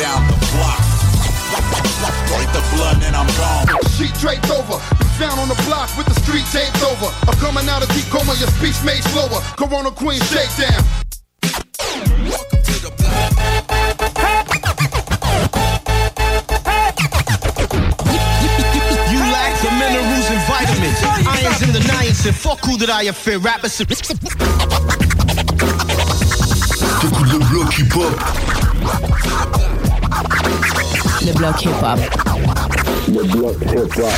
Down the block. Break the blood and I'm gone. Sheet draped over, found on the block with the street taped over. I'm coming out of deep coma, your speech made slower. Corona Queen shakedown. Welcome to the block. You lack the minerals and vitamins. Irons in the niacin. Fuck who that I fear. Rappers. T'écoutes le bloc hip-hop. Le bloc hip-hop.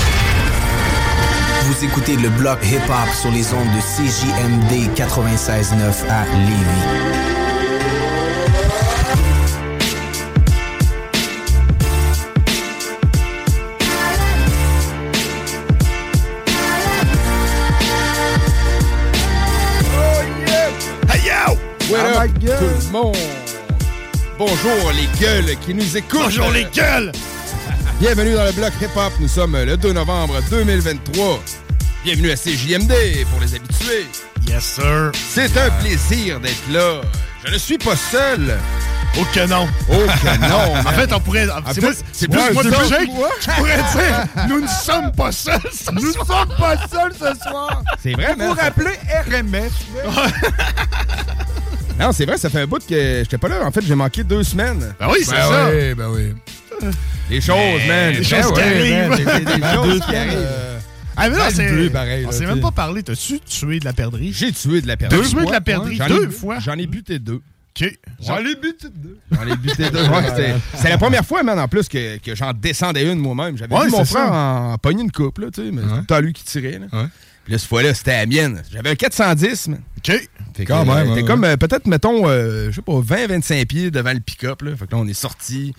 Vous écoutez le bloc hip-hop sur les ondes de CJMD 96.9 à Lévis. Hey yo! What Oh up, tout le monde? Bonjour les gueules qui nous écoutent. Bonjour les gueules! Bienvenue dans le bloc hip-hop. Nous sommes le 2 novembre 2023. Bienvenue à CJMD pour les habitués. Yes, sir. C'est un plaisir d'être là. Je ne suis pas seul. Oh que non. Oh que non. En fait, on pourrait. C'est moi- plus moi ça. Jake. Moi? Je pourrais dire, nous ne sommes pas seuls. ce Nous soir. sommes pas seuls ce soir. C'est vrai, Vous vous rappelez RMF? Non, c'est vrai, ça fait un bout que j'étais pas là. En fait, j'ai manqué deux semaines. Ben oui, c'est Ben ça. oui, ben oui. Des choses, man. des Ben choses qui ouais, arrivent. man. Des, choses qui arrivent. Euh, Ah, mais non, c'est. On s'est même pas parlé. T'as-tu tué de la perdrix? J'ai tué de la T'as perdrix. tué de la perdrix J'en ai deux bu- fois? J'en ai buté deux. Ok. J'en ai buté deux. J'en ai buté deux. Ouais, c'est la première fois, man, en plus, que, que j'en descendais une moi-même. J'avais Ouais, vu mon frère ça. en, en pogner une coupe, là, tu sais, mais temps lui qui tirait. Là. Puis là, cette fois-là, c'était la mienne. J'avais un 410, man. Ok. Fait Quand euh, même, C'était ouais, comme, euh, peut-être, mettons, euh, je sais pas, 20-25 pieds devant le pick-up, là. Fait que là, on est sorti.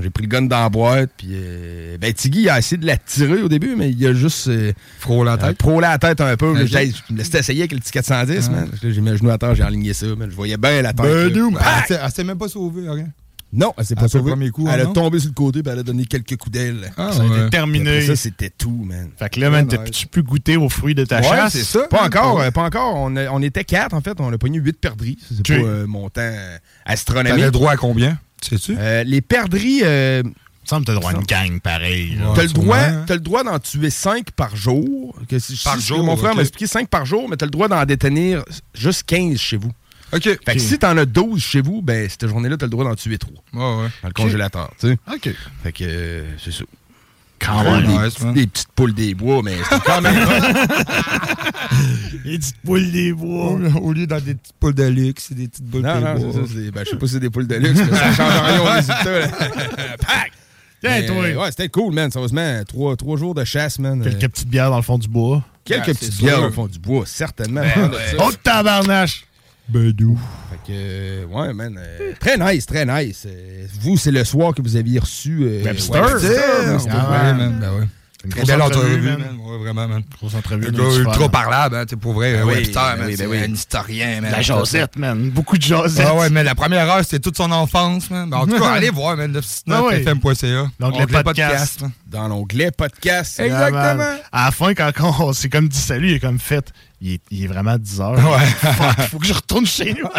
J'ai pris le gun dans la boîte, puis euh, ben, Tiggy il a essayé de la tirer au début, mais il a juste euh, Frôle la euh, tête. prôlé la tête un peu. Je me laissais essayer avec le petit 410, man. Parce que là, J'ai mis le genou à terre, j'ai aligné ça, man. Je voyais bien la tête. Ben, là. nous, elle s'est- elle s'est même pas sauvée, rien. Non, elle s'est pas le sauvée. premier coup, elle a non? tombé sur le côté, puis elle a donné quelques coups d'aile. Ah, Ça a été terminé. Ça, c'était tout, man. Fait que là, man, Ouais, tu peux goûter aux fruits de ta Ouais, chasse? c'est ça. Pas encore, euh, pas encore. On, a- on était quatre, en fait. On a pogné huit perdrix. C'est pas euh, mon temps euh, T'avais astronomique. droit à combien? Sais-tu? Euh, les perdrix, euh, Il me semble que t'as droit à une gang pareil. t'as le droit, t'as le droit d'en tuer cinq par jour. Que si- Par si- jour, Mon frère m'a expliqué cinq par jour, mais t'as le droit d'en détenir juste 15 chez vous. OK. Fait que si t'en as 12 chez vous, ben, cette journée-là, t'as le droit d'en tuer 3 Ouais, ouais. dans le congélateur, tu sais. Ok. Fait que, euh, c'est ça. Quand Des, même. Ouais, petites- des poules des bois, mais c'est quand même. Les petites boules des bois. Au, lieu dans des petites poules de luxe, c'est des petites boules non, de non, bois. Ben, je sais pas si c'est des poules de luxe, mais ça change rien au résultat. Pac! Tiens, toi. Ouais, c'était cool, man. Sérieusement, trois, trois jours de chasse, man. Quelques Euh, petites bières dans le fond du bois. quelques Ah, petites bières au fond du bois, certainement. De ça. Oh, tabarnache! Bedou. Fait que, ouais, man. euh, très nice, très nice. Euh, vous, c'est le soir que vous aviez reçu. euh, Webster. Webster, Webster. Ah, ouais, man, ben ouais. Une Très belle entrevue, entrevue, man. man. Ouais, vraiment, man. Grosse entrevue. Le gars ultra parlable, hein, tu sais, pour vrai. Ben oui, Webster, ben man, oui, ben c'est oui. un historien, man. La jasette, man. Beaucoup de jasette. Ah ouais, mais la première heure, c'était toute son enfance, man. Ben, en tout cas, allez voir, man, ouais. 969fm.ca. Donc, les podcasts. man. Dans l'onglet podcast. Exactement. À la fin, quand on s'est comme dit salut, il est comme fait. Il est, il est vraiment 10 heures. Ouais. Fuck, faut que je retourne chez nous.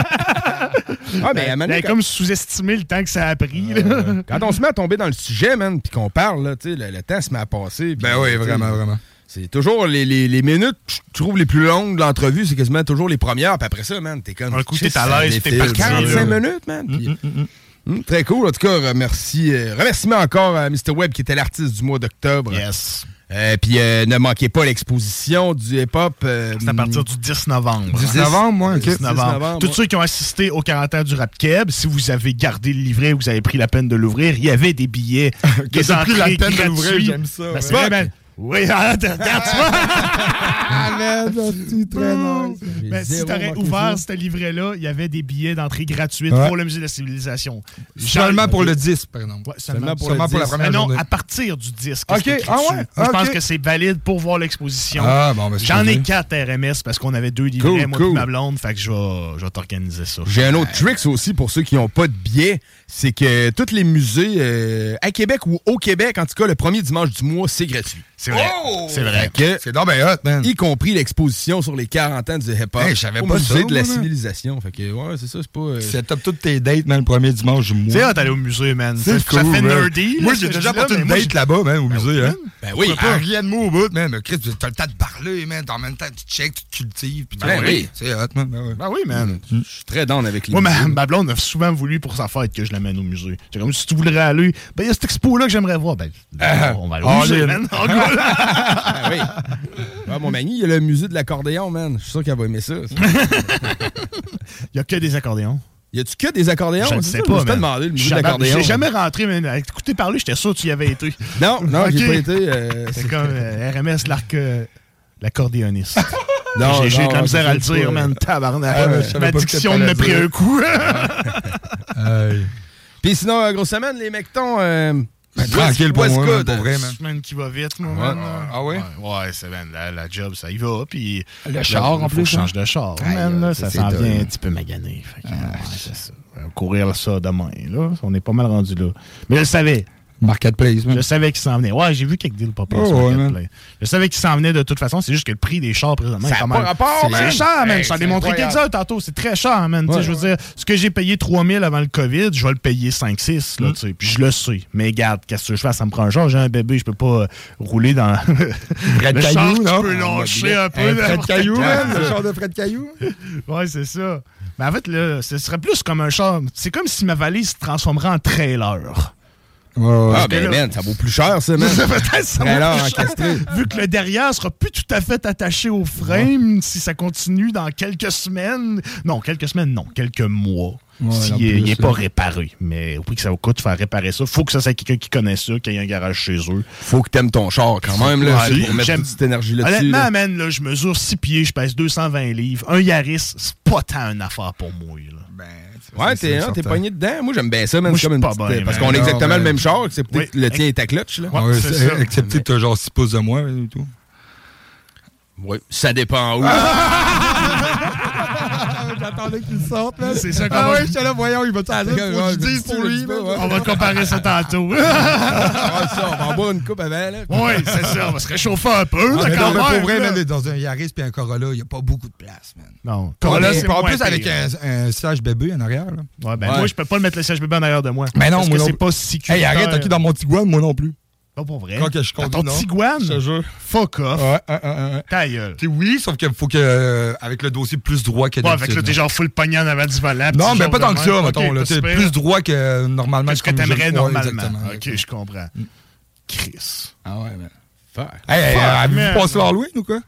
Ah, mais donné, a comme sous-estimé le temps que ça a pris. là. Quand on se met à tomber dans le sujet, man, puis qu'on parle, là, tu sais, le, le temps se met à passer. Ben oui, vraiment, vraiment. C'est toujours les, les, les minutes, je trouve, les plus longues de l'entrevue, c'est quasiment toujours les premières. Puis après ça, man, t'es comme. Un coup, Chris, t'es à ça l'aise, t'es parti, 45 là. minutes, man. Puis- Hum, très cool. En tout cas, remercie, euh, remerciement encore à Mr. Webb qui était l'artiste du mois d'octobre. Yes. Euh, puis euh, ne manquez pas l'exposition du hip-hop. euh, C'est à partir du 10 novembre. 10 novembre, moi, ok. 10 novembre. 10 novembre, Tous ouais. ceux qui ont assisté au 40 ans du rap keb, si vous avez gardé le livret, vous avez pris la peine de l'ouvrir, il y avait des billets. des t'as pris la entrées peine de l'ouvrir, j'aime ça, Ben, ouais. vrai, ben, oui, regarde, regarde, tu vois. Ah, très nice. Ben, si t'aurais ouvert ce livret-là, il y avait des billets d'entrée gratuite Ouais. pour le musée de la civilisation. Seulement pour le 10, par exemple. Ouais, seulement, Seulement pour Seulement le pour la 10. première Mais non, journée. à partir du disque. Ok, ah ouais, Moi, je pense que c'est valide pour voir l'exposition. Ah, bon, ben, J'en ai quatre RMS parce qu'on avait deux livrets, Cool, moi cool. et ma blonde, fait que je vais, je vais t'organiser ça. J'ai un autre trick aussi pour ceux qui n'ont pas de billets. C'est que tous les musées euh, à Québec ou au Québec, en tout cas, le premier dimanche du mois, c'est gratuit. C'est vrai. Oh! C'est vrai. C'est donc ben hot, man. y compris l'exposition sur les 40 ans du hip-hop Hey, je savais au pas musée ça, de la man. civilisation. Fait que, ouais, c'est ça, c'est pas... euh, C'est top toutes tes dates, man, le premier dimanche du mois. C'est hâte d'aller au musée, man. C'est ça, cool, ça fait man. nerdy. Moi, j'ai déjà porté une date là-bas, man, au musée, hein. Ben oui. Ah, rien de mot au bout, man. Mais Chris, t'as le temps de parler, man. En même temps, tu checkes, tu te cultives. Puis tu Ben oui. C'est hot, man. Ben. Ben oui, man. Je suis très down avec les Moi, ma, blonde a souvent voulu pour sa fête que je l'amène au musée. C'est comme si tu voudrais aller. Ben, il y a cette expo-là que j'aimerais voir. Ben, on va aller au musée, man. Ah oui. Ouais, mon manie, il y a le musée de l'accordéon, man. Je suis sûr qu'elle va aimer ça. Il y a que des accordéons. y a-tu que des accordéons? Je ne sais ça, pas, Je man. demandé le musée l'accordéon. J'ai jamais rentré, mais écoutez parler, j'étais sûr que tu y avais été. Non, non, j'ai Ok. pas été. euh, C'est comme euh, RMS, l'arc. euh, L'accordéoniste. Non, J'ai j'ai de la misère à le dire, pas- man. Tabarnak. Ah, Ma que diction me pris un coup. Puis sinon, euh, grosse semaine, les mectons. Ben, tranquille pour moi, man, pour vrai, man. Semaine qui va vite, moi, Ouais. man. Ah ouais? Ouais, c'est man, la, la job, ça y va. Puis Le char, en faut plus, je hein? change de char, man. là, ça s'en vient un petit peu magané. Fait que, ouais, c'est ça. On va courir ça demain, là. On est pas mal rendu là. Mais je le savais. Marketplace, man. Je savais qu'il s'en venait. Ouais, j'ai vu quelques deals pas passer. Oh, ouais, je savais qu'il s'en venait de toute façon. C'est juste que le prix des chars présentement Ça est mal. rapport, C'est cher, man. Hey, je t'en ai montré quelques-uns tantôt. C'est très cher, man. Tu Ouais, je veux dire, ce que j'ai payé 3000 avant le COVID, je vais le payer 5-6. Mm. là, tu sais. Puis je le sais. Mais garde, qu'est-ce que je fais? Ça me prend un char. J'ai un bébé. Je peux pas euh, rouler dans. Fred le char Caillou, qui non? peut lâcher un peu. Fred Caillou, quand. man. Le char de Fred Caillou. Ouais, c'est ça. Mais en fait, là, ce serait plus comme un char. C'est comme si ma valise se transformerait en trailer. Ah, ben, man, ça vaut plus cher, ça, man. Peut-être ça va Alors, plus cher. Vu que le derrière sera plus tout à fait attaché au frame si ça continue dans quelques semaines. Non, quelques semaines, non, quelques mois. Ouais, il n'est pas réparé. Mais au prix que ça coûte de faire réparer ça, faut que ça soit quelqu'un qui connaît ça, qui ait un garage chez eux. Faut que t'aimes ton char quand même, là. Ouais, pour mettre cette énergie là-dessus. Honnêtement, là. man, là, je mesure 6 pieds, je pèse 220 livres. Un Yaris, c'est pas tant une affaire pour moi. Là. Ouais, t'es hein, pogné dedans. Moi, j'aime bien ça, man. Moi, C'est comme une pas petite- bien, Parce qu'on a Non, exactement le même char, que c'est peut-être Oui. le tien est à clutch, là. Excepté que t'as genre 6 pouces de moins et tout. Oui, ça dépend où. J'attendais qu'il sorte, là. C'est ça qu'on Ah ouais, j'étais là, voyons, il va dire. Faut que je dise pour lui, pas. On va comparer ça tantôt. Ah, ça, on va en boire une coupe avant, là. oui, c'est ça. On va se réchauffer un peu. Ah, pour vrai, dans un Yaris puis un Corolla, il n'y a pas beaucoup de place, man. Non. Corolla, c'est en moins plus, avec un, siège bébé en arrière. Ouais, ben moi, je peux pas le mettre le siège bébé en arrière de moi. Mais non, parce moi c'est pas sécuritaire. Hey, arrête, ok, dans mon Tiguan, moi non plus. Pas pour vrai. Quand que je conduis, ton non? Tiguan, Je te jure. fuck off. Ouais, ouais, ouais. Ta gueule. Oui, sauf qu'il faut que, euh, avec le dossier plus droit que Ouais, que là, t'es genre full pognon avant du volant. Non, mais pas tant que ça, mettons. Là. super. plus droit que normalement. Qu'est-ce que t'aimerais normalement? Ok, je comprends. Chris. Ah ouais, mais. Fuck. Hey, hey, Fuck, avez-vous passé l'Halloween ou quoi?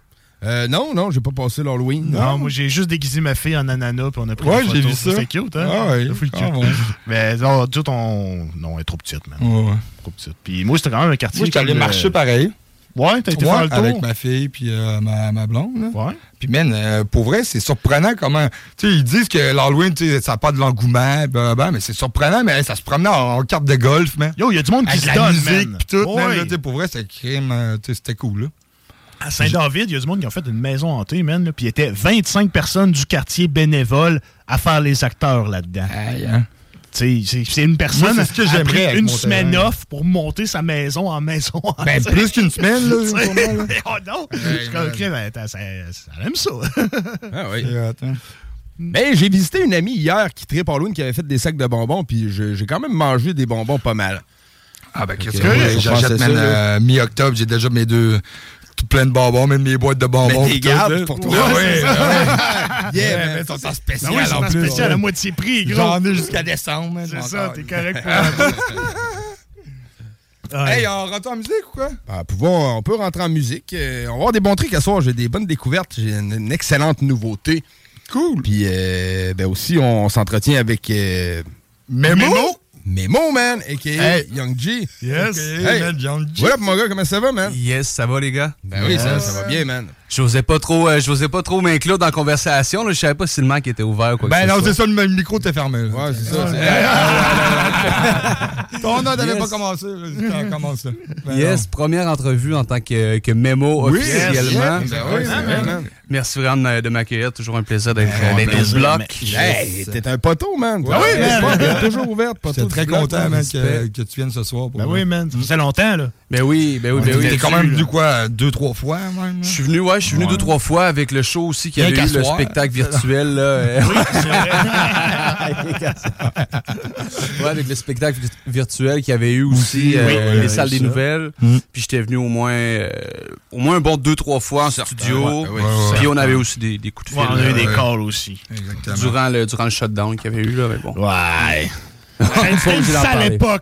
Euh, non, non, j'ai pas passé l'Halloween. Non, moi, j'ai juste déguisé ma fille en ananas, puis on a pris Ouais, des j'ai photos. vu ça. C'est cute, hein? Ah ouais, full ah cute. ouais. Mais non, tout on... Non, elle est trop petite, man. Ouais, ouais. Trop petite. Puis moi, c'était quand même un quartier. Moi, j'étais allé marcher euh, pareil. Ouais, t'as été Ouais, faire le tour. avec ma fille puis euh, ma, ma blonde. là. Ouais. Puis, man, euh, pour vrai, c'est surprenant comment. Tu sais, ils disent que l'Halloween, tu sais, ça n'a pas de l'engouement, mais c'est surprenant, mais hey, ça se promenait en, en carte de golf, man. Yo, il y a du monde qui se donne, musique man. pis tout, man, Ouais. là, tu sais, pour vrai, c'était crime, tu sais, c'était cool, là. À Saint-David, il y a du monde qui ont fait une maison hantée, man. Puis il y était 25 personnes du quartier bénévoles à faire les acteurs là-dedans. Aïe, hein. C'est une personne Moi, c'est ce que a j'aimerais pris une semaine terrain. off pour monter sa maison en maison hantée. Ben, plus qu'une semaine, là, oh non! Je suis comme, ok, ben, attends, ça, ça aime ça. Ah oui. Attends. Ben, j'ai visité une amie hier qui tripe Halloween qui avait fait des sacs de bonbons, puis je- j'ai quand même mangé des bonbons pas mal. Ah, ben, qu'est-ce que ouais, je j'achète, là. euh, mi-octobre, j'ai déjà mes deux. Plein de bonbons, même mes boîtes de bonbons. Mais gardes pour toi. Ouais, ouais, ouais. Yeah, Yeah, mais en spécial oui, c'est en plus. spécial ouais. à moitié prix, gros. J'en ai jusqu'à décembre. man, C'est ça, t'es correct pour Hey, on rentre en musique ou quoi? Ah, pouvons- on peut rentrer en musique. Euh, on va avoir des bons trucs à soir. J'ai des bonnes découvertes. J'ai une, une excellente nouveauté. Cool. Puis euh, ben aussi, on s'entretient avec euh, Memo? Memo, man, a.k.a. Hey. Young G. Yes. Hey, man, Young G. What up, mon gars? Comment ça va, man? Yes, ça va les gars? Ben oui, ça, ça va bien, man. J'osais pas trop, euh, j'osais pas trop m'inclure dans la conversation. Là. Je savais pas si le mic était ouvert ou quoi Ben que non, ce c'est ça, le micro t'es fermé. Là. Ouais, c'est ça. Ton nom n'avait Yes. pas commencé. là. commence là. Ben Yes, première entrevue en tant que, que mémo Oui, officiellement. yes, yes. Ben oui, c'est vrai, man. Merci vraiment de, de m'accueillir. Toujours un plaisir d'être d'être au bloc. Hey, t'es un poteau, man. Ah oui, man. T'es toujours ouverte, non. poteau. Très content, man, que, que tu viennes ce soir. Pour Ben moi. oui, man. Ça faisait longtemps, là. Ben oui, ben oui, ben oui. T'es quand même venu quoi, deux, trois fois même? Je suis venu, ouais, je suis venu deux, trois fois avec le show aussi qui avait eu le soir. spectacle virtuel. Là, euh, ouais, avec le spectacle vi- virtuel qu'il y avait eu aussi, euh, oui, oui, les oui, salles des ça. nouvelles. Mm. Puis j'étais venu au moins, euh, au moins un bon deux, trois fois en studio. ouais, ouais, Puis on avait aussi des, des coups de Ouais, fil on a eu des ouais. calls aussi. Exactement. durant, le, durant le shutdown qu'il y avait eu. Là, mais bon. Ouais. C'était une sale époque.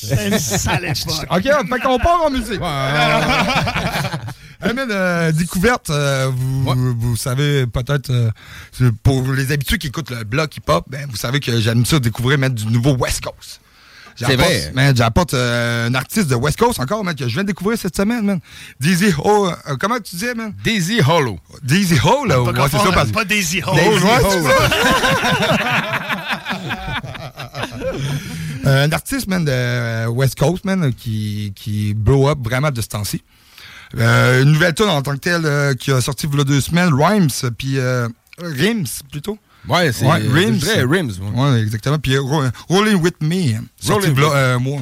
C'était une sale époque. OK, fait qu'on part en musique. Hey, man, euh, découverte, euh, vous, Ouais. vous savez peut-être, euh, pour les habitués qui écoutent le bloc hip-hop, ben, vous savez que j'aime ça découvrir mettre du nouveau West Coast. C'est J'apporte- vrai. Man, j'apporte euh, un artiste de West Coast encore, man, que je viens de découvrir cette semaine, man. Daisy Ho, euh, comment tu disais, man? Daisy Hollow. Daisy Ho, là. Pas ouais, c'est ça, parce pas Daisy Hole. Daisy ouais, Ho, Euh, un artiste, man, de West Coast, man, qui, qui blow up vraiment de ce temps-ci. Euh, une nouvelle tune en tant que telle euh, qui a sorti il y a deux semaines, Rhymes, puis euh, Rims plutôt. Ouais, c'est Ouais, Rims. dirais Rims. ouais. Ouais, exactement. Puis euh, Ro- Rolling With Me, sorti Rolling il y un mois.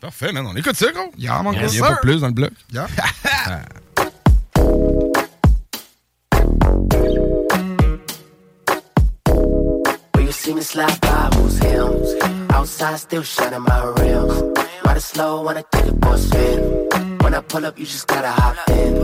Parfait, man. On écoute ça, gros. Il n'y a pas plus dans le bloc. Yeah. See me slide by, who's him? Outside still shining my rims. It slow when I take it for a spin. When I pull up, you just gotta hop in.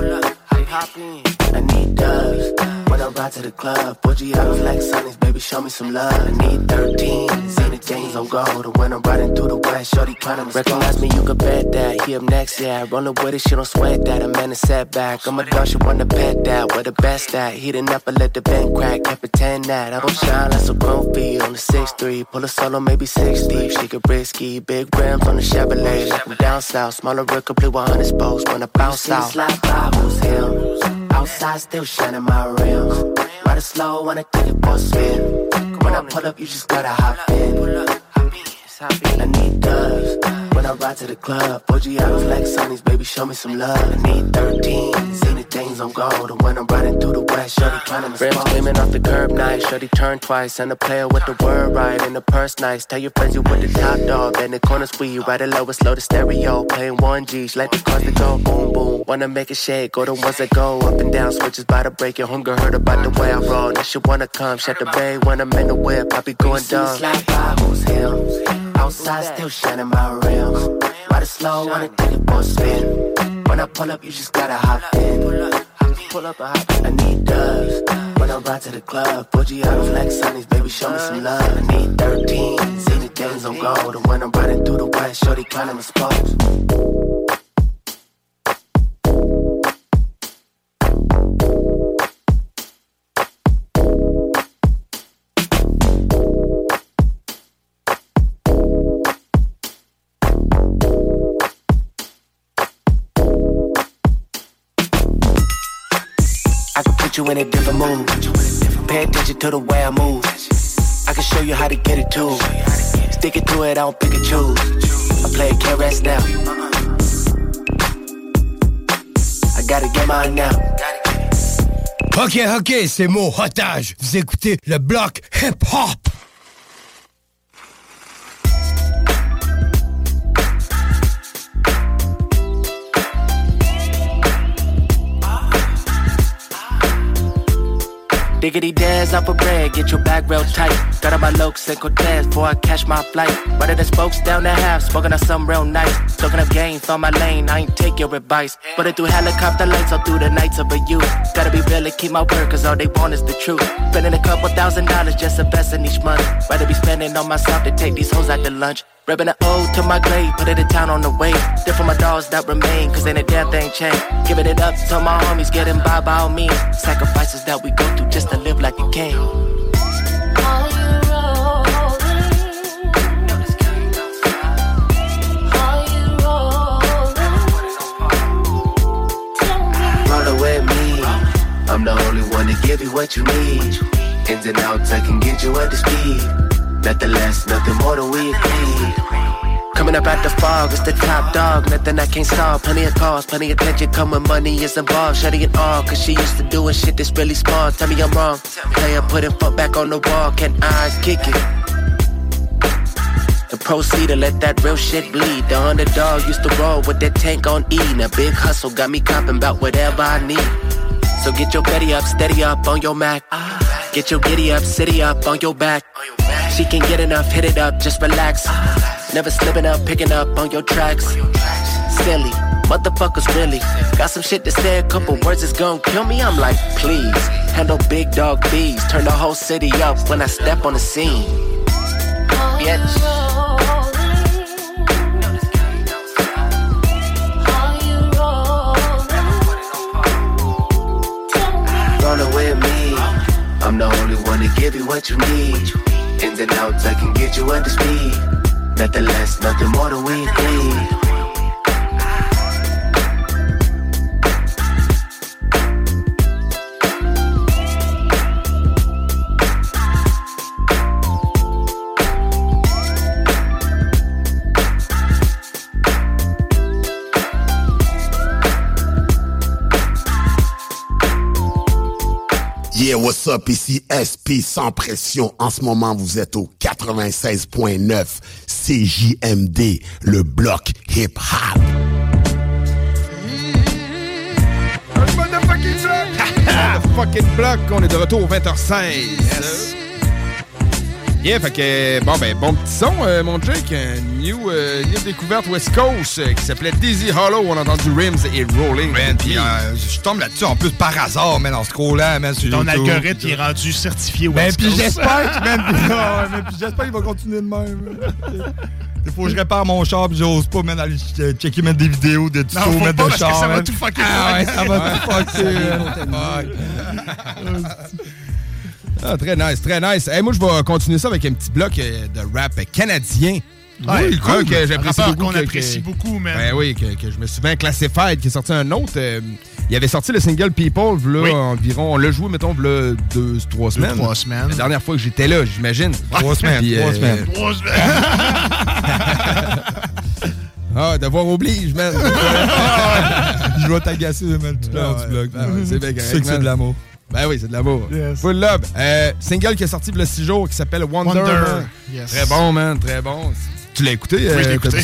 Hop in. I need dubs. When I ride to the club, bougie out like Sunny's, baby, show me some love. I need 13, Zany James on gold. And when I'm riding through the west, shorty to recognize me, you can bet that. He up next, yeah. Rollin' with it, she don't sweat that. A man is setback. I'm a dog, she wanna pet that. Where the best at? He didn't never let the vent crack. Can't pretend that. I don't shine like some chrome feet on the 6'3. Pull a solo, maybe 6 deep. She get risky. Big rims on the Chevrolet. Like I'm down south. Smaller rig, complete 100 spokes. When I bounce out. Slide by, who's him? Outside still shining my rims. Ride it slow when I take it for a spin. When I pull up, you just gotta hop in. I need dubs when I ride to the club. OG of like Sonny's, baby, show me some love. I need 13, seen the things on gold. And when I'm riding through the west, shorty trying to Rims gleaming off the curb nice, shorty turn twice. And a player with the word right, and the purse nice. Tell your friends you with the top dog. And the corners where you ride it low and slow the stereo. Playing 1G, she like the cars that go boom boom. Wanna make it shake, go the ones that go up and down. Switches by the break, your hunger heard about the way I roll. Now she wanna come, shut the bay when I'm in the whip. I be going dumb. Slide by, who's him? Outside still shining my rims. Ride slow, wanna take it for a spin. When I pull up, you just gotta hop in. Pull up, I need dubs. When I ride to the club, bougie out of like Sunny's, baby, show me some love. I need 13, see the things on gold. And when I'm riding through the west, shorty climbing my spokes. You in a different mood. Pay attention to the way I move. I can show you how to get it too. Stick it to it, I don't pick and choose. I play can't rest now. I gotta get mine now. Ok, ok, c'est mon otage. Vous écoutez le bloc hip-hop. Diggity dares off a bread, get your back real tight. Got on my lokes and Cortez before I catch my flight. Running the spokes down the half, smoking on some real nice. Soaking up game, on my lane, I ain't take your advice. It through helicopter lights all through the nights of a youth. Gotta be real keep my word, cause all they want is the truth. Spending a couple thousand dollars just investing each month. Rather be spending on myself to take these hoes out to lunch. Ripping an ode to my grave, put it in town on the way. Different my dogs that remain, cause ain't a damn thing changed. Giving it up to my homies, getting by by all means. Sacrifices that we go through just to live like a king. Roll with me. I'm the only one to give you what you need. Ins and outs, I can get you up to speed. Nothing less, nothing more than we agreed. Coming up out the fog, it's the top dog, nothing I can't solve. Plenty of calls, plenty of attention, come when money is involved. Shutting it all, cause she used to doing shit that's really small. Tell me I'm wrong. Player putting foot back on the wall, can I kick it? The proceed to let that real shit bleed. The underdog used to roll with that tank on E. Now big hustle got me copping about whatever I need. So get your Betty up, steady up on your Mac. Get your giddy up, city up on your back. She can get enough, hit it up, just relax. Never slipping up, picking up on your tracks. Silly, motherfuckers really. Got some shit to say, a couple words is gonna kill me. I'm like, please. Handle big dog bees, turn the whole city up when I step on the scene. Bitch. To give you what you need. Ins and outs, I can get you up to speed. Nothing less, nothing more than we agreed. Yeah, what's up? Ici SP sans pression. En ce moment, vous êtes au 96.9 CJMD, le bloc hip-hop. Motherfucking block, on est de retour au 20h16. Yes. Yeah, fait que, bon, ben, bon petit son, euh, mon Jake. New, euh, new découverte West Coast euh, qui s'appelait Dizzy Hollow. On a entendu Rims et Rolling. Man, puis euh, je tombe là-dessus en plus par hasard, man, en scrollant, man, sur Ton YouTube. algorithme est rendu certifié Ben, West puis Coast. j'espère, man, puis j'espère qu'il va continuer de même. Il faut que je répare mon char, puis j'ose pas, man, aller ch- checker, mettre des vidéos de tutos, mettre pas de parce que char. ça va tout fucker. Ah ouais, ça va tout fucker. Ah, très nice, très nice. Hey, moi, je vais continuer ça avec un petit bloc euh, de rap canadien. Ouais, oui, cool. que j'apprécie Rappeur beaucoup. qu'on apprécie que- beaucoup, man. Ben oui, que, que je me souviens Classified qui est sorti un autre. euh, il avait sorti le single People, là, Oui. environ. On l'a joué, mettons, là, deux, trois semaines. trois semaines. La dernière fois que j'étais là, j'imagine. Trois semaines, Puis, trois euh, semaines. Trois semaines. Ah, devoir oblige, man. Je vais t'agacer, man, tout Ah du blog. ouais, ben ouais, c'est bien Tu correct, sais que c'est de l'amour. Ben oui, c'est de l'amour. Yes. Full love. Euh, single qui est sorti il y a six jours qui s'appelle Wonder. Wonder. Yes. Très bon, man, très bon. Tu l'as écouté? Oui, je l'ai euh, écouté.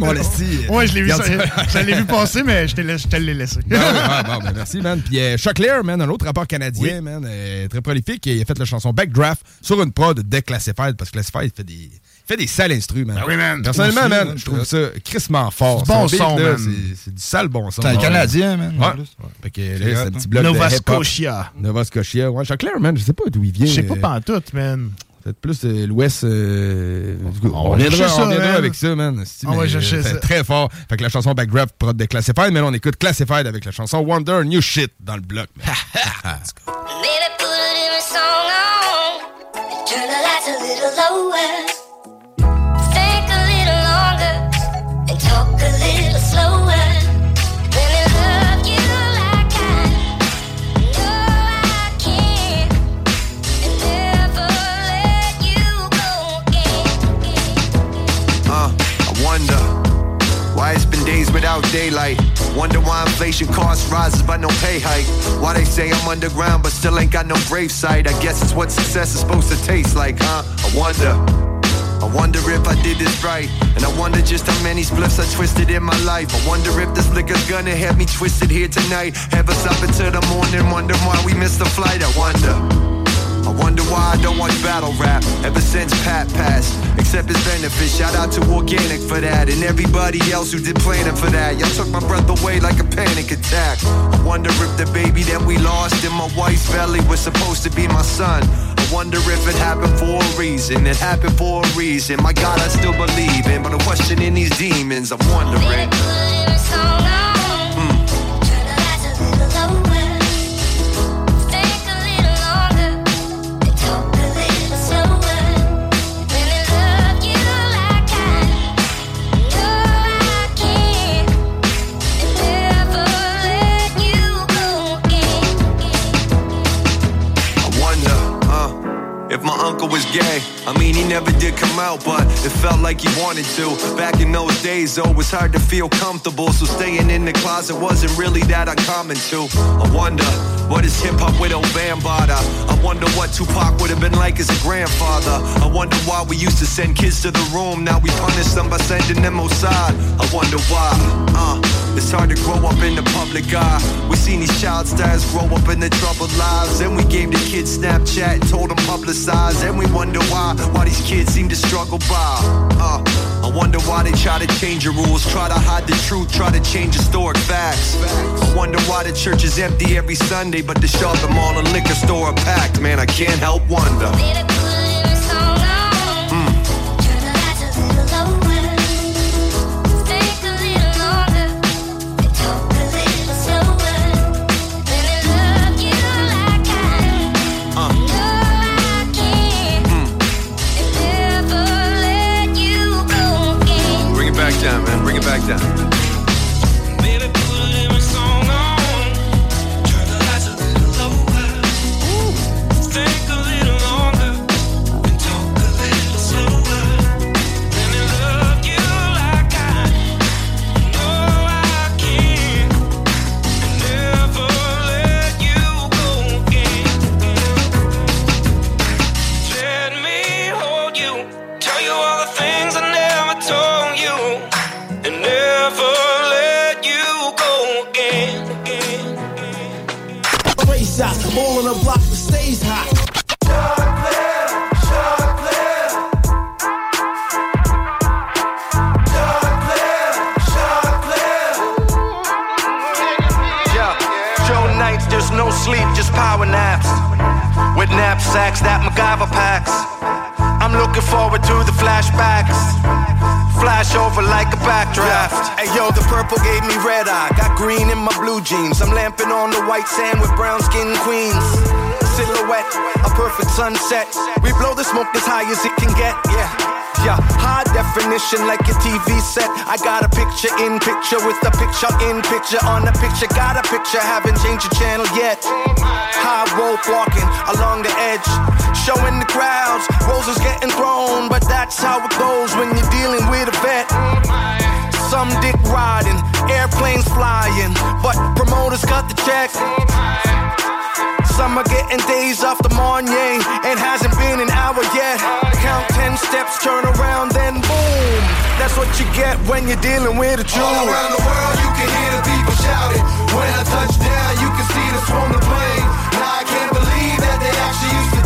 Mon esti? Ouais, je l'ai vu, ça, Regarde je l'ai vu passer, mais je te l'ai laissé. Bon, ben merci, man. Puis euh, Chuck Lear, man, un autre rappeur canadien, man, euh, très prolifique. Il a fait la chanson Backdraft sur une prod de Classified, parce que Classified fait des, fait des sales instruments, man. Ben oui, man. Personnellement, Aussi, man, je trouve ça crissement fort. C'est bon son, man. c'est- du sale bon son. C'est un. Canadien, man. Ouais. Fait que C'est là, c'est un petit bloc Nova de. Scotia. Nova Scotia. Ouais, Chuck Lear, man, je sais pas d'où il vient. Je sais pas pantoute, man. Peut-être plus euh, l'Ouest. euh, on, reviendra, on avec ça, man. Si, On va chercher ça. c'est Très fort. Fait que la chanson Backdraft prod de Classified, mais là, on écoute Classified avec la chanson Wonder New Shit dans le bloc. on. and Turn the lights a little lower. Underground but still ain't got no grave site. I guess it's what success is supposed to taste like, huh? I wonder. I wonder if I did this right. And I wonder just how many spliffs I twisted in my life. I wonder if this liquor's gonna have me twisted here tonight. Have us up until the morning, wonder why we missed the flight. I wonder. I wonder why I don't watch battle rap ever since Pat passed. Except his benefits. Shout out to Organic for that and everybody else who did planning for that. Y'all took my breath away like a panic attack. I wonder if the baby that we lost in my wife's belly was supposed to be my son. I wonder if it happened for a reason. It happened for a reason. My God, I still believe in, but I'm questioning these demons. I'm wondering. Gay. I mean, he never did come out, but it felt like he wanted to. Back in those days, though, it was hard to feel comfortable, so staying in the closet wasn't really that uncommon too. I wonder. What is hip hop without Bambada? I wonder what Tupac would have been like as a grandfather. I wonder why we used to send kids to the room. Now we punish them by sending them outside. I wonder why. Uh, it's hard to grow up in the public eye. We seen these child stars grow up in their troubled lives. And we gave the kids Snapchat and told them publicize. And we wonder why, why these kids seem to struggle by. Uh, I wonder why they try to change the rules, try to hide the truth, try to change historic facts. I wonder why the church is empty every Sunday, but the mall and liquor store are packed. Man, I can't help wonder. With that MacGyver packs. I'm looking forward to the flashbacks. Flash over like a backdraft. Hey yo, the purple gave me red eye. Got green in my blue jeans. I'm lamping on the white sand with brown skin queens. Silhouette, a perfect sunset. We blow the smoke as high as it can get. Yeah. Yeah, high definition like a TV set. I got a picture in picture with a picture in picture on a picture. Got a picture, haven't changed the channel yet. High rope walking along the edge, showing the crowds. Roses getting thrown, but that's how it goes when you're dealing with a vet. Some dick riding, airplanes flying, but promoters got the check. Are getting days off the Marnier and hasn't been an hour yet. Count 10 steps, turn around, then boom. That's what you get when you're dealing with a Jew. All around the world, you can hear the people shouting. When I touch down, you can see the swarm the plane. Now I can't believe that they actually used to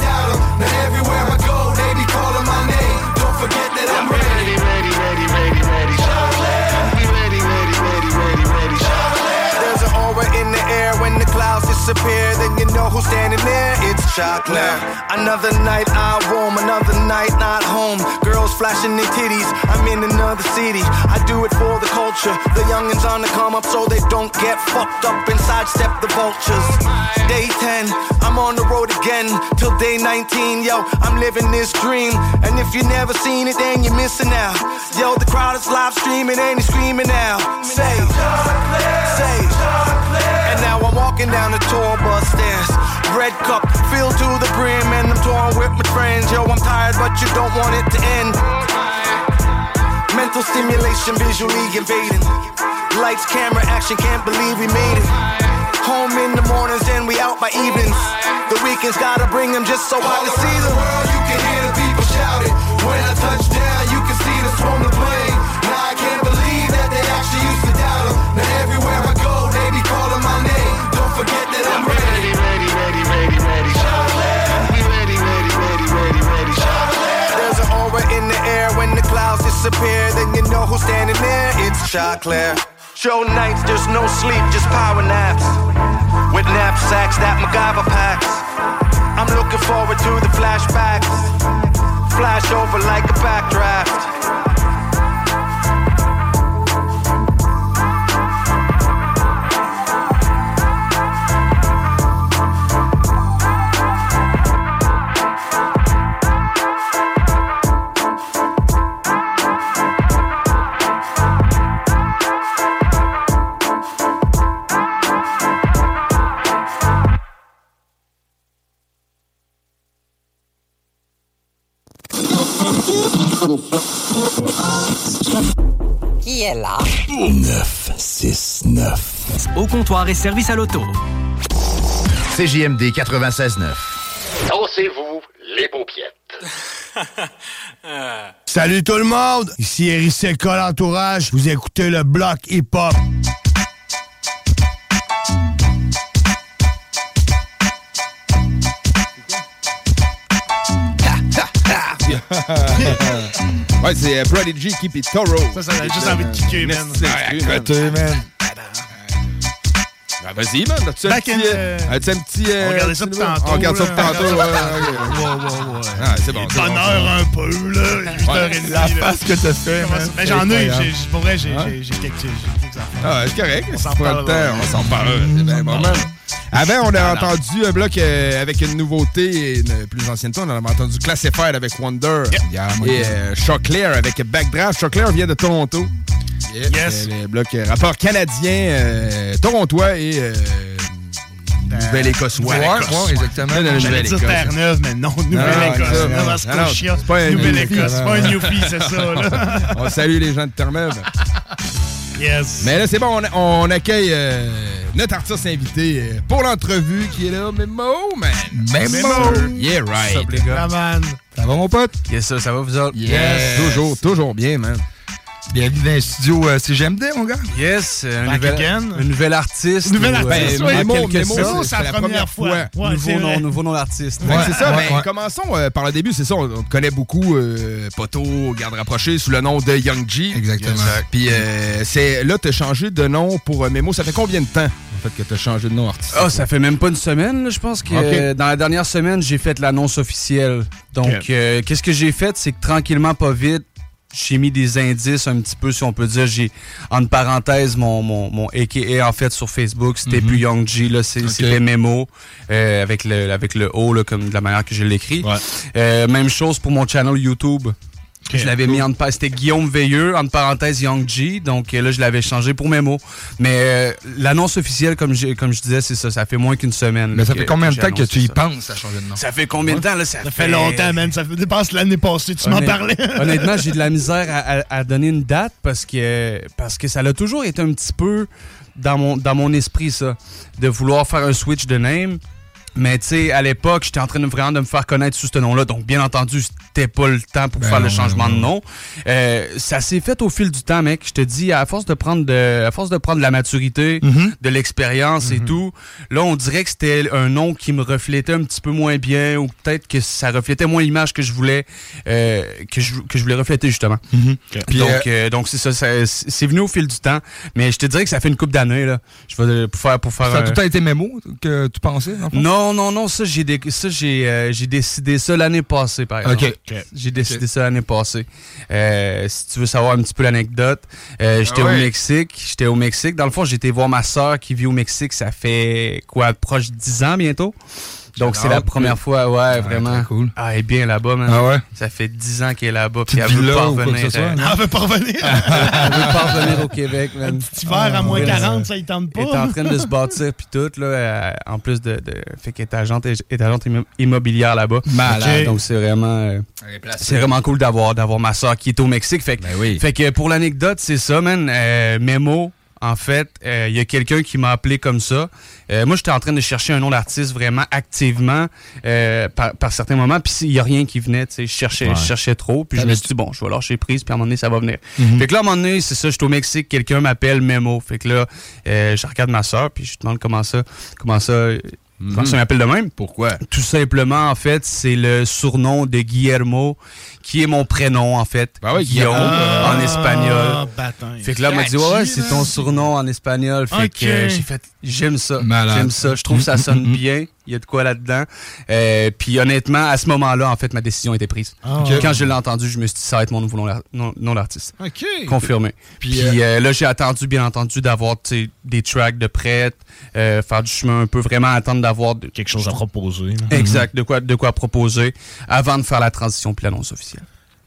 disappear. Then you know who's standing there. It's chocolate. Another night I roam, another night not home. Girls flashing their titties. I'm in another city. I do it for the culture. The youngins on the come up so they don't get fucked up and sidestep the vultures. Day 10, I'm on the road again till day 19. Yo, I'm living this dream. And if you never seen it, then you're missing out. Yo, the crowd is live streaming and he's screaming now. Say, chocolate, say, I'm walking down the tour bus stairs. Red cup filled to the brim, and I'm torn with my friends. Yo, I'm tired, but you don't want it to end. Mental stimulation, visually invading. Lights, camera, action, can't believe we made it. Home in the mornings, then we out by evenings. The weekends gotta bring them just so I can see them. Disappear, then you know who's standing there. It's chocolate. Show nights, there's no sleep, just power naps. With knapsacks that MacGyver packs. I'm looking forward to the flashbacks. Flash over like a backdraft. Qui est là 969. Au comptoir et service à l'auto. CJMD 96.9. Dansez-vous les paupiètes. Salut tout le monde, ici Eric Seca, l'entourage. Vous écoutez le bloc hip-hop. ouais, c'est euh, Prodigy Keep It Thorough. Ça, ça a juste envie de kicker, man. Ouais, Écoutez, man. Ah, Vas-y, man. As-tu un Back petit... in, euh, euh, As-tu un petit... euh, on regardait ça petit de tantôt, On regarde ça de tantôt. ouais, ouais, Ouais, ouais, ouais. Ah, c'est bon. c'est bon, Bonheur c'est bon. un peu, là. 8h30. La face que t'as fait, man. Mais j'en ai, pour vrai, j'ai quelques. Ah, c'est correct. On s'en tu prends le parlera. temps, on s'en parle. C'est bien bon, man. Avant, on a entendu un bloc euh, avec une nouveauté une plus ancienne. On a entendu Classified avec Wonder et euh, Choclair avec Backdraft. Choclair vient de Toronto. Yes. C'est le bloc euh, rapport canadien, euh, torontois et euh, Nouvelle-Écosse. Ouais, exactement. J'allais dire Nouvelle-Écosse. Terre-Neuve, mais non, Nouvelle-Écosse. Nova Scotia, Nouvelle-Écosse. C'est pas un Newfie, c'est ça, on salue les gens de Terre-Neuve. Yes. Mais là, c'est bon, on, on accueille euh, notre artiste invité euh, pour l'entrevue qui est là, Memo, man. Memo. Yeah, right. Up, les gars? Man. Ça va, mon pote? Yes, ça, ça va vous autres? Yes. Toujours, toujours bien, man. Bienvenue dans le studio euh, CGMD, mon gars. Yes, un Back nouvel, un nouvel artiste. Nouvel ou, artiste, euh, ouais. c'est la première fois. Ouais, nouveau, nom, nouveau nom d'artiste. C'est ça, ouais, ben, ouais. commençons euh, par le début, c'est ça, on, on te connaît beaucoup, euh, Poto, garde rapproché, sous le nom de Young G. Exactement. Puis euh, c'est là, t'as changé de nom pour euh, Memo, ça fait combien de temps, en fait, que t'as changé de nom artistique? Ah, ça fait même pas une semaine, je pense que euh, dans la dernière semaine, j'ai fait l'annonce officielle. Donc, euh, qu'est-ce que j'ai fait? C'est que tranquillement, pas vite, j'ai mis des indices un petit peu, si on peut dire. J'ai, entre parenthèses, mon, mon, mon AKA, en fait, sur Facebook, c'était Mhm. plus Young G, là, c'est- c'était Memo, euh, avec, le, avec le O, là, comme de la manière que je l'écris. Euh, même chose pour mon channel YouTube. Je l'avais mis en c'était Guillaume Veilleux, entre parenthèses Young G, donc euh, là je l'avais changé pour Memo. Mais euh, l'annonce officielle, comme, j'ai- comme je disais, c'est ça, ça fait moins qu'une semaine. Mais ça que- fait combien de temps que tu y ça. penses à changer de nom? Ça fait combien de temps là? Ça fait longtemps, man. Ça fait- dépasse l'année passée. Tu m'en parlais. Honnêtement, j'ai de la misère à, à- à donner une date parce que, parce que ça a toujours été un petit peu dans mon, dans mon esprit, ça, de vouloir faire un switch de name. Mais tu sais, à l'époque, j'étais en train de vraiment de me faire connaître sous ce nom-là. Donc, bien entendu, c'était pas le temps pour Ben faire le changement ben de nom. Euh, ça s'est fait au fil du temps, mec. Je te dis, à force de prendre de, à force de prendre de la maturité, Mhm. de l'expérience et tout, là, on dirait que c'était un nom qui me reflétait un petit peu moins bien ou peut-être que ça reflétait moins l'image que je voulais, euh, que je, que je voulais refléter justement. Puis, donc, euh, donc c'est ça, ça- c'est venu au fil du temps. Mais je te dirais que ça fait une couple d'années là. Je vais pour faire pour faire. Ça a tout temps été Mémo que tu pensais? non, non, non, ça j'ai ça j'ai euh, j'ai décidé ça l'année passée par exemple. Ok. J'ai décidé ça l'année passée. Euh, si tu veux savoir un petit peu l'anecdote, euh, j'étais Ah ouais. au Mexique, j'étais au Mexique. Dans le fond, j'ai été voir ma sœur qui vit au Mexique, ça fait quoi proche de 10 ans bientôt? Donc c'est la première fois, ouais, vraiment. cool. Ah, elle est bien là-bas, man. Ah ouais? Ça fait 10 ans qu'elle est là-bas, puis elle veut pas revenir. euh? Elle veut pas revenir. elle veut pas revenir au Québec, man. Un petit hiver à moins Ouais, 40, ça, il tente pas. Elle est en train de se bâtir puis tout là, euh, en plus de, de fait qu'elle est agente, est agente immo- immobilière là-bas. Malade. Donc c'est vraiment euh, c'est vraiment cool d'avoir d'avoir ma soeur qui est au Mexique. Fait, que- fait que pour l'anecdote, c'est ça, man. Euh, Memo, en fait, euh, il y a quelqu'un qui m'a appelé comme ça. Euh, moi, j'étais en train de chercher un nom d'artiste vraiment activement euh, par, par certains moments, puis il y a rien qui venait. Je cherchais, Ouais. je cherchais trop, puis je me suis dit bon, je vais lâcher prise, puis à un moment donné, ça va venir. Mhm. Fait que là, à un moment donné, c'est ça, je suis au Mexique, quelqu'un m'appelle Memo. Fait que là, je regarde ma soeur, puis je lui demande comment ça, comment ça, Pourquoi ça m'appelle de même? Pourquoi? Tout simplement, en fait, c'est le surnom de Guillermo, qui est mon prénom, en fait. Ben oui, Guillaume, Guillermo. en espagnol. Ah, bâtin. Fait que là, elle m'a dit, ouais, ouais, c'est ton surnom en espagnol. Fait que euh, j'ai fait, j'aime ça. J'aime ça. Je trouve que ça sonne bien. Il y a de quoi là-dedans. Euh, puis honnêtement, à ce moment-là, en fait, ma décision était prise. Ah, Ok. Quand je l'ai entendu, je me suis dit, ça va être mon nouveau nom d'ar- nom nom d'artiste. OK. Confirmé. Puis, Puis, euh, là, j'ai attendu, bien entendu, d'avoir tu sais, des tracks de prête, euh, faire du chemin un peu, vraiment attendre d'avoir de- Quelque chose à proposer. là. Exact, de quoi, de quoi proposer avant de faire la transition puis l'annonce officielle.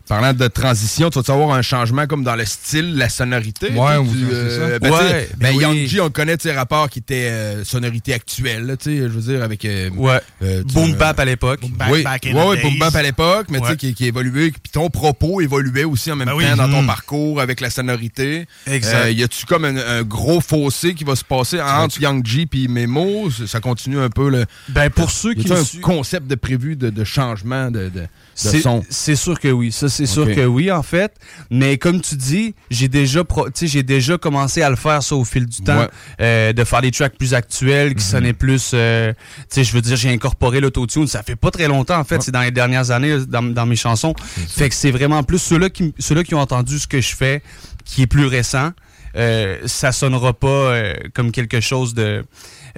Parlant de transition, tu vas avoir un changement comme dans le style, la sonorité? Ouais, tu- ou- tu, c'est euh, ça. ben, Ouais, ben, ben oui. Young G, on connaît ses rapports qui étaient euh, sonorité actuelle, tu sais, je veux dire, avec... euh, Ouais. euh, Boom euh, bap à l'époque. Oui, back in ouais, the ouais, days. boom bap à l'époque, mais tu sais, qui, qui évoluait, puis ton propos évoluait aussi en même Ben temps oui. dans ton Mm. parcours avec la sonorité. Exact. Euh, y a-tu comme un, un gros fossé qui va se passer entre Young G puis Memo? Ça- Ça continue un peu le... Ben, pour ceux qui un concept de prévu de, de changement de, de, de son? c'est sûr que oui. Ça, c'est sûr que oui, en fait. Mais comme tu dis, j'ai déjà, pro- tu sais, j'ai déjà commencé à le faire ça au fil du temps, Ouais. euh, de faire des tracks plus actuels, qui sonnaient plus. euh, tu sais, je veux dire, j'ai incorporé l'autotune. Ça fait pas très longtemps, en fait. C'est dans les dernières années là, dans, dans mes chansons. Fait que c'est vraiment plus ceux-là qui, ceux-là qui ont entendu ce que je fais, qui est plus récent. Euh, ça sonnera pas euh, comme quelque chose de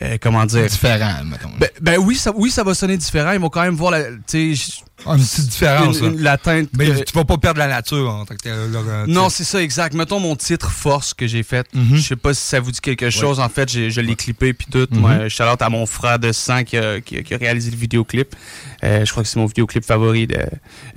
euh, comment dire? Différent, mettons. ben, ben oui ça oui ça va sonner différent ils vont quand même voir la tu Ah, une petite différence. une- là. une- la teinte Mais que- tu vas pas perdre la nature en tant que tu non, c'est ça, exact. Mettons mon titre Force que j'ai fait. Mhm. Je sais pas si ça vous dit quelque chose. En fait, je l'ai clippé puis tout. Mhm. Moi, shout out à mon frère de sang qui a, qui a- qui a réalisé le vidéoclip. Euh, je crois que c'est mon vidéoclip favori de,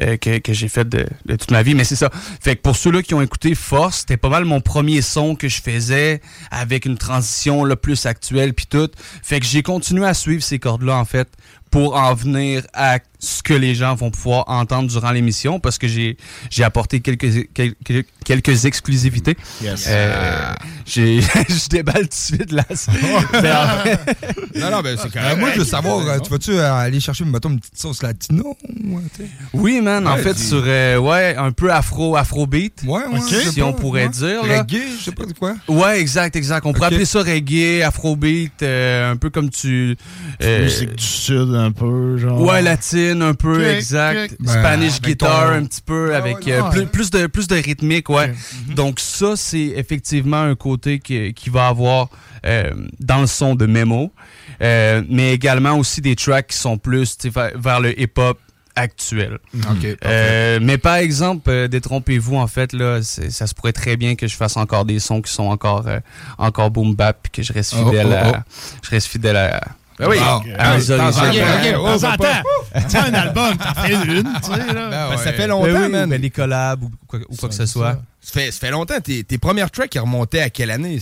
euh, que, que j'ai fait de, de toute ma vie. Mais c'est ça. Fait que pour ceux-là qui ont écouté Force, c'était pas mal mon premier son que je faisais avec une transition là, plus actuelle puis tout. Fait que j'ai continué à suivre ces cordes-là en fait pour en venir à ce que les gens vont pouvoir entendre durant l'émission parce que j'ai j'ai apporté quelques quelques, quelques exclusivités. Yes. Euh, j'ai je déballe tout de suite là. Mais Non, non, ben c'est Euh, correct. moi, je veux savoir, euh, tu vas-tu euh, aller chercher, mettons, une petite sauce latino? oui man, en Ouais, fait sur euh, ouais, un peu afro afrobeat. Ouais, sais Si pas, on pourrait ouais. dire là. Reggae, je sais pas de quoi. Ouais, exact, exact. On pourrait appeler ça reggae, afrobeat, euh, un peu comme tu euh, Musique du Sud, un peu, genre. Ouais, latine un peu, exact. Ben, Spanish avec guitar ton- un petit peu, Ah avec ouais, euh, plus, plus de plus de rythmique, ouais. Mhm. Donc ça, c'est effectivement un côté qui, qui va avoir euh, dans le son de Memo, Euh, mais également aussi des tracks qui sont plus vers, le hip-hop actuel. OK. Euh, mais par exemple, euh, détrompez-vous, en fait, là, ça se pourrait très bien que je fasse encore des sons qui sont encore, euh, encore boom bap, puis que je reste Oh, fidèle oh, oh. à, je reste fidèle à, Ben oui. En ouais, temps. Tu fais un album, t'en fais une, tu sais, là. Ben Ben, ça fait Ben longtemps, oui, man. des collabs ou quoi, ou quoi que ce soit. Ça fait, ça fait longtemps. Tes, tes premières tracks, ils remontaient à quelle année?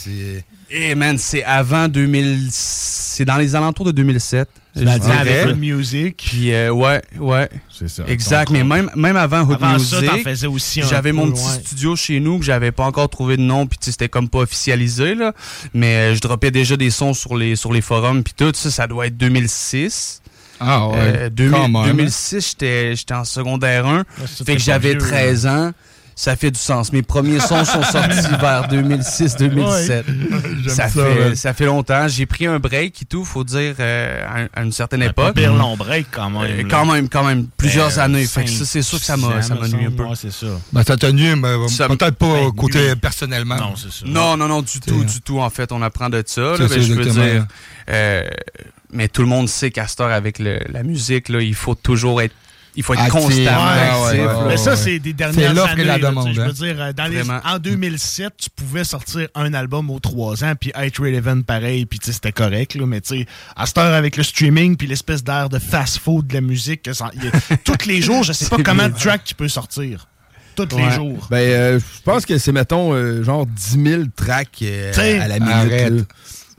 Eh man, c'est avant 2000, c'est dans les alentours de 2007. Dirais. avec Hood Music. Puis euh, ouais, ouais, C'est ça. exact. Donc, Mais même même avant Hood Avant Music, j'avais mon petit ouais. studio chez nous que j'avais pas encore trouvé de nom, puis tu sais, c'était comme pas officialisé là. Mais euh, je droppais déjà des sons sur les sur les forums, puis tout ça, ça doit être 2006. Ah ouais. Euh, 2000 quand même, hein. 2006, j'étais j'étais en secondaire 1. c'est Fait que j'avais vieux, 13 ans. Ça fait du sens. Mes premiers sons sont sortis vers 2006-2007. J'aime Ça, ça, fait, ouais. ça fait longtemps. J'ai pris un break et tout, faut dire, euh, à, à une certaine époque. pire long break, quand même. Euh, quand même, quand même, plusieurs Euh, années. Fait que cinq, ça, c'est sûr que ça m'a, nuit un peu. Ouais, c'est ça. Ben, ça t'a nu, mais Ça- peut-être pas ben, côté personnellement. Non, c'est ça. Non, non, non, du tout, du tout. En fait, on apprend de ça. là, je veux dire, euh, mais tout le monde sait qu'à cette heure, avec le- la musique, là, il faut toujours être, il faut être Actif. constamment Ouais, actif. ouais, là. ouais. Mais ça, c'est des dernières C'est l'offre années. et la là, tu sais, demande, Je hein. veux dire, euh, dans les, Vraiment. en 2007, tu pouvais sortir un album aux trois ans, puis être relevant pareil, puis c'était correct. Là, mais tu sais, à cette heure, avec le streaming, puis l'espèce d'air de fast-food de la musique, que ça- a- tous les jours, je sais pas C'est combien de bien. tracks qui peut sortir. Tous les jours. Ben, euh, je pense que c'est, mettons, euh, genre 10 000 tracks euh, à la minute.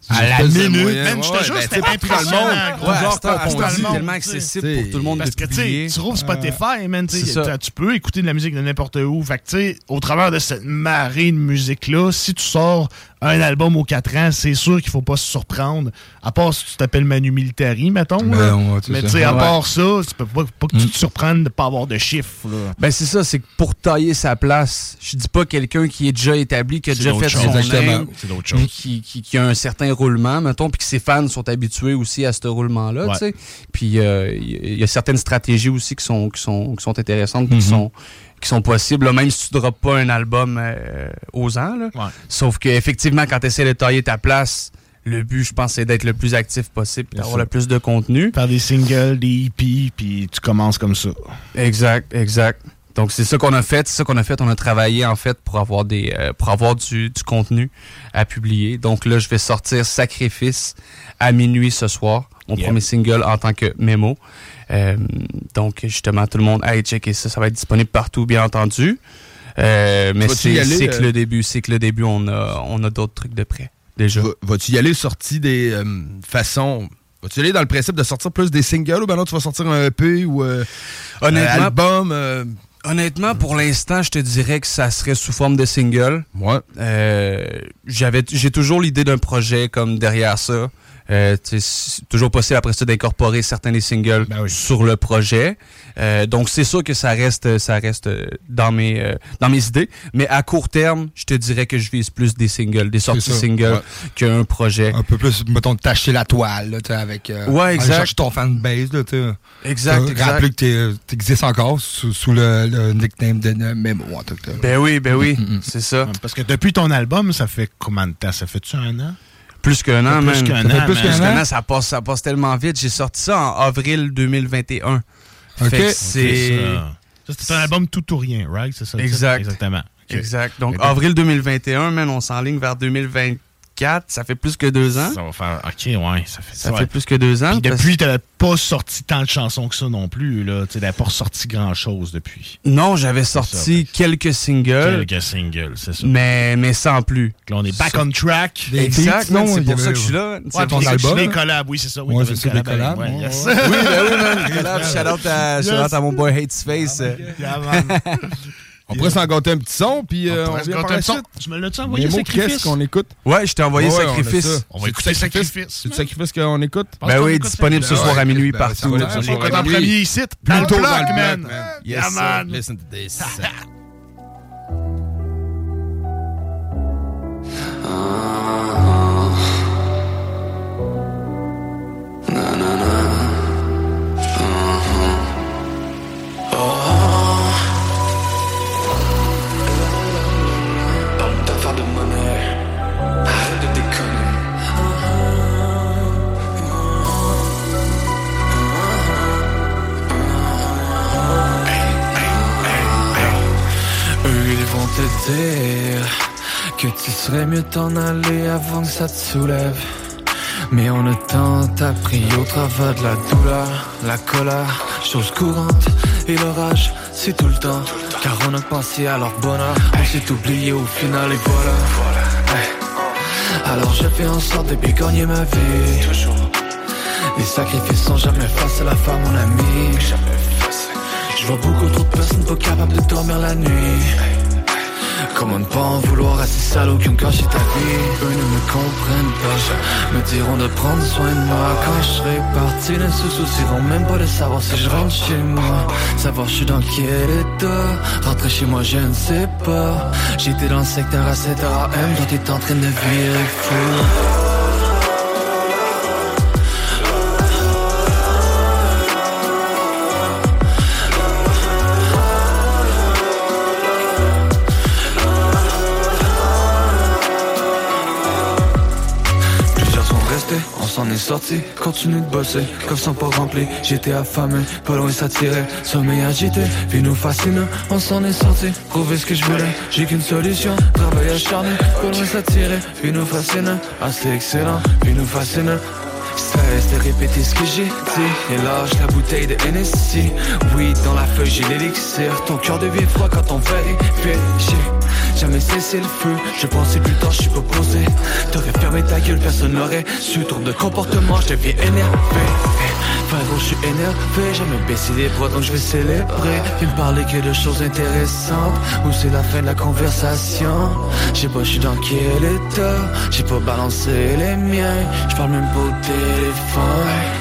À la minute, je te jure, ben, c'était dans le impressionnant, monde. tellement accessible pour tout le monde Parce que tu tu rouvres Spotify, man, tu peux écouter de la musique de n'importe où. Fait que tu sais, au travers de cette marée de musique-là, si tu sors un album aux 4 ans, c'est sûr qu'il faut pas se surprendre. À part si tu t'appelles Manu Militari, mettons. Ben, là. ouais, c'est Mais tu sais, à Ouais. part ça, tu peux pas, pas que tu te surprennes de pas avoir de chiffres. là. Ben c'est ça, c'est que pour tailler sa place, je dis pas quelqu'un qui est déjà établi, qui a déjà fait son name, C'est d'autres choses. Qui, qui, qui a un certain roulement, mettons, puis que ses fans sont habitués aussi à ce roulement-là, Ouais. tu sais. Puis euh, il y, a certaines stratégies aussi qui sont, qui sont, qui sont intéressantes, qui Mhm. sont qui sont possibles, là, même si tu ne drops pas un album euh, aux ans. Là. Sauf que effectivement, quand tu essaies de tailler ta place, le but, je pense, c'est d'être le plus actif possible, d'avoir le plus de contenu. Faire des singles, des EP, puis tu commences comme ça. Exact, exact. Donc c'est ça qu'on a fait, c'est ça qu'on a fait. On a travaillé en fait pour avoir des, euh, pour avoir du, du contenu à publier. Donc là, je vais sortir Sacrifice à minuit ce soir, mon Yep. premier single en tant que mémo. Euh, donc justement, tout le monde, hey, checker ça, ça va être disponible partout, bien entendu. Euh, mais c'est que euh, le début, c'est que le début, on a, on a d'autres trucs de près déjà. Va- Vas-tu y aller sorti des euh, façons? Vas-tu y aller dans le principe de sortir plus des singles ou ben non, tu vas sortir un EP ou euh, Honnêtement, un album euh, Honnêtement, pour l'instant, je te dirais que ça serait sous forme de single. Euh, j'avais, j'ai toujours l'idée d'un projet comme derrière ça. Euh, c'est toujours possible après ça d'incorporer certains des singles sur le projet. Euh, donc c'est sûr que ça reste, ça reste euh, dans mes, euh, dans mes idées. Mais à court terme, je te dirais que je vise plus des singles, des sorties ça, singles ouais. qu'un projet. Un peu plus, mettons, tâcher la toile, là, tu sais, avec. euh, Ouais, exact. chercher ton fanbase, là, tu sais. Exact, exact. Rappeler que t'es- t'existes encore sous, sous le, le nickname de Memo, en tout cas. Ben oui, ben oui, c'est ça. Parce que depuis ton album, ça fait combien de temps? Ça fait-tu un an? Plus qu'un an, Plus qu'un an, plus man. qu'un an, ça passe, ça passe tellement vite. J'ai sorti ça en avril 2021. Ok. Fait que c'est... C'est un album tout ou rien, right? C'est ça? Exact. Exactement. Exact. Donc- avril 2021, man, on s'enligne vers 2024. Ça fait plus que deux ans. Ça va faire. Ok, ouais, ça fait Ça ouais. fait plus que deux ans. Puis depuis, t'avais pas sorti tant de chansons que ça non plus, là. Tu n'avais pas ressorti grand-chose depuis. Non, j'avais ça, sorti quelques singles. Quelques singles, c'est ça. Mais, mais sans plus. Là, on est back on track. Des Exact, non, c'est il y pour ça que je suis là. C'est Ouais, pour ton album. là. Des collabs, oui, c'est ça. Oui, Ouais, t'avais c'est des collab, collabs, ouais, yes. Oui, ben oui, man. Collab, shout out à, shout out à mon boy Hatespace. Yeah, man. On pourrait s'en gâter un petit son, puis euh, On on, se revient gâter par la un son. suite. Tu me l'as-tu envoyé, Mémo, Sacrifice? qu'est-ce qu'on écoute? Ouais, je t'ai envoyé Ouais, on a Sacrifice. ça. On va écouter Sacrifice. C'est du sacrifice qu'on écoute? Ben oui, disponible ce soir à minuit partout. On l'écoute en premier ici, dans le Plutôt bloc, dans le bloc, man. Yeah, Yes, sir. man. Listen to this. Parle te dire que tu serais mieux t'en aller avant que ça te soulève. Mais on a tant appris au travers de la douleur, la colère, chose courante. Et l'orage, c'est tout le temps. Car on a pensé à leur bonheur, on s'est oublié au final et voilà. Alors je fais en sorte de ma vie. Les sacrifices sont jamais faciles à faire, mon ami. Je vois beaucoup trop de personnes pas capables de dormir la nuit. Comment ne pas en vouloir à ces salauds qui ont gâché ta vie? Eux ne me comprennent pas. Me diront de prendre soin de moi. Quand je serai parti ne se soucieront même pas de savoir si je rentre chez moi. Savoir je suis dans quel état? Rentrer chez moi je ne sais pas. J'étais dans le secteur à 7 AM Quand t'es en train de virer fou s'en est sorti, continue de bosser, coffre sont pas remplis, j'étais affamé, pas loin ça sommeil agité, vie nous fascine, on s'en est sorti, trouver ce que je voulais, j'ai qu'une solution, travail acharné, pas loin ça tirait, nous fascine, c'est excellent, vie nous fascine. Cesse de répéter ce que j'ai dit. Et lâche la bouteille de NSC Oui, dans la feuille j'ai l'élixir. Ton cœur devient froid quand on vérifie jamais cessé le feu. Je pensais plus tard, je suis pas posé. T'aurais fermé ta gueule, personne n'aurait su. Tour de comportement, je deviens énervé. Gros, je suis énervé, jamais baissé les bras, donc je vais célébrer. Viens me parler que de choses intéressantes. Ou c'est la fin de la conversation? Je sais pas, je suis dans quel état. J'ai pas balancé les miens. Je parle même pas au téléphone.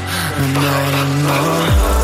Non, non, non.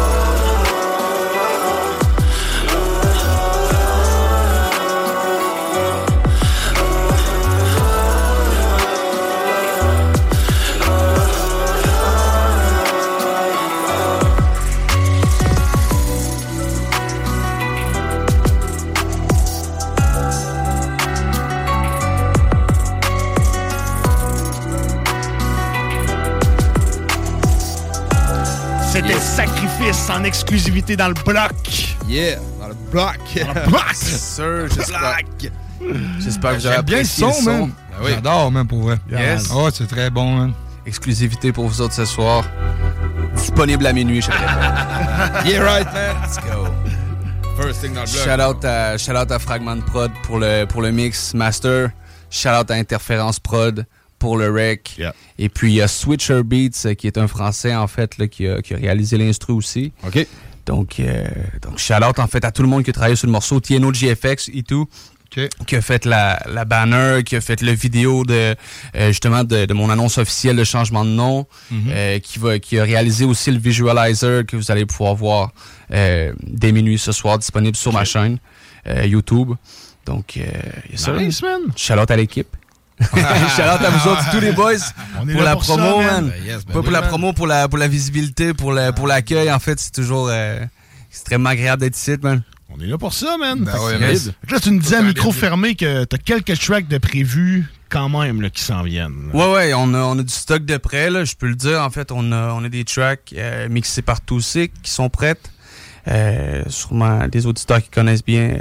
En exclusivité dans le bloc. Yeah, dans le bloc. Dans le bloc. sûr, j'espère. J'espère que vous avez J'aime bien le son, man. Ben oui. J'adore, man, pour vrai. Yes. Oh, c'est très bon, man. Exclusivité pour vous autres ce soir. Disponible à minuit, je Yeah, right, man. Let's go. First thing dans le bloc. Shout out à, shout out à Fragment Prod pour le, pour le mix master. Shout out à Interférence Prod pour le rec. Et puis il y a Switcher Beats, euh, qui est un Français, en fait, là, qui, a, qui a réalisé l'instru aussi. OK. Donc, euh, donc shout out, en fait, à tout le monde qui a travaillé sur le morceau. Tieno GFX et tout. Qui a fait la, la banner, qui a fait le vidéo de euh, justement de, de mon annonce officielle de changement de nom, Mhm. euh, qui va qui a réalisé aussi le visualizer que vous allez pouvoir voir euh, dès minuit ce soir disponible sur ma chaîne YouTube. Donc, il y a ça. Nice, man. Shout out à l'équipe. Shout out à vous autres, tous les boys, On est pour là la pour promo, man. man. Ben yes, ben Pas oui, pour la man. promo, pour la, pour la visibilité, pour la- pour l'accueil. En fait, c'est toujours euh, extrêmement agréable d'être ici, man. On est là pour ça, man. Ben ouais, Là, tu nous disais à micro fermé que t'as quelques tracks de prévus quand même là, qui s'en viennent. Ouais, ouais, on a, on a du stock de prêt, là, je peux le dire. En fait, on a, on a des tracks euh, mixés par Toussaint qui sont prêtes. Euh, sûrement des auditeurs qui connaissent bien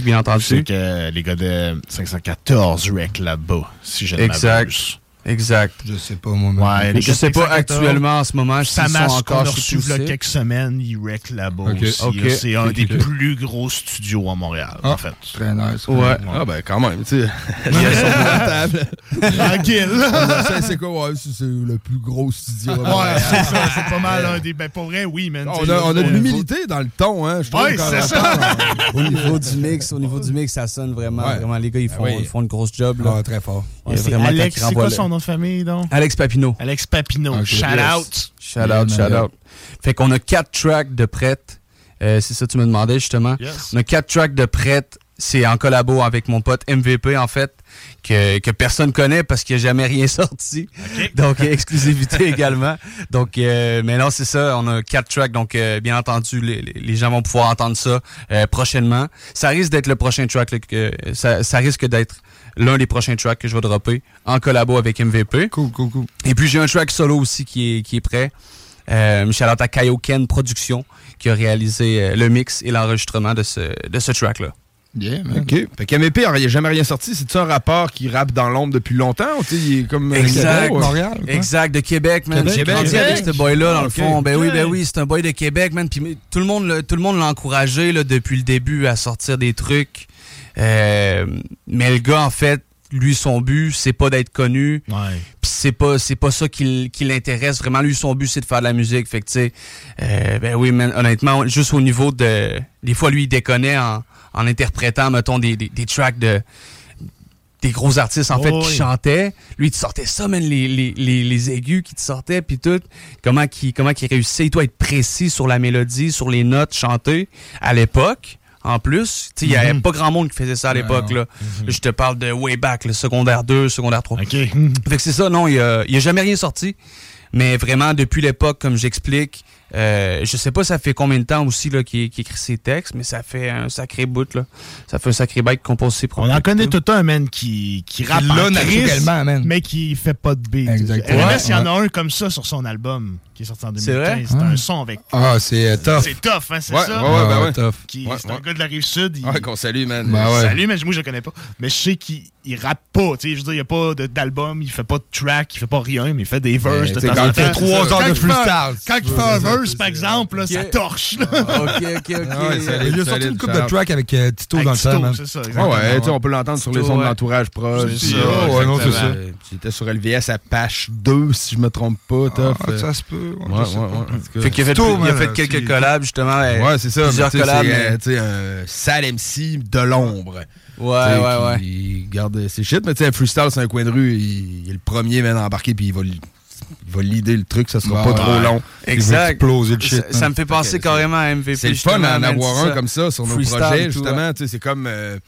bien entendu. sais que les gars de 514 rec là-bas, si je ne m'abuse. Exact. Je sais pas, moi. Ouais, je sais pas 514, actuellement en ce moment Ça sont marche encore a chez reçu là quelques semaines, ils rec là-bas Ok. aussi. C'est un des plus gros studios à Montréal, Ah, en fait. Très nice. Ouais. Ah, ben, quand même, tu sais. Ils sont à la table. Tranquille. C'est- quoi, ouais, c'est c'est le plus gros studio. à Ouais, Montréal. c'est ça. C'est pas mal un des. Ben, pour vrai, oui, man. On a, on a de l'humilité dans le ton, hein. Je trouve, Ouais, c'est on ça. au niveau du mix, au niveau du mix, ça sonne vraiment, vraiment. Les gars, ils font, oui. ils font une grosse job. Là. Ah, très fort. C'est Alex, c'est quoi son nom de famille, donc? Alex Papineau. Alex Papineau. Ok. Shout Yes. out. Shout out, shout out. Fait qu'on a quatre tracks de prêtes. Euh, c'est ça que tu me demandais justement. Yes. On a quatre tracks de prêtes. C'est en collabo avec mon pote MVP en fait, que, que personne connaît parce qu'il n'y a jamais rien sorti. Donc euh, exclusivité également. Donc euh, mais non c'est ça, on a quatre tracks. Donc euh, bien entendu les, les- gens vont pouvoir entendre ça euh, prochainement. Ça risque d'être le prochain track. là, que, ça, ça risque d'être l'un des prochains tracks que je vais dropper en collabo avec MVP. Cool, cool, cool. Et puis j'ai un track solo aussi qui est, qui est prêt. Euh, shout out à Kaioken Productions qui a réalisé euh, le mix et l'enregistrement de ce, de ce track-là. Yeah, man. OK. Fait qu'MVP, il n'y a jamais rien sorti. C'est-tu un rapport qui rappe dans l'ombre depuis longtemps? Ou tu sais, il est comme... euh, Exact. Québec, Montréal, quoi. Exact, de Québec, man. Québec, J'ai grandi avec ce boy-là, dans le fond. Ben oui, ben oui, c'est un boy de Québec, man. Puis mais tout le monde, le- tout le monde l'a encouragé là, depuis le début à sortir des trucs. Euh, mais le gars, en fait, lui, son but, c'est pas d'être connu. Ouais. Puis c'est pas c'est pas ça qui, qui l'intéresse vraiment lui son but c'est de faire de la musique fait que tu sais euh, ben oui man, honnêtement juste au niveau de des fois lui il déconnait en, en interprétant mettons des, des, des tracks de des gros artistes en Oh fait oui. qui chantaient lui il te sortait ça man les, les, les, les aigus qui te sortaient puis tout comment qui comment qu'il réussissait toi à être précis sur la mélodie sur les notes chantées à l'époque en plus, il y avait Mhm. pas grand monde qui faisait ça à Ouais, l'époque. là. Je te parle de way back, le secondaire 2, secondaire 3. OK. Fait que c'est ça, non, il y a, y a jamais rien sorti. Mais vraiment, depuis l'époque, comme j'explique, euh, je sais pas ça fait combien de temps aussi là qu'il écrit ses textes, mais ça fait un sacré bout, là. Ça fait un sacré bail qu'on pose ses On en connaît tout un, man, qui, qui rappe l'a en crise, naturellement, man. mais qui fait pas de beat. Exactement. Il y en Ouais. a un comme ça sur son album qui est sorti en 2015. C'est vrai? C'est Ouais. un son avec... Ah, c'est euh, tough. C'est tough, hein, c'est Ouais, ça? ouais, ouais, ben ouais. tough. Qui- Ouais, c'est ouais. un gars de la Rive-Sud. il- Ouais, qu'on salue, man. Ben ouais. Salut, mais moi je le connais pas. Mais je sais qu'il il rappe pas. Tu sais, je veux dire, il n'y a pas de- d'album, il fait pas de track, il fait pas rien, mais il fait des verses de temps quand en il fait trois heures Quand de il fait- freestyle, Quand il fait un verse, par exemple, là, ça torche. là. ok, ok, ok. Ah il a sorti une coupe de track avec euh, Tito dans le temps. man. c'est ça, Ouais, exactement. ouais, tu sais, on peut l'entendre sur les Tito, ondes ouais. d'entourage proche. C'est puis, ça, euh, ouais, non, c'est ça. C'était sur LVS à Pache 2, si je me trompe pas, Tough. Ah, ça se peut. Ouais, Ouais, ouais, cas. Fait qu'il a fait, il a fait euh, quelques collabs, justement. euh, Ouais, c'est ça. Plusieurs collabs. c'est, mais- euh, sais, un sale MC de l'ombre. Ouais, ouais, ouais. qui garde ses shit, mais tu sais, un freestyle, c'est un coin de rue, il, il est le premier man, à embarquer, puis il va, il va leader le truc, ça sera pas trop ouais. long. Exact. exploser le shit, Ça, me fait penser carrément à MVP. C'est le fun d'en man, avoir un ça. comme ça sur nos Freestyle projets, justement. ouais. tu sais, C'est comme. euh,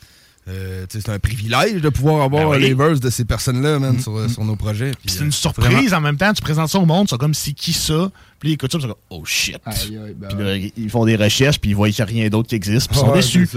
euh, c'est un privilège de pouvoir avoir Ben oui. les verses de ces personnes-là, man, sur, sur nos projets. C'est euh, une surprise en même temps. Tu présentes ça au monde, c'est comme c'est qui ça? Puis ils écoutent ça, puis ils sont comme oh shit. ben puis là, ils font des recherches, puis ils voient qu'il n'y a rien d'autre qui existe, puis ils sont Ouais, déçus.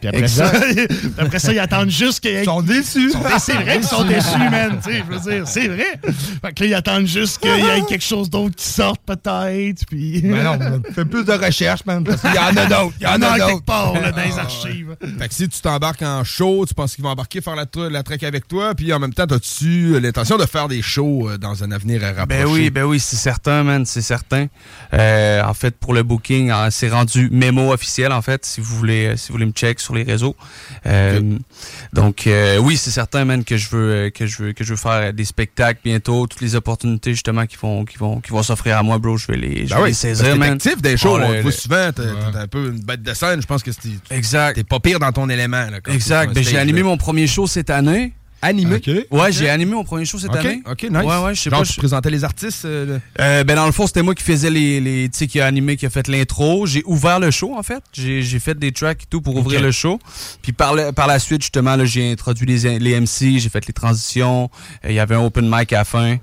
Puis après Exact. ça, après ça, ils attendent juste qu'il y ait. Ils sont déçus. C'est vrai qu'ils sont déçus, man. Tu sais, je veux dire, c'est vrai. Fait que là, ils attendent juste qu'il y ait quelque chose d'autre qui sorte, peut-être. Puis. Mais non, fais plus de recherches, man, parce qu'il y en a d'autres. Il y en a quelque d'autres. part, là, dans les archives. Fait que si tu t'embarques en show, tu penses qu'ils vont embarquer faire la, la track avec toi, puis en même temps, as-tu euh, l'intention de faire des shows euh, dans un avenir à rapprocher? Ben oui, ben oui, c'est certain, man, c'est certain. Euh, en fait, pour le booking, hein, c'est rendu mémo officiel, en fait, si vous voulez, si vous voulez me check sur les réseaux. Euh, Donc, euh, oui, c'est certain, man, que je veux, euh, que je veux, que je veux faire des spectacles bientôt, toutes les opportunités justement qui vont, qui vont, qui vont s'offrir à moi, bro. Je vais les, je Ben vais oui, les saisir, man. actif des shows, Oh, on le- te voit le- souvent, t'es un peu une bête de scène, je pense que c'est- Exact. t'es pas pire dans ton élément. Là, Exact. Ben, j'ai animé là. mon premier show cette année. Animé? Ok. Ouais, j'ai animé mon premier show cette Ok, année. ok, nice. Ouais, ouais, je sais pas. tu je- présentais les artistes? euh, Euh, ben dans le fond, c'était moi qui faisais les, les tu sais, qui a animé, qui a fait l'intro. J'ai ouvert le show en fait. J'ai j'ai fait des tracks et tout pour ouvrir le show. Puis par, le- par la suite justement, là, j'ai introduit les, les MC, j'ai fait les transitions. Euh, Il y avait un open mic à la fin.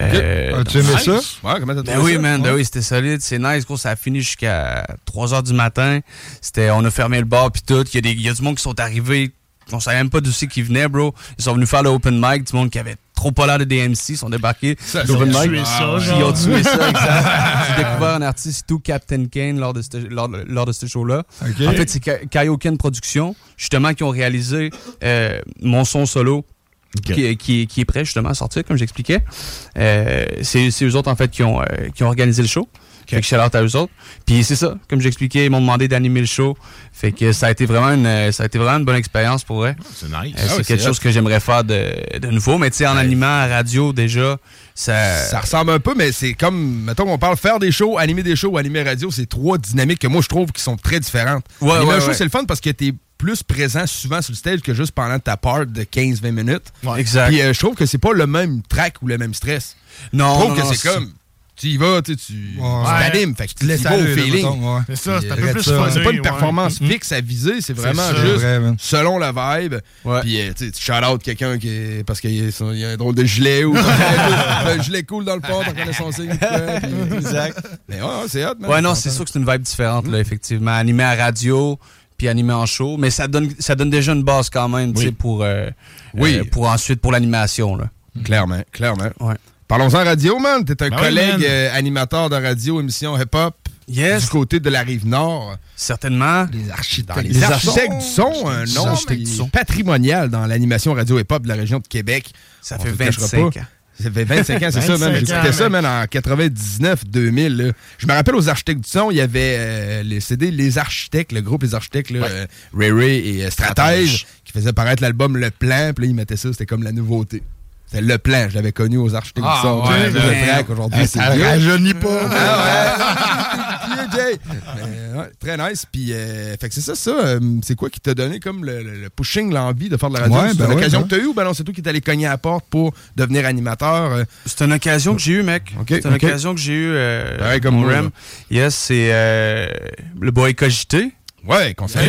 Euh, Ah, tu aimais ça? Ouais, comment t'as ben trouvé oui, ça? man, ben oui, c'était solide, c'est nice, gros, ça a fini jusqu'à 3 heures du matin. C'était, on a fermé le bar puis tout. Il y a des, il y a du monde qui sont arrivés, on savait même pas d'où c'est qu'ils venaient, bro. Ils sont venus faire le open mic, du monde qui avait trop pas l'air de DMC, ils sont débarqués. Ça, l'open Ils ont mic. tué ça, genre. Ils ont tué ça, exact. J'ai découvert un artiste tout, Captain Kane, lors de ce, lors, de- lors de ce show-là. En fait, c'est Ka- Kaioken Productions, justement, qui ont réalisé euh, mon son solo. Qui, qui, qui est prêt justement à sortir, comme j'expliquais. Euh, c'est c'est eux autres, en fait, qui ont, euh, qui ont organisé le show. Fait que shout out à eux autres. Puis c'est ça, comme j'expliquais, ils m'ont demandé d'animer le show. Fait que ça a été vraiment une, ça a été vraiment une bonne expérience pour eux. C'est nice. Euh, Ah c'est ouais, quelque chose que j'aimerais faire de, de nouveau. Mais tu sais, en animant à radio, déjà, ça... Ça ressemble un peu, mais c'est comme, mettons qu'on parle faire des shows, animer des shows ou animer radio, c'est trois dynamiques que moi je trouve qui sont très différentes. Ouais, animer ouais, un show, c'est le fun parce que t'es plus présent souvent sur le stage que juste pendant ta part de 15-20 minutes. Exact. Puis euh, je trouve que c'est pas le même track ou le même stress. Non, je trouve non, que c'est comme, tu y vas, tu t'animes, fait que tu laisses au aller, là, feeling. C'est ça, c'est un peu plus. C'est pas une performance Mhm. fixe à viser, c'est vraiment juste selon la vibe. Ouais. Puis euh, tu shout out quelqu'un qui est, parce qu'il y a un drôle de gilet ou un gilet cool dans le port, t'en connais son signe. Exact. Mais ouais, c'est hot, man. Ouais, non, c'est sûr que c'est une vibe différente, là, effectivement. Animé à radio, puis animé en show. Mais ça donne, ça donne déjà une base quand même, tu sais, pour, euh, Oui. euh, pour ensuite, pour l'animation, là. Clairement, clairement. Ouais. Parlons-en radio, man. T'es un Ben collègue euh, animateur de radio, émission hip-hop. Yes. Du côté de la rive nord. Certainement. Les architectes. les, architectes du son, un nom patrimonial dans l'animation radio hip-hop de la région de Québec. Ça On fait te le cachera 25 pas. ans. Ça fait 25 ans, c'est ça, man. 25 J'écoutais ça, man, en 99-2000. là. Je me rappelle aux architectes du son, il y avait euh, les CD Les Architectes, le groupe Les Architectes, là, euh, Ray Ray et euh, Stratège, qui faisaient paraître l'album Le Plan. Puis là, ils mettaient ça, c'était comme la nouveauté. C'était Le Plan, je l'avais connu aux architectes Ah, du son. ouais, ouais. le track, aujourd'hui, ça rajeunit pas. Ah ouais. Vieux Jay. Mais, ouais, très nice. Puis, euh, fait que c'est ça, ça. euh, c'est quoi qui t'a donné comme le, le- le pushing, l'envie de faire de la radio? Ouais, c'est ben une ouais, occasion ben. que t'as eu ou ben non, c'est toi qui t'es allé cogner à la porte pour devenir animateur? euh? C'est une occasion que j'ai eue, mec. C'est une occasion que j'ai eue. Pareil comme mon. Yes, c'est le boy Cogité. Ouais, qu'on salue,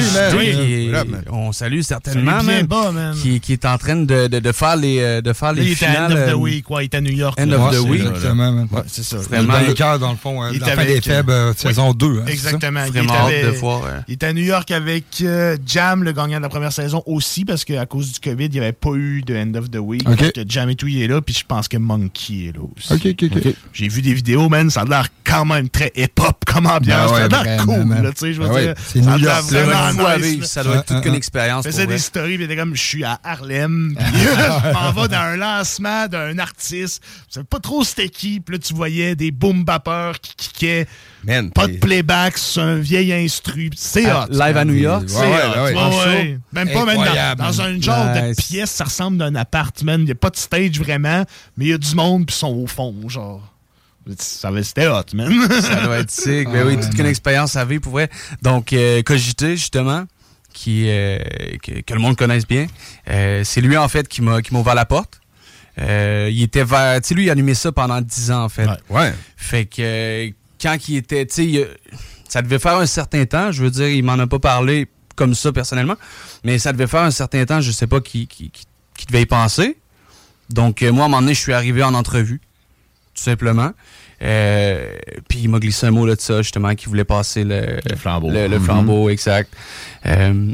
on salue certainement, man, bas, man. Qui, qui est en train de, de, de faire les, euh, de faire les il était à. End of the euh, Week, ouais, il était à New York. End là. of the Week. c'est ça, là. Exactement, man. Ouais, c'est ça. Le Vraiment. vainqueur, dans le fond, hein, Il la était fin des faibles, euh, euh, saison 2. Hein? Exactement. Il était hâte avec- de voir. Il était à New York avec euh, Jam, le gagnant de la première saison aussi, parce qu'à cause du COVID, il n'y avait pas eu de End of the Week. Ok. Donc, Jam et tout, il est là, puis je pense que Monkey est là aussi. Ok, ok, ok. J'ai vu des vidéos, man, ça a l'air quand même très hip-hop comme ambiance. Ça a l'air cool, tu sais, je veux Ben dire. Ça York. Doit être Vraiment fou à nice, vivre, là. ça doit être toute une expérience. Je faisais pour des stories, il était comme, je suis à Harlem, puis je m'en vais dans un lancement d'un artiste. Je savais pas trop c'était qui, puis là, tu voyais des boom bappers qui kickaient. pas de playback, c'est un vieil instru. C'est À- hot. live à New York? C'est hot. ouais. Ouais, En ouais. show? Même pas même Incroyable. dans, dans un genre de pièce, ça ressemble d'un appartement. Il n'y a pas de stage vraiment, mais il y a du monde, puis ils sont au fond, genre. Ça va- C'était hot, man. Ça doit être sick. Ben oui, toute une expérience à vivre pour vrai. Donc, euh, Cogité, justement, qui, euh, que, que le monde connaisse bien, euh, c'est lui, en fait, qui m'a ouvert la porte. Euh, il était vers. Tu sais, lui, il a animé ça pendant 10 ans, en fait. Ouais. Fait que quand il était. Tu sais, ça devait faire un certain temps. Je veux dire, il m'en a pas parlé comme ça personnellement. Mais ça devait faire un certain temps, je sais pas qui, qui, qui- qui devait y penser. Donc, moi, à un moment donné, je suis arrivé en entrevue, tout simplement. Euh, puis il m'a glissé un mot là, de ça, justement, qui voulait passer le, flambeau. Le, le Mhm. flambeau, exact. Euh,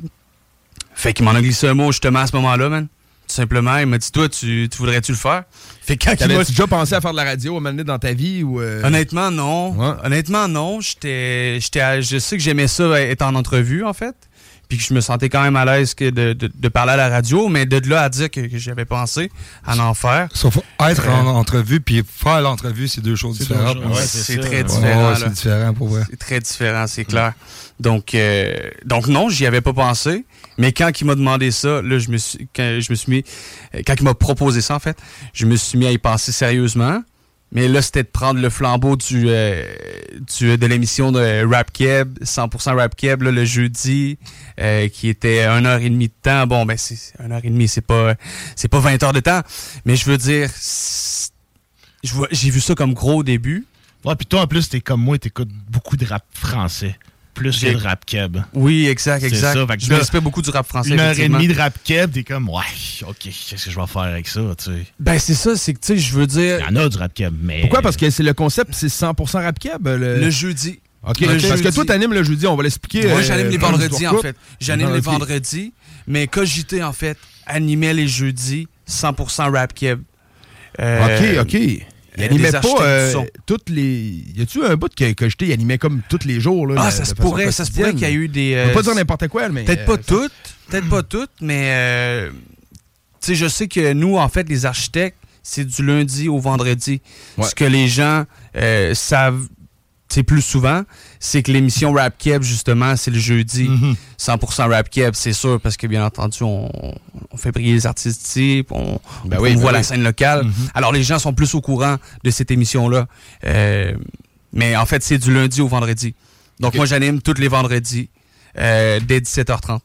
fait qu'il m'en a glissé un mot, justement, à ce moment-là, man. Tout simplement, il m'a dit, toi, tu, tu voudrais-tu le faire? Fait que quand T'avais-tu déjà pensé à faire de la radio à un moment donné dans ta vie ou euh, Honnêtement, non. Honnêtement, non. J'étais, je sais que j'aimais ça être en entrevue, en fait. Puis que je me sentais quand même à l'aise que de, de- de parler à la radio, mais de là à dire que, que j'avais pensé à en faire. Sauf être Euh, en entrevue puis faire l'entrevue, c'est deux choses différentes. ouais, c'est très différent. ouais, c'est là. différent pour vrai. C'est très différent, c'est clair. Donc, euh, donc non, j'y avais pas pensé. Mais quand il m'a demandé ça, là, je me suis, quand je me suis mis, quand il m'a proposé ça, en fait, je me suis mis à y penser sérieusement. Mais là, c'était de prendre le flambeau du, euh, du- de l'émission de Rap Keb, 100% Rap Keb, le jeudi, euh, qui était une heure et demie de temps. Bon, ben, c'est une heure et demie, c'est pas, c'est pas 20 heures de temps. Mais je veux dire, j'ai vu ça comme gros début. Ouais, puis toi, en plus, t'es comme moi, t'écoutes beaucoup de rap français. Plus que de rap keb. Oui, exact, C'est exact. ça, fait que je là, me respecte beaucoup du rap français. Une heure et demie de rap keb, t'es comme, ouais, ok, qu'est-ce que je vais faire avec ça, tu sais? Ben, c'est ça, c'est que, tu sais, je veux dire. Il y en a du rap keb, mais. Pourquoi? Parce que c'est le concept, c'est 100% rap keb. Le, Le jeudi. OK, Le parce que toi, t'animes le jeudi, on va l'expliquer. Moi, euh, j'anime les vendredis, en fait. J'anime les vendredis, mais Cogité, en fait, animait les jeudis 100% rap keb. Euh, OK, OK. Il euh, animait pas euh, toutes les. Y a-tu un bout que, que j'étais, il animait comme tous les jours? Là, Ah, ça se pourrait, ça se pourrait qu'il y a eu des. On peut euh, pas dire n'importe quoi, mais. Peut-être euh, pas ça- toutes, peut-être pas toutes, mais euh, tu sais, je sais que nous, en fait, les architectes, c'est du lundi au vendredi. Ouais. Ce que les gens euh, savent, sais, plus souvent, c'est que l'émission Rap Keb, justement, c'est le jeudi. Mm-hmm. 100% Rap Keb, c'est sûr, parce que bien entendu, on, on fait briller les artistes ici, on, Ben on oui, ben voit oui. la scène locale. Alors, les gens sont plus au courant de cette émission-là. Euh, mais en fait, c'est du lundi au vendredi. Donc, moi, j'anime tous les vendredis euh, dès 17h30.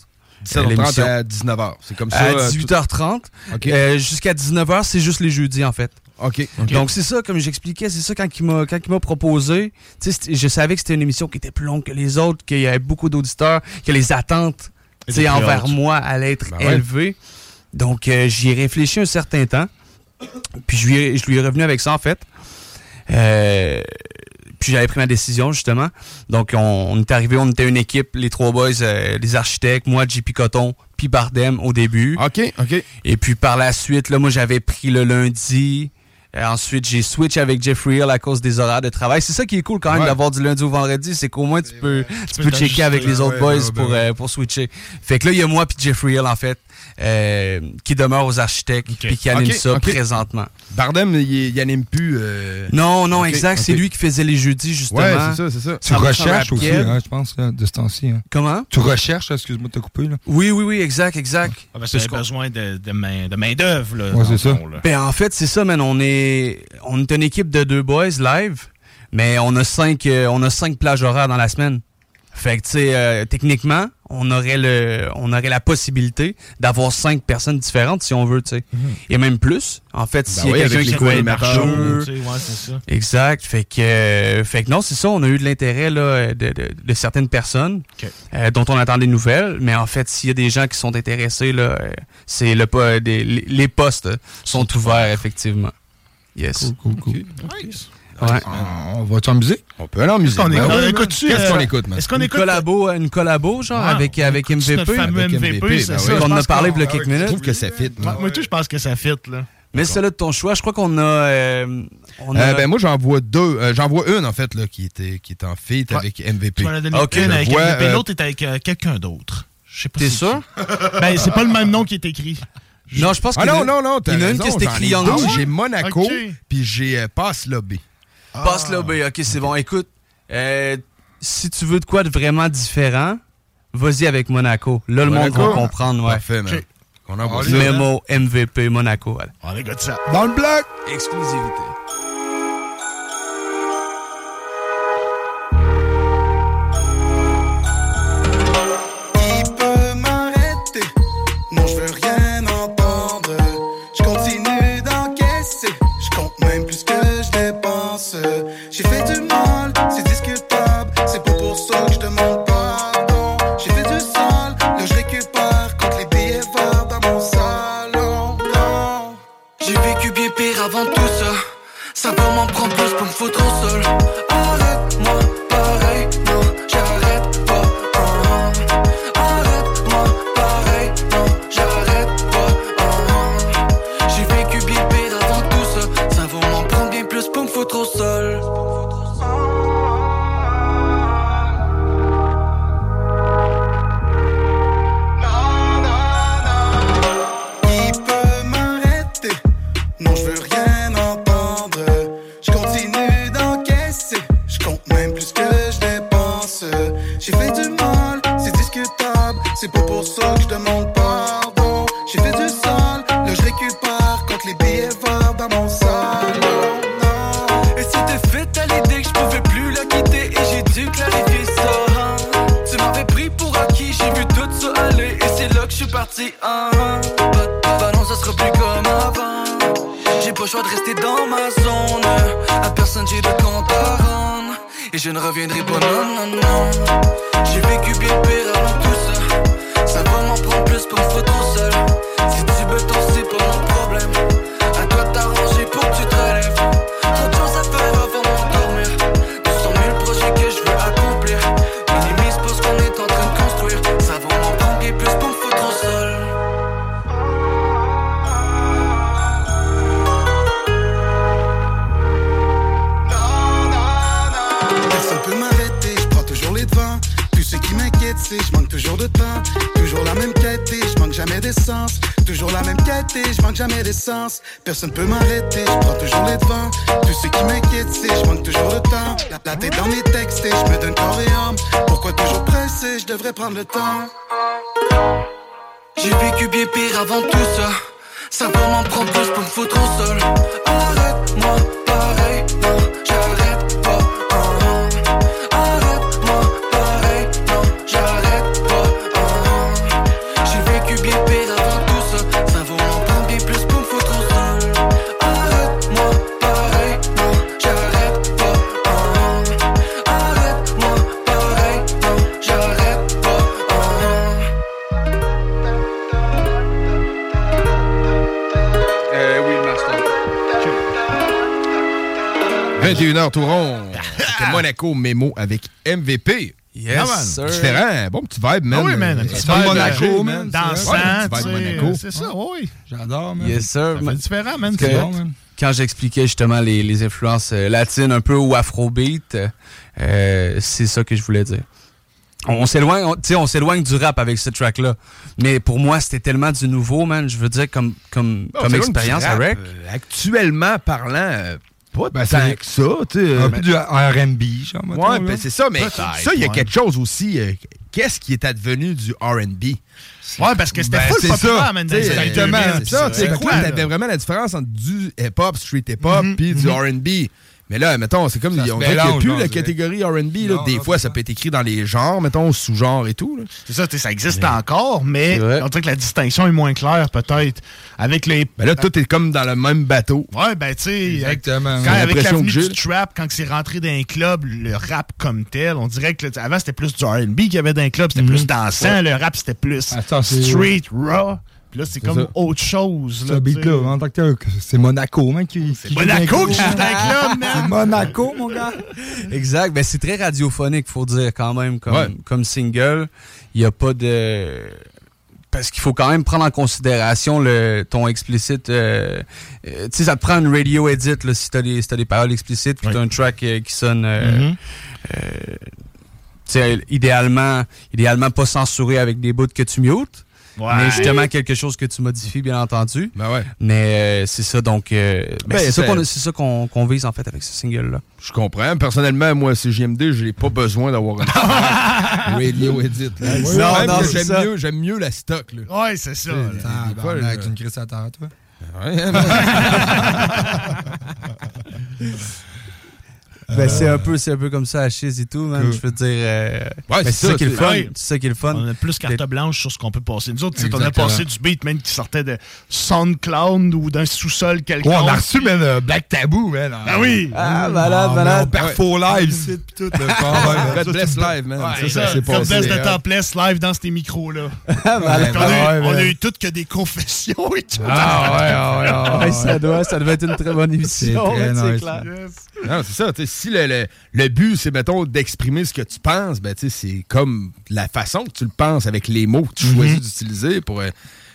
17h30 l'émission. à 19h. C'est comme ça. À euh, tout- 18h30. OK. Euh, Jusqu'à 19h, c'est juste les jeudis, en fait. OK. Donc, c'est ça, comme j'expliquais, c'est ça quand il m'a quand il m'a proposé. Je savais que c'était une émission qui était plus longue que les autres, qu'il y avait beaucoup d'auditeurs, que les attentes envers moi allaient être Ben ouais. élevées. Donc, euh, j'y ai réfléchi un certain temps. Puis, je lui ai, je lui ai revenu avec ça, en fait. Euh, puis j'avais pris ma décision, justement. Donc, on, on est arrivé, on était une équipe, les trois boys, euh, les architectes, moi, JP Coton, puis Bardem au début. OK, OK. Et puis par la suite, là, moi, j'avais pris le lundi. Euh, ensuite, j'ai switch avec Jeffrey Hill à cause des horaires de travail. C'est ça qui est cool quand même Ouais. d'avoir du lundi au vendredi, c'est qu'au moins tu peux, tu peux checker avec les autres boys pour, euh, pour switcher. Fait que là, il y a moi puis Jeffrey Hill, en fait, euh, qui demeure aux architectes puis qui anime ça présentement. Bardem, il, il anime plus. euh, Non, non, exact. C'est lui qui faisait les jeudis, justement. Ouais, c'est ça, c'est ça. Tu 100% recherches aussi, hein, je pense, là, de ce temps-ci. hein. Comment? Tu recherches, excuse-moi de te couper. Là. Oui, oui, oui, exact, exact. Ah, ben, c'est besoin de, de main, de main d'œuvre, là. Ouais, c'est ça. fond, là. Ben, en fait, c'est ça, man. On est, on est une équipe de deux boys live, mais on a cinq, euh, on a cinq plages horaires dans la semaine. Fait que, tu sais, euh, techniquement, on aurait le, on aurait la possibilité d'avoir cinq personnes différentes si on veut, tu sais. Et même plus. En fait, s'il y a Mhm. oui, quelqu'un qui les fait le co-animateurs, marcheur, Tu sais, ouais, c'est ça. Exact. Fait que, euh, fait que non, c'est ça. On a eu de l'intérêt là de, de- de certaines personnes euh, dont on attend des nouvelles. Mais en fait, s'il y a des gens qui sont intéressés là, euh, c'est le des- les, postes sont ouverts effectivement. Yes. Cool, cool, cool. Ouais. On va en musique? On peut aller en musique. qu'on Ben écoute- ouais, Qu'est-ce euh, qu'on écoute, man? Est-ce qu'on Une écoute collabo, une collabo genre Ah, avec on avec MVP. Avec MVP, c'est ben ça. oui. je On en a parlé qu'on- il y a quelques Je minutes. trouve que ça fit. Moi, tout, je pense que ça fit, là. Mais celle-là de ton choix, je crois qu'on a. euh, on a- Euh, ben moi j'en vois deux. Euh, j'en vois une en fait là, qui était qui était en feat Ouais. avec MVP. Tu donné une je avec vois, MVP, euh, l'autre est avec euh, quelqu'un d'autre. Je sais pas T'es c'est sûr? Ben, c'est pas le même nom qui est écrit. Non, je pense Ah y en non, non, non, il y en a une qui s'est j'en ai écrit en deux. dessous. J'ai Monaco, puis j'ai euh, Passe Lobby. Passe là, ben, ok, c'est bon. Écoute, euh, si tu veux de quoi de vraiment différent, vas-y avec Monaco. Là, le monde va comprendre, ouais. Parfait, man. On ça. Memo MVP Monaco. voilà. On écoute ça. Dans le bloc! Exclusivité. Ça va m'en prendre plus pour me foutre au sol. Le choix de rester dans ma zone. À personne j'ai de compte à rendre et je ne reviendrai pas. Non, non, non. J'ai vécu bien pire avant tout ça. Ça va m'en prendre plus pour me foutre sol. Si tu veux t'en c'est pas mon problème. À toi t'arranger pour que tu te relèves. Toujours la même quête et je manque jamais d'essence. Personne peut m'arrêter, je prends toujours les devants. Tout ce qui m'inquiète, c'est je manque toujours de temps. La, la tête dans mes textes et je me donne corps et. Pourquoi toujours pressé, je devrais prendre le temps? J'ai vécu bien pire avant tout ça. M'en prendre plus pour me foutre au sol. Arrête-moi, pareil, 21h tout rond. C'était Monaco Mémo avec MVP. Yes, Ah, man. sir. Différent. Bon petit vibe, man. Ah oui, man, un Euh, petit c'est vibe, Monaco, euh, man. dansant, Ouais, un petit tu vibe sais, Monaco. c'est ça, oui. J'adore, man. Yes, sir. Ça fait différent, man. C'est bon, man. quand j'expliquais justement les, les influences euh, latines un peu ou afrobeat, euh, c'est ça que je voulais dire. On, s'éloigne, on, tu sais, on s'éloigne du rap avec ce track-là. Mais pour moi, c'était tellement du nouveau, man. Je veux dire, comme, comme, Bon, comme c'est expérience euh, actuellement parlant, pas Ben, tant c'est- que ça. Un euh, peu du R&B, genre, Ouais, ben c'est ça, mais ça, il y a ouais. quelque chose aussi. euh, Qu'est-ce qui est advenu du RB? Ouais, parce que c'était full c'est populaire, man, Exactement. 2000, C'est quoi? T'avais vraiment la différence entre du hip-hop, street hip-hop, Mhm, puis du mhm. RB. Mais là, mettons, c'est comme, Ça on dirait qu'il n'y a plus la catégorie RB. Des fois, ça peut être écrit dans les genres, mettons, sous-genres et tout. C'est ça, ça existe encore, mais on dirait que la distinction est moins claire, peut-être. Avec les. Ben là, tout est comme dans le même bateau. Ouais, ben, tu sais. Exactement. Quand avec l'avenue du trap, quand c'est rentré dans un club, le rap comme tel, on dirait que avant c'était plus du RB qu'il y avait dans un club, c'était plus dansant, le rap c'était plus street, raw. Puis là, c'est C'est comme ça. autre chose. Ce beat-là, en tant que tel, c'est Monaco, man, qui. qui joue Monaco qui joue dans le club, man. C'est Monaco, mon gars. Exact. Ben, c'est très radiophonique, faut dire, quand même, comme, Ouais. comme single. Il n'y a pas de. parce qu'il faut quand même prendre en considération le, ton explicite. euh, euh, tu sais, ça te prend une radio edit là, si t'as des, si t'as des paroles explicites, puis t'as un track euh, qui sonne. euh, Mhm. euh, tu sais, idéalement, idéalement pas censuré avec des bouts que tu mutes. Ouais. Mais justement quelque chose que tu modifies, bien entendu. Ben ouais. Mais euh, c'est ça, donc. euh, ben, Ben, c'est ça qu'on c'est vise en fait avec ce single-là. Je comprends. Personnellement, moi, CGMD, j'ai pas besoin d'avoir une radio edit. là. Non, même, non, j'aime ça. mieux, j'aime mieux la stock. Là. Ouais, c'est ça. fois, avec une crise à terre, toi. Ouais, Ben, c'est un peu c'est un peu comme ça à Chiz et tout, man. Je veux dire. euh, Ouais, ben, c'est c'est ça, ça qui est le c'est- fun. ouais. C'est ça qui est le fun. On a plus carte blanche sur ce qu'on peut passer. Nous autres, on a passé du beat, man, qui sortait de SoundCloud ou d'un sous-sol quelconque. Ouais, on a reçu, man, euh, Black Taboo, man. Ah oui! Ah, malade, On malade. perfo live tout. là. Ah, ouais, God ça, bless c'est- live, man. Ouais, ça, ça ça, s'est God bless de hein. Topless live dans ces micros-là. malade. on, a eu, toutes que des confessions et tout. Ah, ouais, ouais, ouais, ça, doit, ça devait être une très bonne émission. c'est clair. Non, c'est ça. tu sais, Si le, le, le but, c'est, mettons, d'exprimer ce que tu penses, ben, c'est comme la façon que tu le penses avec les mots que tu choisis Mhm. d'utiliser pour. euh,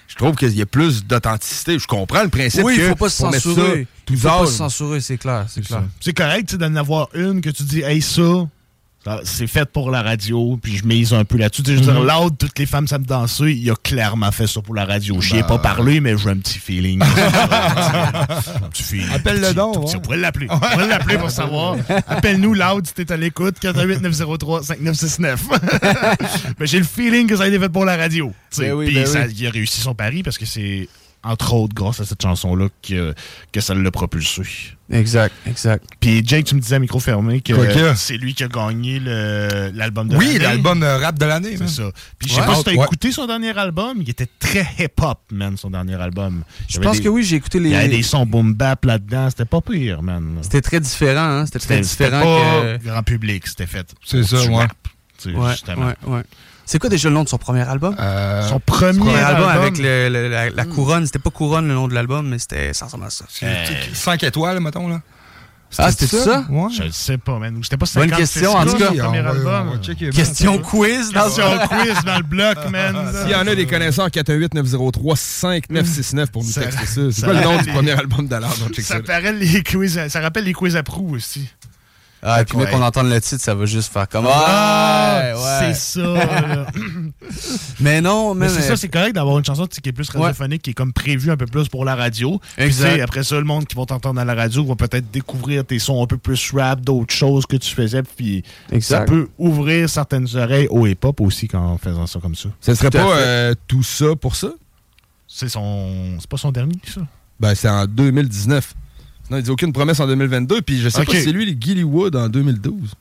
je trouve qu'il y a plus d'authenticité. Je comprends le principe Oui, que il faut pas se censurer. Il faut pas se censurer, c'est clair. C'est clair. C'est correct, d'en avoir une que tu dis, hey, ça, c'est fait pour la radio, puis je mise un peu là-dessus. Je veux dire, Mhm. Loud, toutes les femmes savent danser, il a clairement fait ça pour la radio. Je n'y ai Ben, pas parlé, mais j'ai un petit feeling. un petit feeling. Appelle-le donc, petit. ouais. On pourrait l'appeler. On pourrait l'appeler pour savoir. Appelle-nous Loud si t'es à l'écoute, 418-903-5969. mais j'ai le feeling que ça a été fait pour la radio. Ben oui, Puis ben oui. il a réussi son pari parce que c'est, entre autres, grâce à cette chanson-là que, que ça l'a propulsé. Exact, exact. Puis Jake, tu me disais à micro fermé que c'est lui qui a gagné le- l'album de Oui, l'année. l'album euh, rap de l'année, C'est man. ça. Puis je sais Ouais. pas si t'as Ouais. écouté son dernier album, il était très hip-hop, man, son dernier album. Je pense des- que oui, j'ai écouté les. Il y avait des sons boom bap là-dedans, c'était pas pire, man. C'était très différent, hein. C'était très différent pas que. grand public, c'était fait. C'est ça, ouais. Ouais, justement. ouais, ouais. C'est quoi déjà le nom de son premier album? Euh, Son premier, Premier album, album, avec le- le- la, la couronne. C'était pas couronne le nom de l'album, mais c'était ça ressemble à ça. Euh, 5 étoiles, mettons, là. Ah, c'était ça? Ouais. Je le sais pas, man. C'était pas Bonne 56 question, en tout cas. On va- on va man. Question quiz dans Question quiz dans le bloc, man. S'il y en a des connaisseurs, 418-903-5969 pour nous Ça- texter ça. C'est ça quoi le nom du premier album check ça. Ça, paraît les quiz, à- ça rappelle les quiz à proue aussi. Ah, et puis, dès qu'on entend le titre, ça va juste faire comme. Ah, Ouais, ouais. c'est ça. là. Mais non, Mais mais. c'est ça, c'est correct d'avoir une chanson qui est plus radiophonique, qui est comme prévue un peu plus pour la radio. Puis, Exact. tu sais, après ça, le monde qui va t'entendre à la radio va peut-être découvrir tes sons un peu plus rap, d'autres choses que tu faisais. Puis Exact. ça peut ouvrir certaines oreilles au hip-hop aussi quand en faisant ça comme ça. Ce serait Tout pas euh, tout ça pour ça? C'est son. C'est pas son dernier, ça? Ben, c'est en 2019. Non, il dit aucune promesse en 2022. Puis je sais Ok. pas si c'est lui, les Gilly Wood, en 2012.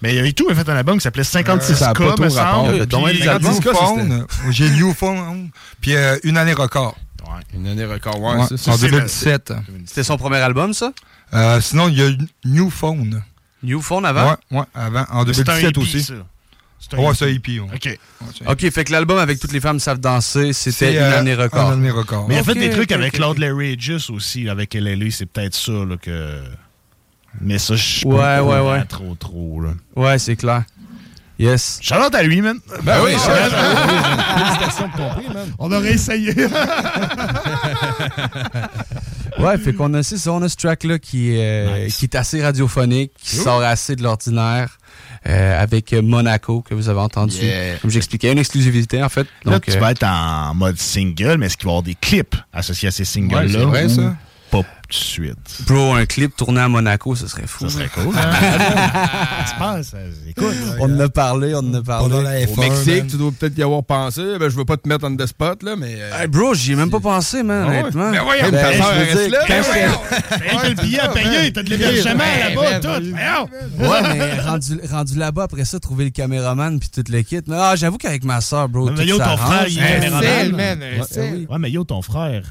Mais il tout, il a fait un album qui s'appelait 56 ça a pas K, me rapport. semble. Ça. J'ai New Phone. Puis euh, une année record. Une année record, ouais, Ouais, ça, ça, en c'est 2017. C'était son premier album, ça? Euh, sinon, il y a New Phone. New Phone avant? Ouais, ouais, avant. En Mais c'est un 2017 hippie, aussi. ça. Ouais, c'est un hippie. ouais. OK. Ouais, Ok, fait que l'album avec toutes les femmes savent danser, c'était une euh, année record. Une année record. Mais il a fait des trucs avec Claude. Larry Just aussi, avec LLA, c'est peut-être ça là, que. Mais ça, je suis Ouais, pas ouais, ouais. trop, trop. Là. Ouais, c'est clair. Yes. Charlotte à lui, man. Ben oui, Charlotte, ouais. Félicitations pour ton prix, man. On aurait essayé. Ouais, fait qu'on a, on ce track-là qui, est, euh, qui est assez radiophonique, qui Cool. sort assez de l'ordinaire, euh, avec Monaco, que vous avez entendu. Yeah. Comme j'expliquais, une exclusivité, en fait. Là, Donc, tu euh, vas être en mode single, mais est-ce qu'il va y avoir des clips associés à ces singles-là? Ouais, c'est vrai, ça. Pas tout de suite. bro, un clip tourné à Monaco, ce serait fou. Ça serait cool. hein? tu penses? Écoute. On en a parlé, on en a parlé. Pendant la Au F1, Mexique, man. tu dois peut-être y avoir pensé. Ben, je veux pas te mettre on the spot, là, mais. euh, Hey, bro, j'y ai même pas pensé, man, Ah ouais? honnêtement. Ben voyons, Ben, ta veux reste dire, là, quand ben t'as le billet à payer, t'as de l'hébergement là-bas, tout. Voyons. Ouais, mais rendu, rendu là-bas, après ça, trouver le caméraman puis tout le kit. Mais, ah, j'avoue qu'avec ma soeur, bro, Mais tout yo, ton frère, il est caméraman. Ouais, mais yo, ton frère.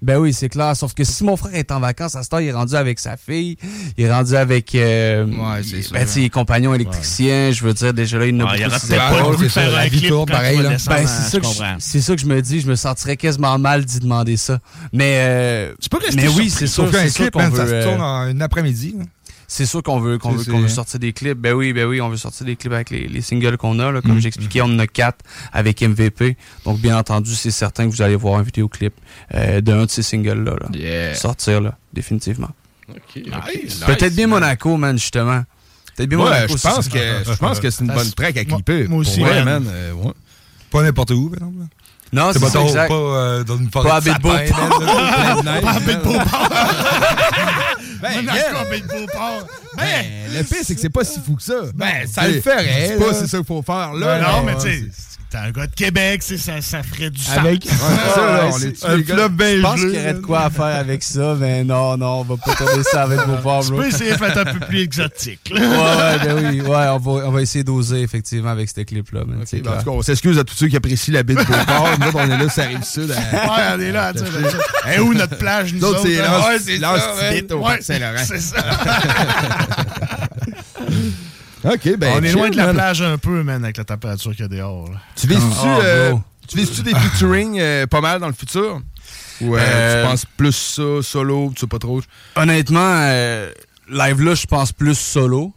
Ben oui, c'est clair. Sauf que si mon frère est en vacances, à ce temps, il est rendu avec sa fille. Il est rendu avec. Euh, Ouais, c'est sûr. Ben, tu sais, les compagnons électriciens. Je veux dire, déjà là, il n'a ses pas de c'est faire ça, la un vie tourne pareil, là. Ben, hein, c'est ça, que c'est ça que je me dis. Je me sentirais quasiment mal d'y demander ça. Mais, euh, Tu peux rester mais oui, c'est sûr, Sauf qu'un c'est sûr clip, qu'on man, ça veut, se euh, tourne en une après-midi. là. C'est sûr qu'on veut, qu'on veut, qu'on veut sortir des clips. Ben oui, ben oui, on veut sortir des clips avec les, les singles qu'on a. Là. Comme Mhm. j'expliquais, on en a quatre avec MVP. Donc, bien entendu, c'est certain que vous allez voir un vidéoclip euh, d'un de ces singles-là. là. Sortir, là, définitivement. Peut-être bien Monaco, man, justement. Peut-être bien Ouais, Monaco. je pense que, je pense que c'est une bonne track à clipper. moi aussi, man. man. euh, ouais. Pas n'importe où, par exemple. Non, c'est c'est pas, ça, trop- exact. pas euh, dans une forêt Pas à de man, neige, Pas à man. Ben, Monaco, yeah. Bilbo Port. Ben, le pire, c'est que c'est pas si fou que ça. Ben, ça T'sais, le ferait, C'est pas c'est ça qu'il faut faire Ben là. non, là. mais tu sais, t'es un gars de Québec, c'est ça, ça ferait du sens. Avec- Ouais, c'est ça, là, on est un flop bien Je pense qu'il y aurait de quoi à faire avec ça, mais non, non, on va pas tourner ça avec vos pauvres. Tu peux essayer de faire un peu plus exotique. là. Ouais, ouais, ben oui, ouais, on va, on va essayer d'oser effectivement avec ce clip-là. Ben, en tout cas, on s'excuse à tous ceux qui apprécient la bite de Beauport. Nous on est là, ça arrive sud. Ouais, on est là, tu sais. Et où notre plage, nous autres? c'est hein? Ouais, c'est ça, ouais. au Ouais, Parc Saint-Laurent. C'est ça. OK, ben. on est loin chill, de la man. plage un peu, man, avec la température qu'il y a dehors. là. Tu vises-tu Ah, euh, vises-tu des featuring euh, pas mal dans le futur? Ou euh, Euh, tu penses plus ça, solo, tu sais pas trop? Honnêtement, euh, live là, je pense plus solo.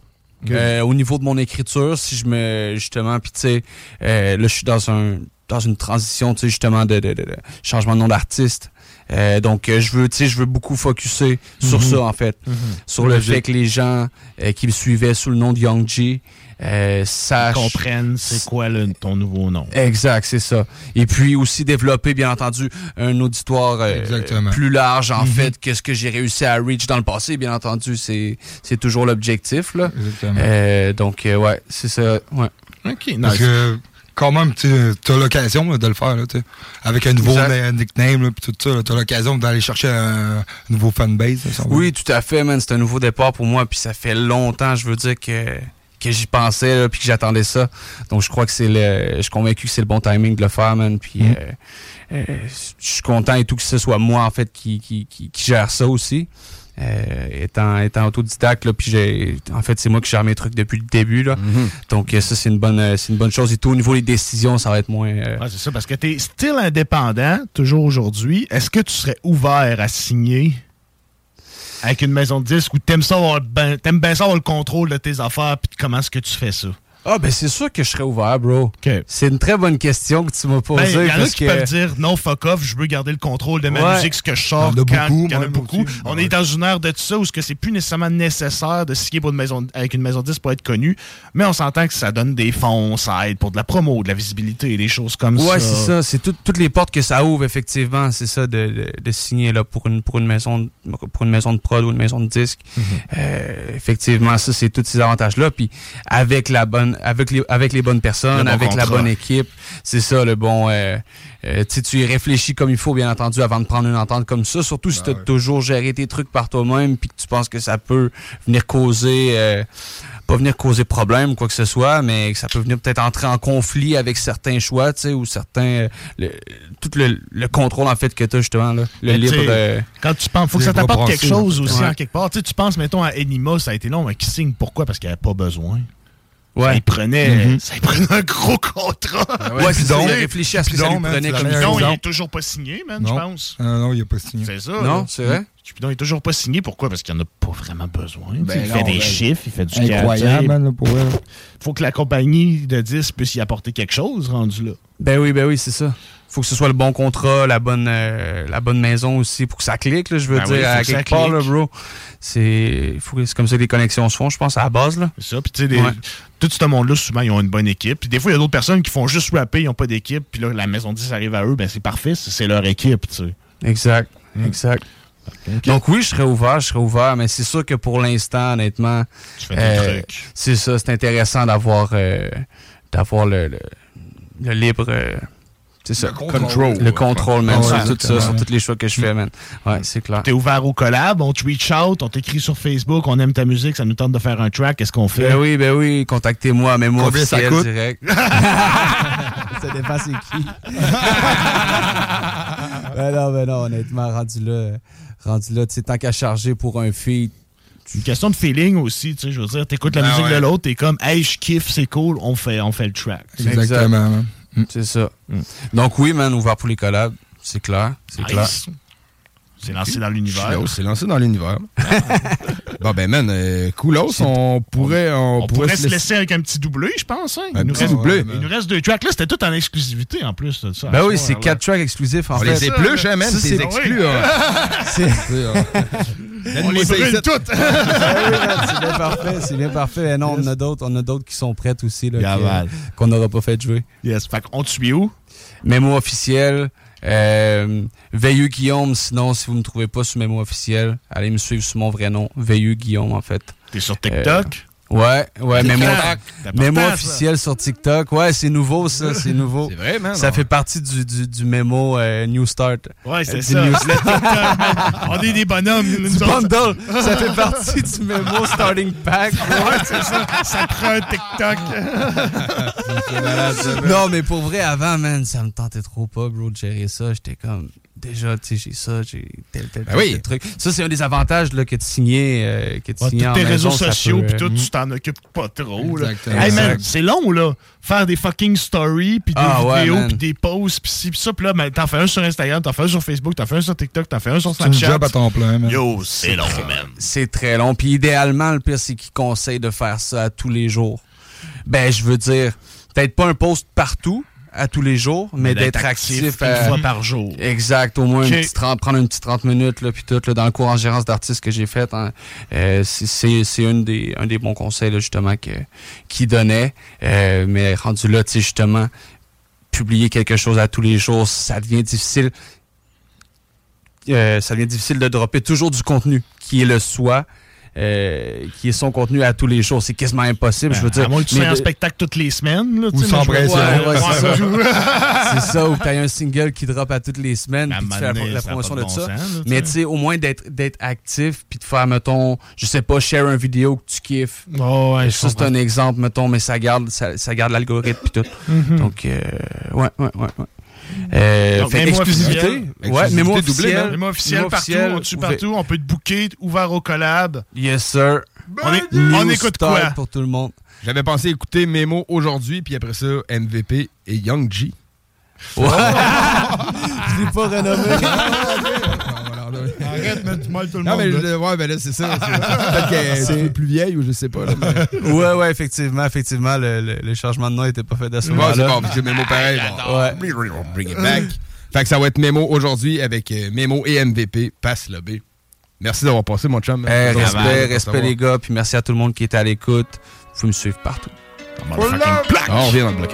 Euh, au niveau de mon écriture, si je me justement, puis tu sais, euh, là je suis dans un dans une transition, tu sais justement de, de, de- de changement de nom d'artiste. Euh, donc euh, je veux, tu sais, je veux beaucoup focuser sur Mhm. ça en fait, Mhm. sur le fait que les gens euh, qui me suivaient sous le nom de Young G euh, sachent comprennent c'est quoi le- ton nouveau nom. Exact, c'est ça. Et puis aussi développer, bien entendu, un auditoire euh, plus large, en Mhm. fait, que ce que j'ai réussi à reach dans le passé, bien entendu, c'est c'est toujours l'objectif. là. Exactement. Euh, donc, euh, ouais, c'est ça. Ouais. OK, Parce que, quand même, tu as l'occasion là, de le faire, là, avec un nouveau Exact. nickname, là, puis tout ça. Tu as l'occasion d'aller chercher un nouveau fanbase. Oui, tout à fait, man. C'est un nouveau départ pour moi, puis ça fait longtemps, je veux dire, que que j'y pensais, puis que j'attendais ça. Donc, je crois que c'est le... Je suis convaincu que c'est le bon timing de le faire, man. Puis, Mm. euh, euh, je suis content et tout que ce soit moi, en fait, qui, qui, qui, qui gère ça aussi. Euh, étant, étant autodidacte, là, puis j'ai, en fait, c'est moi qui gère mes trucs depuis le début, là. Donc, euh, ça, c'est une bonne, euh, c'est une bonne chose. Et tout au niveau des décisions, ça va être moins. euh, Ouais, c'est ça, parce que t'es still indépendant, toujours aujourd'hui. Est-ce que tu serais ouvert à signer avec une maison de disques ou t'aimes ça avoir ben, t'aimes bien ça avoir le contrôle de tes affaires puis comment est-ce que tu fais ça? Ah, ben c'est sûr que je serais ouvert, bro. C'est une très bonne question que tu m'as Ben, posée. Il y en a parce qui que... peuvent dire non, fuck off, je veux garder le contrôle de ma Ouais. musique, ce que je sors Il y en a quand beaucoup, il y en a beaucoup. aussi. On est dans une ère de tout ça où ce que c'est plus nécessairement nécessaire de signer pour une maison, avec une maison de disques pour être connu, mais on s'entend que ça donne des fonds, ça aide pour de la promo, de la visibilité, des choses comme ça. Ouais, c'est ça. C'est tout- toutes les portes que ça ouvre, effectivement. C'est ça de, de, de signer là, pour, une, pour, une maison, pour une maison de prod ou une maison de disque. Mhm. Euh, effectivement, ça, c'est tous ces avantages-là. Puis avec la bonne, avec les, avec les bonnes personnes, Le bon avec la bonne équipe, c'est ça le bon. Euh, euh, tu y réfléchis comme il faut, bien entendu, avant de prendre une entente comme ça. Surtout si tu as toujours géré tes trucs par toi-même, puis que tu penses que ça peut venir causer. euh, pas venir causer problème quoi que ce soit, mais que ça peut venir peut-être entrer en conflit avec certains choix, tu sais, ou certains... le- tout le, le contrôle, en fait, que tu as, justement, là, le Mais libre... euh, Quand tu penses, faut que ça t'apporte quelque chose aussi Ouais. en quelque part. Tu penses, mettons, à Enima, ça a été long, mais qui signe pourquoi? Parce qu'il n'y avait pas besoin. Ouais. Ça, il prenait, Mhm. ça, il prenait un gros contrat. Ouais, c'est ça, il a réfléchi à ce que ça lui prenait comme Non, il exemple. est toujours pas signé, man, je pense. Ah, non, il n'a pas signé. C'est ça. Non, c'est vrai? Cupidon est toujours pas signé. Pourquoi? Parce qu'il n'y en a pas vraiment besoin. Ben il non, fait des ben, chiffres, il fait du incroyable, man, là, pour elle. faut que la compagnie de 10 puisse y apporter quelque chose rendu là. Ben oui, ben oui, c'est ça. Faut que ce soit le bon contrat, la bonne, euh, la bonne maison aussi, pour que ça clique, là, je veux Ben dire, oui, à quelque part, là, bro. C'est comme ça que les connexions se font, je pense, à la base, là. C'est ça. Puis, tu sais, Ouais. tout ce monde-là, souvent, ils ont une bonne équipe. Puis, des fois, il y a d'autres personnes qui font juste rapper, ils n'ont pas d'équipe. Puis là, la maison 10 arrive à eux, ben c'est parfait, c'est leur équipe, tu sais. Exact, exact. Donc oui, je serais ouvert, je serais ouvert, mais c'est sûr que pour l'instant, honnêtement, Tu fais des euh, trucs. c'est ça, c'est intéressant d'avoir euh, d'avoir le, le, le libre c'est ça, Le contrôle. le contrôle, man, Ouais, sur tout exactement. ça, sur tous les choix que je fais, man. Ouais, c'est clair. T'es ouvert au collab, on te reach out, on t'écrit sur Facebook, on aime ta musique, ça nous tente de faire un track, qu'est-ce qu'on fait? Ben oui, ben oui, contactez-moi, même moi Combien ça officiel coûte? direct. ça dépend c'est qui. ben non, ben non, honnêtement, rendu là, rendu là, tu sais, tant qu'à charger pour un feed, C'est une question de feeling aussi, tu sais, je veux dire, t'écoutes la Ben musique ouais. de l'autre, t'es comme, hey, je kiffe, c'est cool, on fait, on fait le track. Exactement, man. C'est ça. Donc oui, man, ouvert pour les collabs, c'est clair, c'est Nice. clair. C'est lancé dans l'univers. C'est lancé dans l'univers. bon, ben, man, euh, coolos, on pourrait, on, On pourrait se laisser avec un petit doublé, je pense. hein. Il, Un nous petit reste, doublé. il nous reste deux tracks. Là, c'était tout en exclusivité en plus. de Ça, Ben oui, ce c'est quatre tracks exclusifs en On fait. les épluche, hein, man, c'est c'est- exclu, hein. On les brûle toutes. Ah c'est bien parfait, c'est bien parfait. Et non, on a d'autres, on a d'autres qui sont prêtes aussi là, qu'on n'aura pas fait jouer. Yes, fait qu'on te suit où? Mémo officiel. Euh, Veilleux Guillaume, sinon, si vous ne me trouvez pas sur Mémo officiel, allez me suivre sur mon vrai nom, Veilleux Guillaume, en fait. T'es sur TikTok? Ouais, ouais, TikTok. Mémo, Mémo ça. officiel sur TikTok. Ouais, c'est nouveau, ça, c'est nouveau. C'est vrai, man. Ça On- fait partie du, du, du Mémo euh, New Start. Ouais, c'est Du ça. On est des bonhommes. nous Du bundle. Ça fait partie du Mémo Starting Pack. Ouais, c'est ça. Ça prend un TikTok. non, mais pour vrai, avant, man, ça me tentait trop pas, bro, de gérer ça. J'étais comme, déjà, tu sais, j'ai ça, j'ai tel, tel, tel, Ben oui. tel truc. Ça, c'est un des avantages là, que de signer, euh, que de Ouais, signer tous en tes maison, réseaux sociaux puis euh, tout, tu t'en occupes pas trop. Là. Exactement. Hey man, c'est long là. Faire des fucking stories puis des Ah, vidéos puis des posts puis ci puis ça puis là ben, t'en fais un sur Instagram, t'en fais un sur Facebook, t'en fais un sur TikTok, t'en fais un sur C'est Snapchat. job à temps plein, man. Yo, c'est long man. C'est très long. Puis idéalement, le pire, c'est qu'ils conseillent de faire ça à tous les jours. Ben, je veux dire, peut-être pas un post partout, à tous les jours, mais, d'être actif, une euh, fois par jour. Exact, au moins une petite 30 prendre une petite 30 minutes, là, puis tout, là, dans le cours en gérance d'artistes que j'ai fait, hein, euh, c'est- c'est c'est une des, un des bons conseils, là, justement, que, qu'il donnait. Euh, mais rendu là, tu sais, justement, publier quelque chose à tous les jours, ça devient difficile. Euh, ça devient difficile de dropper toujours du contenu qui est le soi. Euh, qui est son contenu à tous les jours. C'est quasiment impossible, je veux dire. Ben, À moins que tu Mais en de- spectacle toutes les semaines. Là, Ou tu sais, sans pression. Ouais, ouais, c'est ça. Ouais. c'est ça, ou que t'as un single qui drop à toutes les semaines, puis un tu fais la, promotion de ça. bon sens, là, tu Mais tu sais, au moins d'être d'être actif, puis de faire, mettons, je sais pas, share une vidéo que tu kiffes. Oh, ouais, ça, c'est un exemple, mettons, mais ça garde, ça, ça garde l'algorithme, puis tout. Mhm. Donc, euh, ouais, ouais, ouais, ouais. Euh, Donc, fait mémo exclusivité. officiel. Ouais, mémo. Mémo Mémo partout, on tue ouvert. partout, on peut te booker, ouvert au collab. Yes, sir. On, est- on écoute quoi? pour tout le monde. J'avais pensé écouter Memo aujourd'hui, puis après ça, MVP et Young G. Ouais. Je l'ai pas renommé. Arrête, mais tu mal tout le Non, monde. mais là. ouais, ben là, c'est ça. c'est- Peut-être qu'elle est plus vieille ou je sais pas. Là, mais- ouais, ouais, effectivement, effectivement, le, le- le changement de nom n'était pas fait à ce Ouais, moment-là. c'est bon, j'ai Memo pareil. bon. Ouais. Bring it back. Fait que ça va être Memo aujourd'hui avec euh, Memo et MVP. Passe le B. Merci d'avoir passé, mon chum. Eh, Toujours respect, de respect les gars, puis merci à tout le monde qui était à l'écoute. Vous pouvez me suivre partout. Ah, on revient dans le bloc.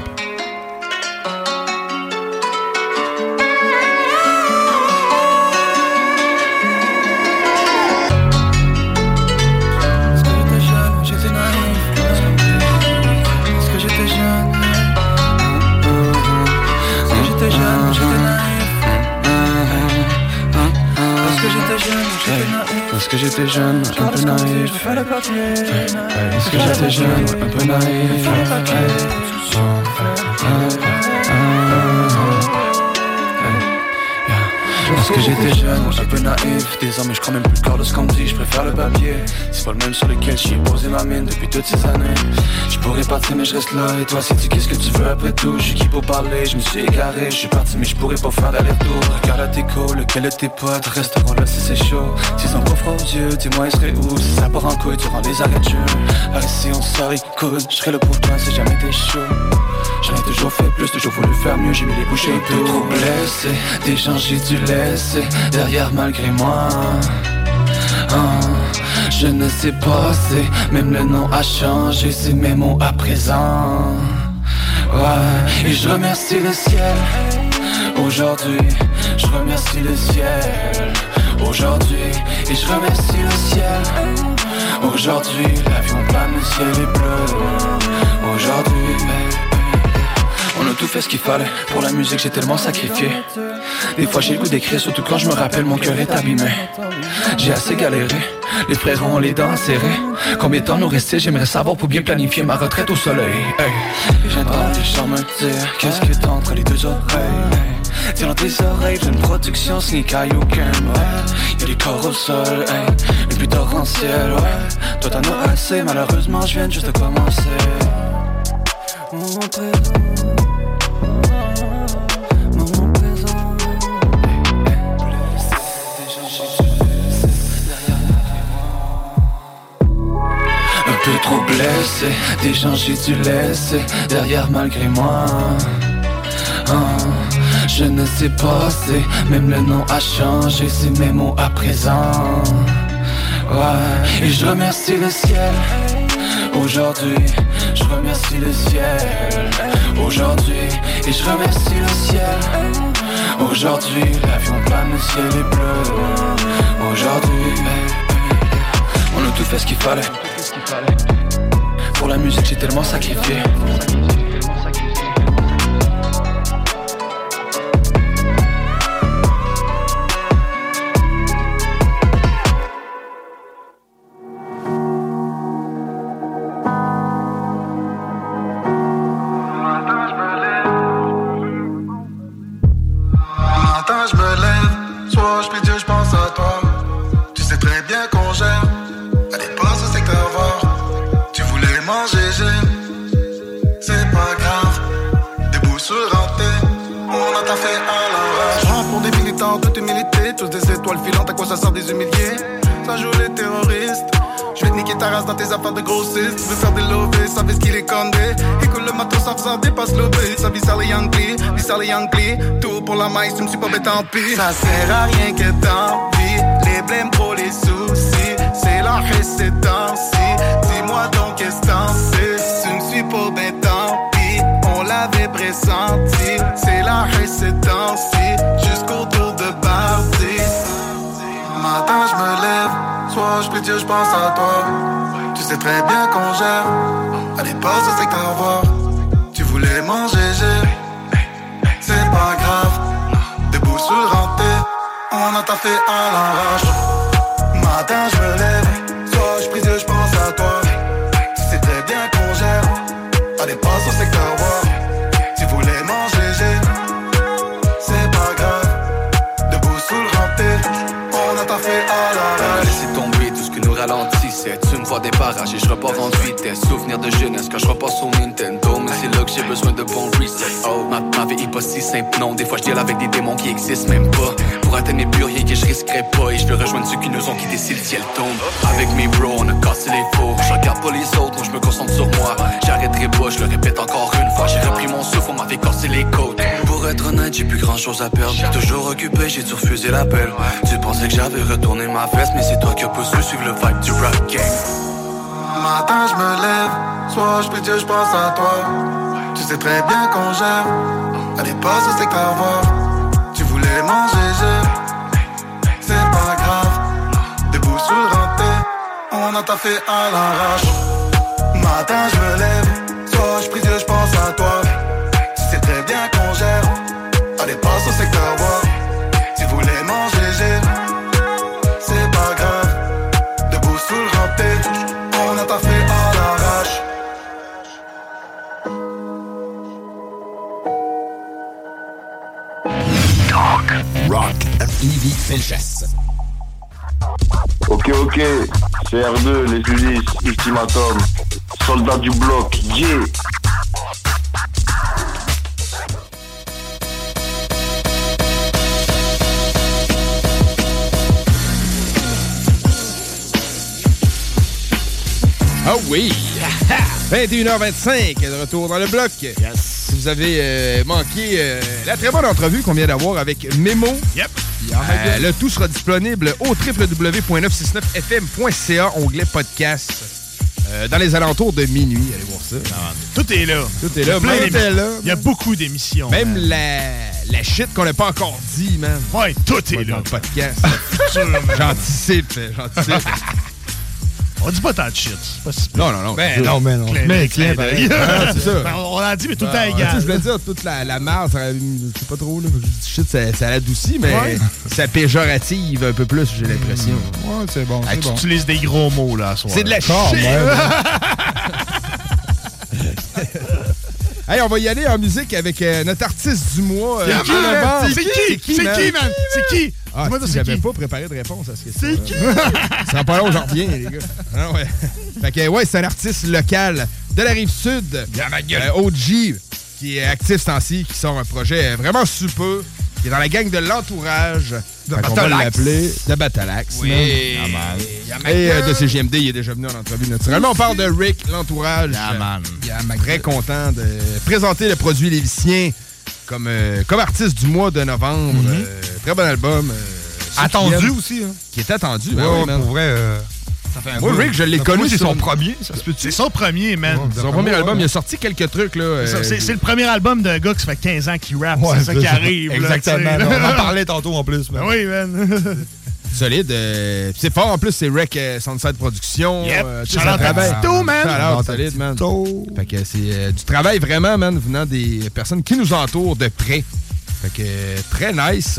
J'étais jeune, j'étais naïf. Parce que j'étais jeune, j'étais naïf. Parce que j'étais jeune, un peu naïf. Parce que j'étais jeune, un peu naïf. Parce que j'étais jeune, un peu naïf. Désormais je crois même plus le corps de ce qu'on dit. Je préfère le papier. C'est pas le même sur lequel j'y ai posé ma mine depuis toutes ces années. Je pourrais partir mais je reste là. Et toi si tu qu'est-ce que tu veux après tout? Je suis qui pour parler, je me suis égaré. Je suis parti mais je pourrais pas faire d'aller-retour. Regarde à tes co, lequel de tes potes Resteront là si c'est chaud? S'ils ont pas froid aux yeux, dis-moi il serait où? Si ça part en couille durant les arrêts de jeu. Par ici on écoute Je serai là pour toi si jamais t'es chaud J'en ai toujours fait plus, toujours voulu faire mieux, j'ai mis les bouchées et tout trop blessé, j'ai dû laisser derrière malgré moi. Ah, Je ne sais pas, c'est même le nom a changé, c'est mes mots à présent. Ouais, et je remercie le ciel. Aujourd'hui, je remercie le ciel. Aujourd'hui, et je remercie le ciel. Aujourd'hui, l'avion plane, le ciel est bleu. Aujourd'hui, on a tout fait ce qu'il fallait Pour la musique j'ai tellement sacrifié Des fois j'ai le goût d'écrire Surtout quand je me rappelle mon cœur est abîmé J'ai assez galéré Les frères ont les dents serrées Combien de temps nous restait J'aimerais savoir pour bien planifier ma retraite au soleil hey. Et j'entends les gens me dire Qu'est-ce que t'as entre les deux oreilles? Tiens dans tes oreilles J'ai une production sneak eye aucun ouais. Y'a des corps au sol hey. Une pluie torrentielle ouais. Toi t'en as assez Malheureusement je viens juste de commencer blessé, des gens j'ai dû laisser derrière malgré moi. Ah, je ne sais pas, c'est même le nom a changé, c'est mes mots à présent. Ouais, et je remercie le ciel. Aujourd'hui, je remercie le ciel. Aujourd'hui, et je remercie le ciel. Aujourd'hui, l'avion plane, le ciel est bleu. Aujourd'hui, on a tout fait ce qu'il fallait. Pour la musique, j'ai tellement sacrifié. À. Tout pour la maïs, tu me suis pas bête tant pis. Ça sert à rien que t'envies. Les blèmes pour les soucis. C'est la récédence. Dis-moi donc qu'est-ce t'en sais? Tu me suis pas bête tant pis. On l'avait pressenti. C'est la récédence. Jusqu'au tour de Bardi. Matin, je me lève. Soit je prie je pense à toi. Tu sais très bien qu'on gère. Allez, passe au secteur voir. Tu voulais manger, On a taffé à l'arrache. Matin, je me lève. Soit je prie Dieu, je pense à toi. Sais très bien qu'on gère. Allez, passe au secteur vois des barrages et je repars en vitesse. Souvenir de jeunesse quand je repasse au Nintendo. Mais c'est là que j'ai besoin de bons resets. Oh, ma, vie est pas si simple, non. Des fois je deal avec des démons qui existent même pas. Pour atteindre mes buts, rien que je risquerais pas. Et je veux rejoindre ceux qui nous ont quittés si le ciel tombe. Avec mes bros, on a cassé les faux. Je regarde pas les autres, je me concentre sur moi. J'arrêterai pas, je le répète encore une fois. J'ai repris mon souffle, on m'avait cassé les côtes. J'ai plus grand chose à perdre. Toujours occupé, j'ai dû refuser l'appel. Tu pensais que j'avais retourné ma veste, mais c'est toi qui as pas su suivre le vibe du rap game. Matin, je me lève. Soit je Dieu, je pense à toi. Tu sais très bien qu'on gère. Allez, passe au secteur voir. Tu voulais manger, j'ai. C'est pas grave. Debout sur le renté. On a taffé à l'arrache. Matin, je me lève. Soit je Dieu, je pense à toi. Tu sais très bien qu'on gère. Allez, passe au secteur voir. Tu voulais manger, j'ai. C'est pas grave. Debout sous le renté. On a taffé à l'arrache. Talk, rock and Evie Felches. Ok, ok, c'est R2, les Ulysses, Ultimatum, soldat du bloc, yeah. Ah oui! 21h25, de retour dans le bloc. Yes. Vous avez euh, manqué euh, la très bonne entrevue qu'on vient d'avoir avec Memo. Yep. Euh, le tout sera disponible au www.969fm.ca, onglet podcast. dans les alentours de minuit, allez voir ça. Tout est là. Tout est Il y a là. là. Il y a beaucoup d'émissions. Même man. la, la shit qu'on n'a pas encore dit, man. Ouais, tout est Dans là. le podcast. J'anticipe, j'anticipe. On dit pas tant de shit. c'est pas si. Non, non, non. Ben non, mais non. Mais clin d'œil. Ah, c'est ça. Ben, On l'a dit, mais tout le temps sais, égal. Je voulais dire, toute la, la ça, je sais pas trop, là, je dis shit, ça, ça l'adoucit, mais Ouais. ça péjorative un peu plus, j'ai l'impression. Ouais, c'est bon, Ah, c'est tu bon. utilises des gros mots, là, à soir. C'est de la shit! ouais, Hey, on va y aller en musique avec euh, notre artiste du mois. C'est euh, qui, man? Levent. C'est qui? C'est qui, man? C'est qui? Ah, Dis-moi, si, c'est j'avais pas préparé de réponse à ce question. C'est qui? Ça pas long, j'en reviens, les gars. Ah, ouais. Fait que, ouais, c'est un artiste local de la rive sud. Euh, OG, qui est actif ce temps-ci, qui sort un projet vraiment super. qui est dans la gang de l'entourage. De Batalax. l'appeler de Batalax. Oui. man. Yeah, man. Yeah, Et euh, man. de CGMD, il est déjà venu en entrevue naturellement. On parle de Rick, l'entourage. man. Très content de présenter le produit Lévicien comme, euh, comme artiste du mois de novembre. Mhm. Euh, très bon album. euh, Attendu aussi, hein. Qui est attendu. Ouais, ben oui, man. pour vrai, ça fait un Moi, bout. Rick, je l'ai connu. c'est son premier, C'est son premier, man. Son premier album, il a sorti quelques trucs. là. euh, C'est- le premier album d'un gars qui fait 15 ans qu'il rappe. Ouais, c'est ça qui arrive. Exactement. On en parlait tantôt en plus. man. Oui, man. Solide. euh, c'est fort. En plus, c'est Rec euh, Soundside Production. Yep. euh, ça travaille. Man. À solide, man. Fait que c'est euh, du travail vraiment, man, venant des personnes qui nous entourent de près. Fait que très nice.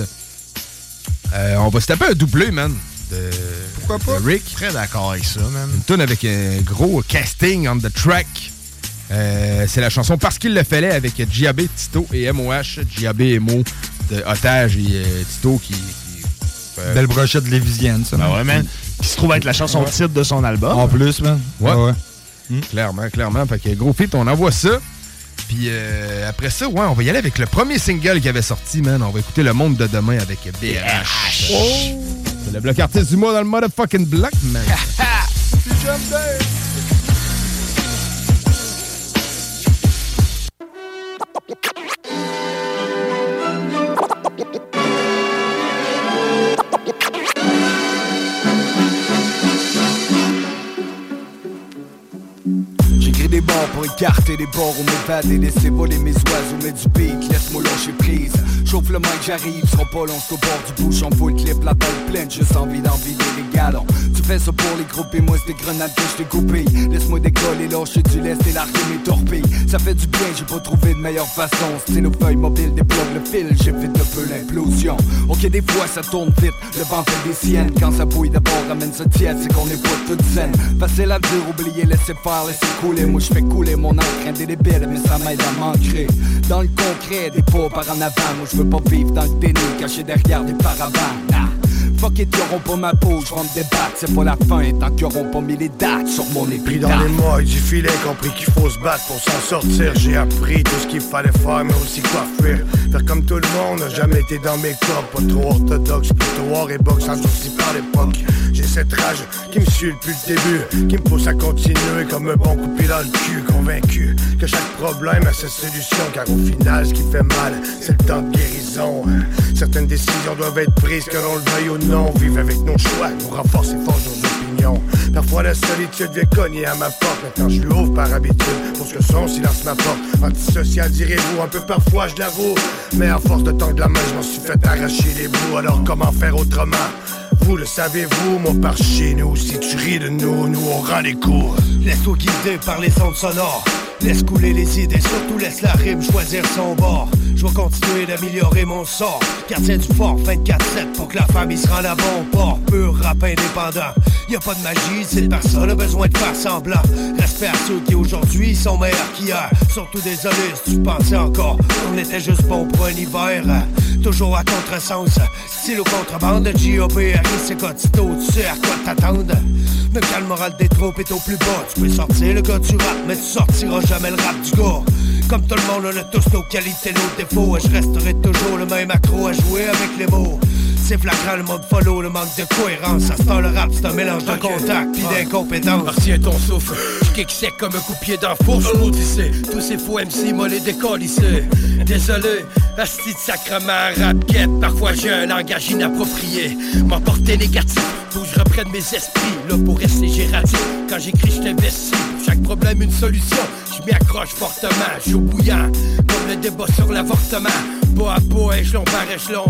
Euh, on va se taper un doublé, man. De, Pourquoi pas? Rick. Très d'accord avec ça, man. Une tune avec un gros casting on the track. Euh, c'est la chanson Parce qu'il le fallait avec Giabé, Tito et MOH. Giabé et Mo de Otage et euh, Tito qui. qui euh, Belle brochette lévisienne, ça. Ben ouais, man. Qui se trouve être la chanson Ouais. titre de son album. En plus, man. Ouais. Ouais, ouais. Clairement, clairement. Fait que gros feat, on envoie ça. Puis euh, après ça, ouais, on va y aller avec le premier single qui avait sorti, man. On va écouter Le Monde de demain avec BRH. C'est le bloc artiste du mois dans le motherfucking block, man. J'écris des bords pour écarter des bords ou m'évader, laisser voler mes oiseaux, mais du beat, laisse-moi lâcher prise. Chauffe le mic, j'arrive, sera pas long, c'est au bord du bouchon, full clip, la balle pleine, juste envie d'en vider les galons. Tu fais ça pour les groupes et moi c'est des grenades que je t'ai coupées. Laisse-moi décoller, lâcher du lest et larguer mes torpilles. Ça fait du bien, j'ai pas trouvé de meilleure façon. Stylo feuille mobile, déploie le fil, j'évite un peu l'implosion. Ok, des fois ça tourne vite, le vent fait des siennes. Quand ça bouille d'abord, ramène ça tiède, c'est qu'on est pas toute zen. Facile à dire, oublier, laisser faire, laisser couler. Moi je fais couler mon encre indélébile, mais ça m'aide à m'ancrer. Dans le concret, des pas par en avant. Moi je veux pas vivre dans le déni, caché derrière des paravents. Nah. Fuck it, y'auront pas ma peau, je vais me débattre, c'est pas la fin, tant qu'ils auront pas mis les dates sur mon Pris épitaphe. dans les mois du filet, compris qu'il faut se battre pour s'en sortir. J'ai appris tout ce qu'il fallait faire, mais aussi quoi fuir. Faire comme tout le monde, jamais été dans mes corps, pas trop orthodoxe, plutôt hors et boxe, sans aussi par l'époque. J'ai cette rage qui me suit depuis le début, qui me pousse à continuer comme un bon coup de pied dans le cul, convaincu que chaque problème a sa solution, car au final, ce qui fait mal, c'est le temps de guérison. Certaines décisions doivent être prises, que l'on le veuille ou non, vivre avec nos choix, nous renforcer fort nos opinions. Parfois la solitude vient cogner à ma porte, maintenant je lui ouvre par habitude, pour ce que son silence m'apporte. Antisocial direz-vous, un peu parfois je l'avoue, mais à force de tendre la main, je m'en suis fait arracher les bouts, alors comment faire autrement? Vous le savez-vous, moi par chez nous, si tu ris de nous, nous on rend les cours. Laisse-toi guider par les ondes sonores. Laisse couler les idées, surtout laisse la rime choisir son bord. Je vais continuer d'améliorer mon sort. Gardien du fort, 24-7 pour que la famille se rende à bon port. Pur rap indépendant. Y a pas de magie, c'est personne a besoin de faire semblant. Respect à ceux qui aujourd'hui sont meilleurs qu'hier. Surtout désolé si tu pensais encore qu'on était juste bon pour un hiver. Toujours à contresens, style au contrebande, G.O.B. c'est Cotito, tu sais à quoi t'attendre? Même quand le moral des troupes est au plus bas, tu peux sortir le gars du rap, mais tu sortiras jamais le rap du gars. Comme tout le monde, on a tous nos qualités, nos défauts, et je resterai toujours le même accro à jouer avec les mots. C'est flagrant le mode follow, le manque de cohérence. À ce temps, le rap, c'est un mélange de contact pis d'incompétence. Retiens ton souffle, je kick sec comme un coup de pied la fourche. Maudissez, tous ces faux MC, moi les décollissés. Désolé, asti de sacrement, rap guette, parfois j'ai un langage inapproprié. M'emporter négatif, faut que je reprenne mes esprits. Là pour rester gératif, quand j'écris, je t'investis. Chaque problème, une solution, je m'y accroche fortement. Chaud bouillant, comme le débat sur l'avortement. Pas à pas, échelon par échelon.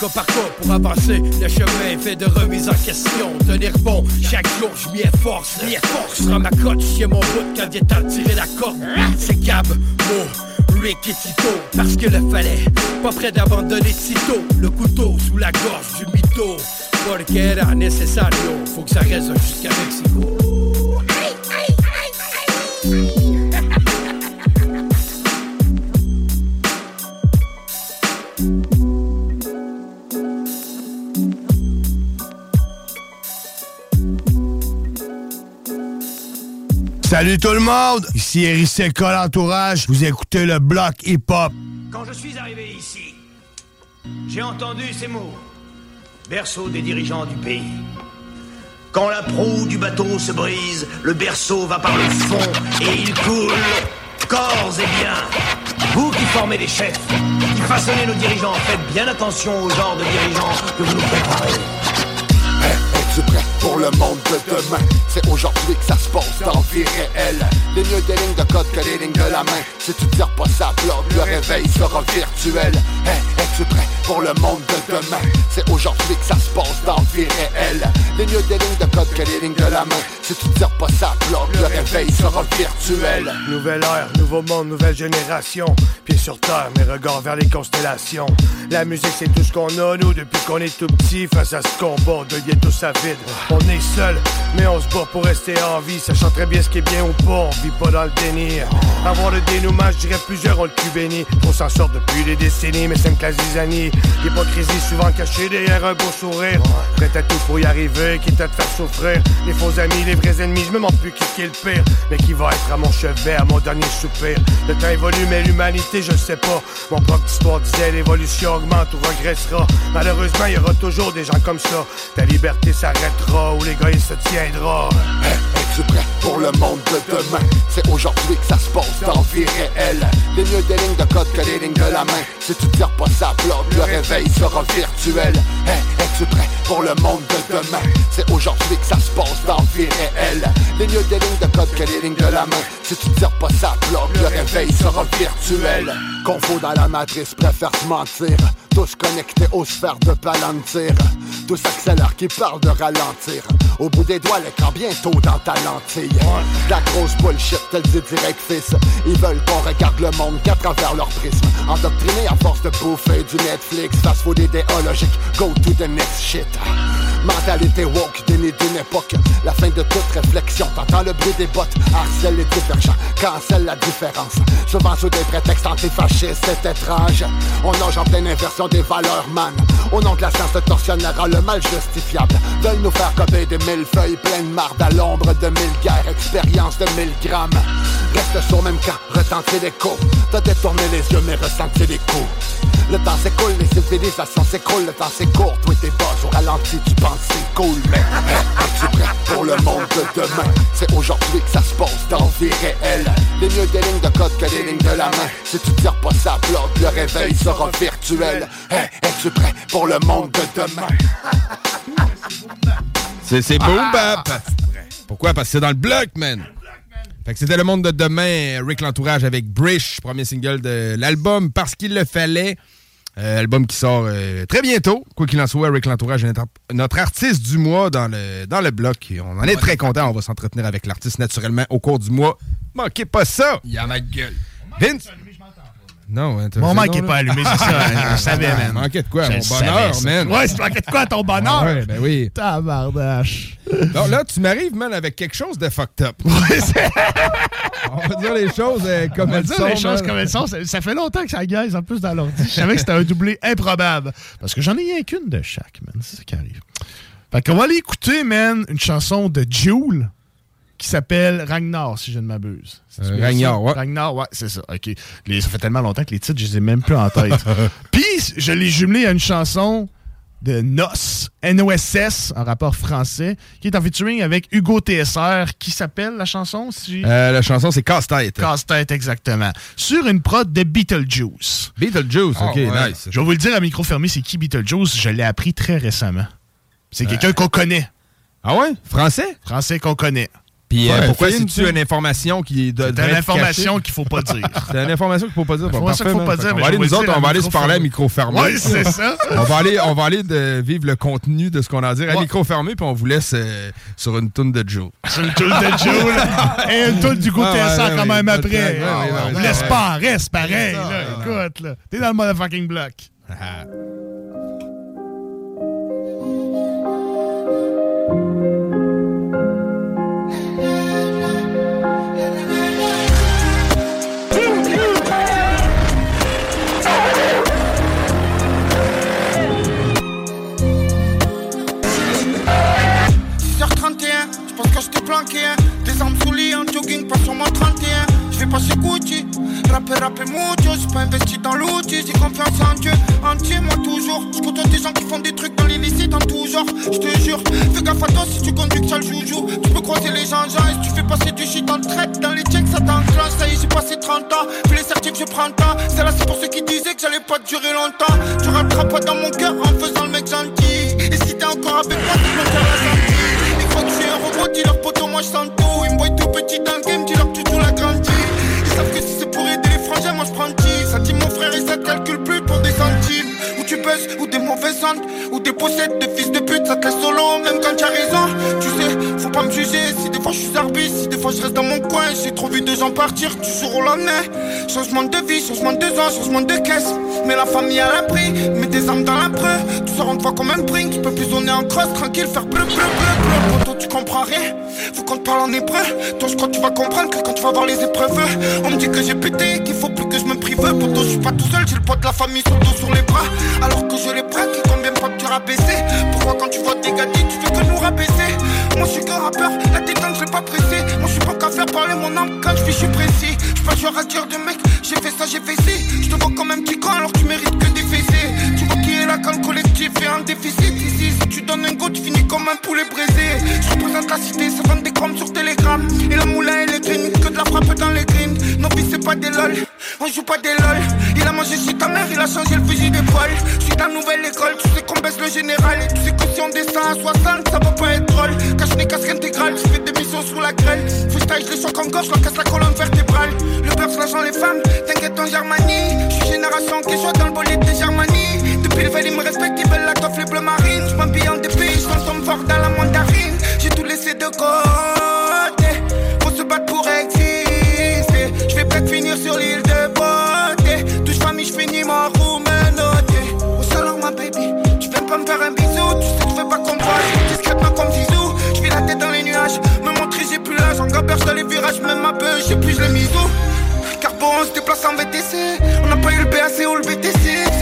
Cas par cas pour avancer, le chemin fait de remise en question. Tenir bon, chaque jour je m'y efforce, m'y efforce. Je ma cote, je mon bout quand il est temps de tirer la corde. C'est Gab, Mo, Rick et Tito, parce que le fallait. Pas prêt d'abandonner Tito, le couteau sous la gorge du mytho. Porque era necesario, faut que ça reste jusqu'à Mexico. Salut tout le monde, ici Eric Seca, l'entourage, vous écoutez le bloc hip-hop. Quand je suis arrivé ici, J'ai entendu ces mots. Berceau des dirigeants du pays. Quand la proue du bateau se brise, le berceau va par le fond et il coule. Corps et bien. Vous qui formez les chefs, qui façonnez nos dirigeants, faites bien attention au genre de dirigeants que vous nous préparez. Pour le monde de demain? C'est aujourd'hui que ça se passe dans vie réelle. Les mieux des lignes de code que les lignes de la main. Si tu tires pas ça bloc, le réveil sera virtuel. Hey, es-tu prêt pour le monde de demain? C'est aujourd'hui que ça se passe dans vie réelle. Les mieux des lignes de code que les lignes de la main. Si tu tires pas ça bloc, le réveil sera virtuel. Nouvelle ère, nouveau monde, nouvelle génération. Pieds sur terre, mes regards vers les constellations. La musique, c'est tout ce qu'on a, nous, depuis qu'on est tout petit. Face à ce combat, de tout sa vide. On est seul, mais on se bat pour rester en vie. Sachant très bien ce qui est bien ou pas, on vit pas dans le déni. Avoir le dénouement, je dirais plusieurs ont le cul. On s'en sort depuis des décennies, mais c'est une classe zizanie. L'hypocrisie souvent cachée derrière un beau sourire. Prêt à tout pour y arriver, quitte à te faire souffrir. Les faux amis, les vrais ennemis, je me demande plus qui est le pire. Mais qui va être à mon chevet, à mon dernier soupir? Le temps évolue, mais l'humanité, je sais pas. Mon prof d'histoire disait l'évolution augmente ou regressera. Malheureusement, il y aura toujours des gens comme ça. Ta liberté s'arrêtera ou l'égoïsme se tiendra. Es-tu prêt pour le monde de demain? C'est aujourd'hui que ça se passe dans vie réelle. Les mieux des lignes de code que les lignes de la main. Si tu tires pas ça bloc, le réveil sera virtuel. Hey, es-tu prêt pour le monde de demain? C'est aujourd'hui que ça se passe dans vie réelle. Les mieux des lignes de code que les lignes de la main. Si tu tires pas ça bloc, le réveil sera virtuel. Confo dans la matrice, préfère se mentir. Tous connectés aux sphères de Palantir. Tous accélèrent qui parlent de ralentir. Au bout des doigts, l'écran bientôt dans ta lentille. La grosse bullshit, tel dit direct fils. Ils veulent qu'on regarde le monde qu'à travers leur prisme. Endoctrinés à force de bouffer du Netflix. Fast food idéologique, go to the next shit. Mentalité woke, déni d'une époque. La fin de toute réflexion. T'entends le bruit des bottes, harcèle les divergents, cancelle la différence. Souvent sous des prétextes antifascistes, c'est étrange. On nage en pleine inversion des valeurs, man. Au nom de la science, le tortionnaire a le mal justifiable. Veulent nous faire copier des mille feuilles pleines de marde à l'ombre de mille guerres, expérience de mille grammes. Reste sur même camp, retentir l'écho. T'as détourné les yeux, mais ressenti les coups. Le temps s'écoule, les civilisations s'écroulent, le temps court, toi t'es bas, au ralenti, tu penses c'est cool, mais es-tu prêt pour le monde de demain? C'est aujourd'hui que ça se passe dans vie réelle. Les mieux des lignes de code que les lignes de la main. Si tu tires pas ça bloc, le réveil sera virtuel. Hey, es-tu prêt pour le monde de demain? C'est c'est boom bap. Pourquoi? Parce que c'est dans le bloc, man. Fait que c'était le monde de demain, Rick L'Entourage avec Brish, premier single de l'album Parce qu'il le fallait. Euh, album qui sort euh, très bientôt. Quoi qu'il en soit, Rick L'Entourage est notre, artiste du mois dans le, dans le bloc. Et on en est très content. On va s'entretenir avec l'artiste naturellement au cours du mois. Manquez pas ça! Il y a ma gueule. Vince! Non, hein, t'as Mon raison, mic est là. pas allumé, c'est ça. Je savais, man. Manquait de quoi? Je Mon bonheur, savais, man? Ouais, tu manquais de quoi à ton bonheur? Ouais, ben oui. Tabardache. Non, là, tu m'arrives, man, avec quelque chose de fucked up. On va dire les choses euh, comme On va elles dire sont. les choses man. comme elles sont. Ça, ça fait longtemps que ça gaise en plus dans l'ordi. Je savais que c'était un doublé improbable. Parce que j'en ai rien qu'une de chaque, man. C'est ça qui arrive. Fait qu'on va aller écouter, man, une chanson de Jules qui s'appelle Ragnar, si je ne m'abuse. Euh, Ragnar, ouais. Ragnar, ouais, c'est ça. OK. Les- ça fait tellement longtemps que les titres, je les ai même plus en tête. Puis, je l'ai jumelé à une chanson de NOS, N-O-S-S, en rapport français, qui est en featuring avec Hugo TSR, qui s'appelle la chanson, si... Euh, la chanson, c'est Casse-Tête. Casse-tête, exactement. Sur une prod de Beetlejuice. Beetlejuice, ok, nice. Je vais vous le dire à micro fermé, c'est qui Beetlejuice? Je l'ai appris très récemment. C'est quelqu'un qu'on connaît. Ah ouais? Français? Français qu'on connaît. Puis euh, pourquoi fais une c'est-tu une information qui doit C'est une information qu'il faut pas dire. C'est une information qu'il faut pas dire. Bon, parfait, qu'il faut pas dire, mais va aller, nous autres, on va aller se parler à micro fermé. Ouais, c'est ça. on, va aller, on va aller de vivre le contenu de ce qu'on a à dire à Ouais. micro fermé, puis on vous laisse euh, sur une toune de Joe. Sur une toune de Joe, là. Et une toune du goût Ah, ouais, quand même après. Ah, On vous laisse pas reste, pareil. là. Écoute, là. T'es dans le motherfucking block. Hein. Des armes sous lit, en jogging, pas sur moi 31. Je vais passer Gucci, rapper, rapper mucho. J'ai pas investi dans l'outil, j'ai confiance en Dieu. Entier, moi toujours. Côtoie des gens qui font des trucs dans l'illicite en tout genre. Je te jure, fais gaffe à toi si tu conduis que ça le joujou. Tu peux croiser les gens, gens et si tu fais passer du shit en traite. Dans les checks, ça t'enclenche. Ça y est, j'ai passé 30 ans. Fais les certifs, je prends le temps. C'est là, c'est pour ceux qui disaient que j'allais pas durer longtemps. Tu rattrapes pas dans mon cœur en faisant le mec gentil. Et si t'es encore avec moi, tu faire la moi je sens tout. Ils me voient tout petit dans le game, dis leur que tu joues la grandi. Ils savent que si c'est pour aider les frangins, moi je prends 10. Ça dit mon frère et ça calcule plus pour des centimes. Ou tu des mauvaises ondes, ou des possèdes de fils de pute, ça te laisse solo, même quand tu as raison. Tu sais, faut pas me juger si des fois je suis arbitre, si des fois je reste dans mon coin. J'ai trop vu de gens partir du jour au lendemain. Changement de vie, changement de ans, changement de caisse. Mais la famille à l'abri, mets des armes dans la preuve. Tout ça rentre comme un brin qui peut plus zoner en crosse, tranquille, faire bleu, bleu, bleu, bleu. Poto, tu comprends rien, faut qu'on te parle en hébreu. Toi, je crois que tu vas comprendre que quand tu vas voir les épreuves, on me dit que j'ai pété, qu'il faut plus que je me prive. Poto, je suis pas tout seul, j'ai le poids de la famille sur le dos, sur les bras. Que je les braque, combien de fois tu rabaissé Pourquoi quand tu vois des gars tu fais que nous rabaisser Moi, je suis qu'un rappeur, la détente, je pas pressé. Moi, je suis pas qu'à faire parler mon âme quand je suis précis. Je pas joueur à dire de mec, j'ai fait ça, j'ai fait ci. Je te vois comme un petit con alors tu mérites que des fessées. Quand le collectif est en déficit ici. Si tu donnes un go, tu finis comme un poulet braisé. Je représente la cité, ça vend des chrome sur Telegram. Et la moulin et les green, que de la frappe dans les greens. Nos vies, c'est pas des lol, on joue pas des lol. Il a mangé chez ta mère, il a changé le fusil d'épaule. Je suis la nouvelle école, tu sais qu'on baisse le général. Et tu sais que si on descend à 60, ça va pas être drôle. Cache les casques intégrales, je fais des missions sous la grêle. Freestyle, je les choque en gauche, je casse la colonne vertébrale. Le beurre, l'argent, les femmes, t'inquiète en Germanie. Je suis génération qui joue dans le bolide de Germanie. Depuis le veille, ils me respectent, ils veulent la toffe, les bleus marines. Je m'habille en dépit, je tombe fort dans la mandarine. J'ai tout laissé de côté, faut se battre pour exister. Je vais peut-être finir sur l'île de beauté. Touche famille, je finis mon roue menotté. Au salon, ma baby, tu viens pas me faire un bisou. Tu sais, tu fais pas comprendre, discrètement comme Zizou. Je vis la tête dans les nuages, me montrer, j'ai plus l'âge. En dans les virages, même ma peu, j'ai plus, je l'ai mis où. Carbo, on se déplace en VTC. On n'a pas eu le BAC ou le BTC.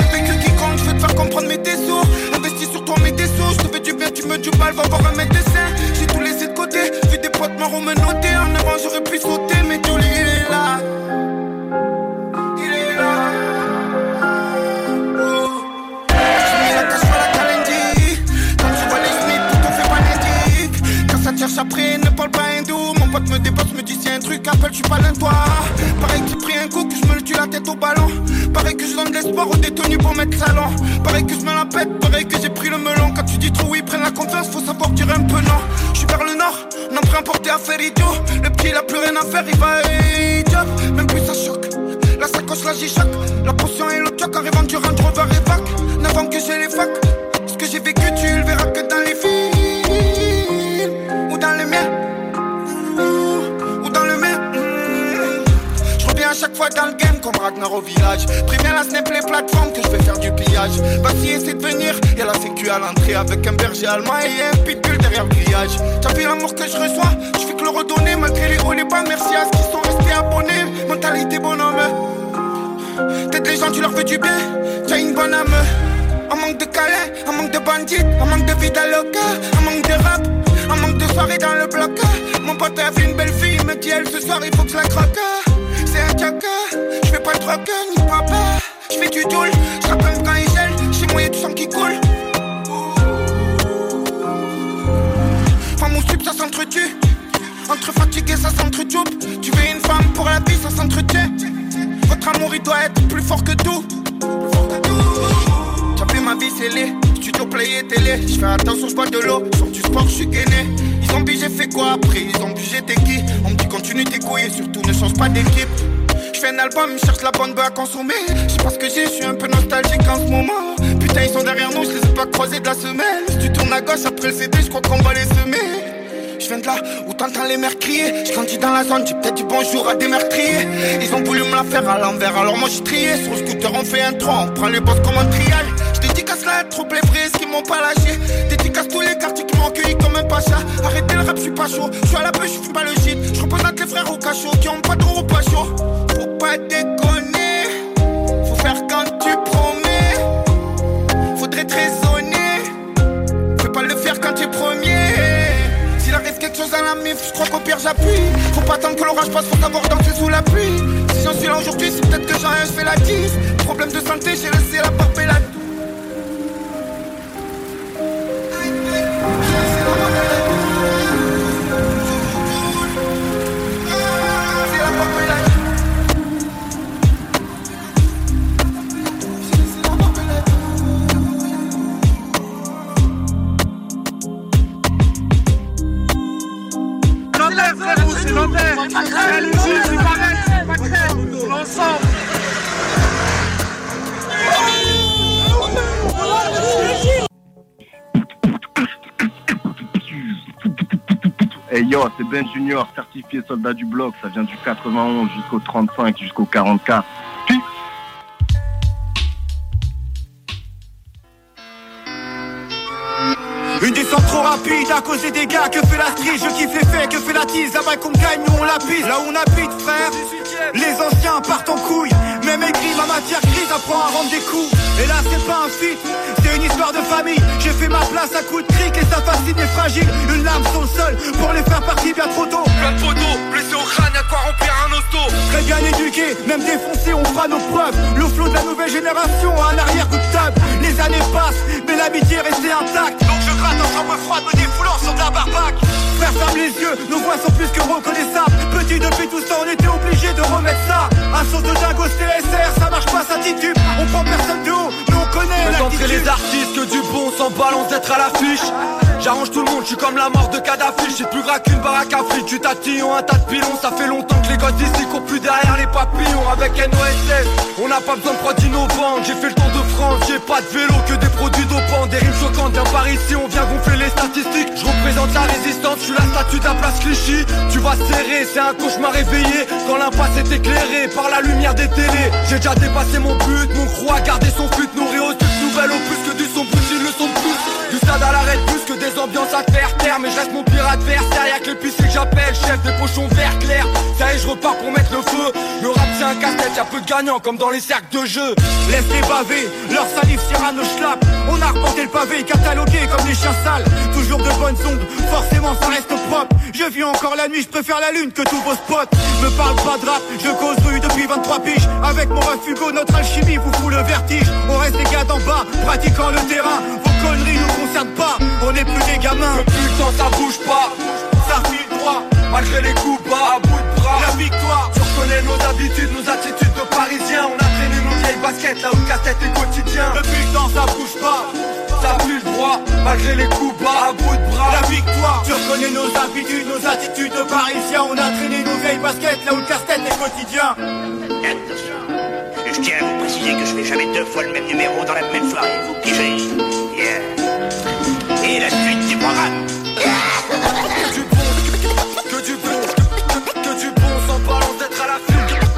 Faire comprendre mes dessous. Investis sur toi, mes dessous. Je te fais du bien, tu me du mal, va voir un médecin. J'ai tout laissé de côté, vu des potes marrons me noter. En avant, j'aurais pu sauter, mais il est là. Il est là. J'ai mis la calendie. Quand tu vois les Smith, tout on fait pas l'indique. Quand ça te cherche après, ne pas dépasse, me c'est un truc, appelle, je suis pas toi. Pareil que j'ai pris un coup, que je me le tue la tête au ballon. Pareil que je donne l'espoir aux détenus pour mettre salon. Pareil que je me la pète, pareil que j'ai pris le melon. Quand tu dis trop oui, prenne la confiance, faut savoir dire un peu non. Je suis vers le nord, on a pris un porté à faire idiot. Le petit, il a plus rien à faire, il va idiot. Même plus ça choque. La sacoche, la G-Shock. La potion et le choc arrivant du Range Rover évac. N'avant que j'ai les facs. Ce que j'ai vécu, tu le verras que dans les films. Chaque fois dans le game comme Ragnar au village. Préviens la snap les plateformes que je vais faire du pillage. Vas-y, essaie de venir. Y'a la sécu à l'entrée avec un berger allemand et un pitbull derrière le grillage. T'as vu l'amour que je reçois? Je fais que le redonner malgré les hauts les bas. Merci à ceux qui sont restés abonnés. Mentalité bonhomme. T'aides les gens, tu leur fais du bien. T'as une bonne âme. Un manque de câlin, un manque de bandits, un manque de vida loca, un manque de rap, un manque de soirée dans le bloc. Mon pote a vu une belle fille, il me dit elle ce soir il faut que je la croque. Je fais pas de drogue ni papa. Je fais du doule, je même quand il gèle, moi y'a du sang qui coule. Femme ou sub, ça s'entretue. Entre fatigué, ça s'entretue. Tu veux une femme pour la vie, ça s'entretient. Votre amour, il doit être plus fort que tout. T'as vu ma vie, les studio play et télé. Je fais attention, je bois de l'eau. Sur du sport, je suis gainé. Ils ont j'ai fait quoi après? Ils ont bu, j'étais qui? On me dit continue tes couilles surtout ne change pas d'équipe. Je fais un album, ils cherchent la bonne bœuf à consommer. Je sais pas ce que j'ai, je suis un peu nostalgique en ce moment. Putain, ils sont derrière nous, je les ai pas croisés de la semaine. Si tu tournes à gauche après le CD, je crois qu'on va les semer. Je viens de là où t'entends les mères crier. Je grandis dans la zone, j'ai peut-être du bonjour à des meurtriers. Ils ont voulu me la faire à l'envers, alors moi j'ai trié. Sur le scooter, on fait un 3, on prend les boss comme un trial. Je dédicace là, trop les vrais, qui m'ont pas lâché. Dédicace tous les quartiers qui m'ont accueilli comme un pacha. Arrêtez le rap, je suis pas chaud. Je suis à la pêche, je fume pas le shit. Je représente les frères au cachot qui ont pas trop ou pas chaud. Faut pas déconner, faut faire quand tu promets. Faudrait te raisonner, fais pas le faire quand tu es premier. S'il arrive quelque chose à la mif, je crois qu'au pire j'appuie. Faut pas attendre que l'orage passe, faut savoir danser sous la pluie. Si j'en suis là aujourd'hui, c'est peut-être que j'ai rien, je fais la 10. Problème de santé, j'ai laissé la porte et la L'enterre, L'ensemble. Hey yo, c'est Ben Junior, certifié soldat du bloc. Ça vient du 91 jusqu'au 35, jusqu'au 44. Une descente trop rapide à cause des dégâts. Que fait la street, je kiffe les faits, que fait la tease? Là-bas qu'on gagne, nous on la pise Là où on habite frère Les anciens partent en couille. Même écrit, ma matière grise apprend à rendre des coups. Et là c'est pas un feat, c'est une histoire de famille. J'ai fait ma place à coups de cric et ça fascine les fragiles. Une lame sur le sol pour les faire partir bien trop tôt. Plein de photos, blessé au crâne, y'a quoi remplir un hosto Très bien éduqué, même défoncé, on fera nos preuves. Le flot de la nouvelle génération a un arrière-coup de table Les années passent, mais l'amitié est restée intacte. Donc je gratte en chambre froide, me défoulant sur de la barbaque Les yeux, nos voix sont plus que reconnaissables. Petit depuis tout temps, on était obligé de remettre ça. Un sauce de dingo CSR, ça marche pas, ça titube. On prend personne de haut, mais on connaît l'attitude. les artistes que du bon sans balance d'être à l'affiche J'arrange tout le monde, je suis comme la mort de Kadhafi. Suis plus gras qu'une baraque à frites, tu tatillon, un tas de pilons. Ça fait longtemps que les gosses d'ici courent plus derrière les papillons. Avec NOSS, on n'a pas besoin de prod innovantes J'ai fait le tour de France, j'ai pas de vélo que des produits dopants. Des rimes choquantes, viens par ici, on vient gonfler les statistiques. Je représente la résistance, suis la statue de la place Clichy. Tu vas serrer, c'est un cauchemar réveillé. Quand l'impasse est éclairée par la lumière des télés. J'ai déjà dépassé mon but, mon crew a gardé son but Nourri aux toutes nouvelles au plus que du son ils le sont plus Du stade à l'arrêt plus que des ambiances à faire taire Mais je reste mon pire adversaire, y'a que l'épicier que j'appelle. Chef des pochons vert clair, ça y je repars pour mettre le feu. Le rap c'est un casse-tête, y'a peu de gagnants comme dans les cercles de jeu. Laisse les baver, leur salive sera nos schlaps. On a reporté le pavé, catalogué comme des chiens sales. Toujours de bonnes ondes, forcément ça reste propre Je vis encore la nuit, je préfère la lune que tous vos spots. Me parle pas de rap, je cause rue depuis 23 piges. Avec mon ref Hugo, notre alchimie vous fout le vertige. On reste les gars d'en bas, pratiquant le terrain Vos conneries nous concernent pas, on est plus des gamins. Le temps ça bouge pas, ça file droit Malgré les coups bas, à bout de bras. La victoire. Tu reconnais nos habitudes, nos attitudes de parisiens. On a traîné nos vieilles baskets, là où le casse-tête est quotidien. Le temps ça bouge pas. Ça plus le droit, malgré les coups bas, à bout de bras. La victoire. Tu reconnais nos habitudes, nos attitudes de parisiens. On a traîné nos vieilles baskets, là où le casse-tête est quotidien. Je tiens à vous préciser que je fais jamais deux fois le même numéro dans la même soirée. Vous pigez Yeah. Et la suite du programme. Que du bon, que du bon, que, du bon sans balance d'être à la Que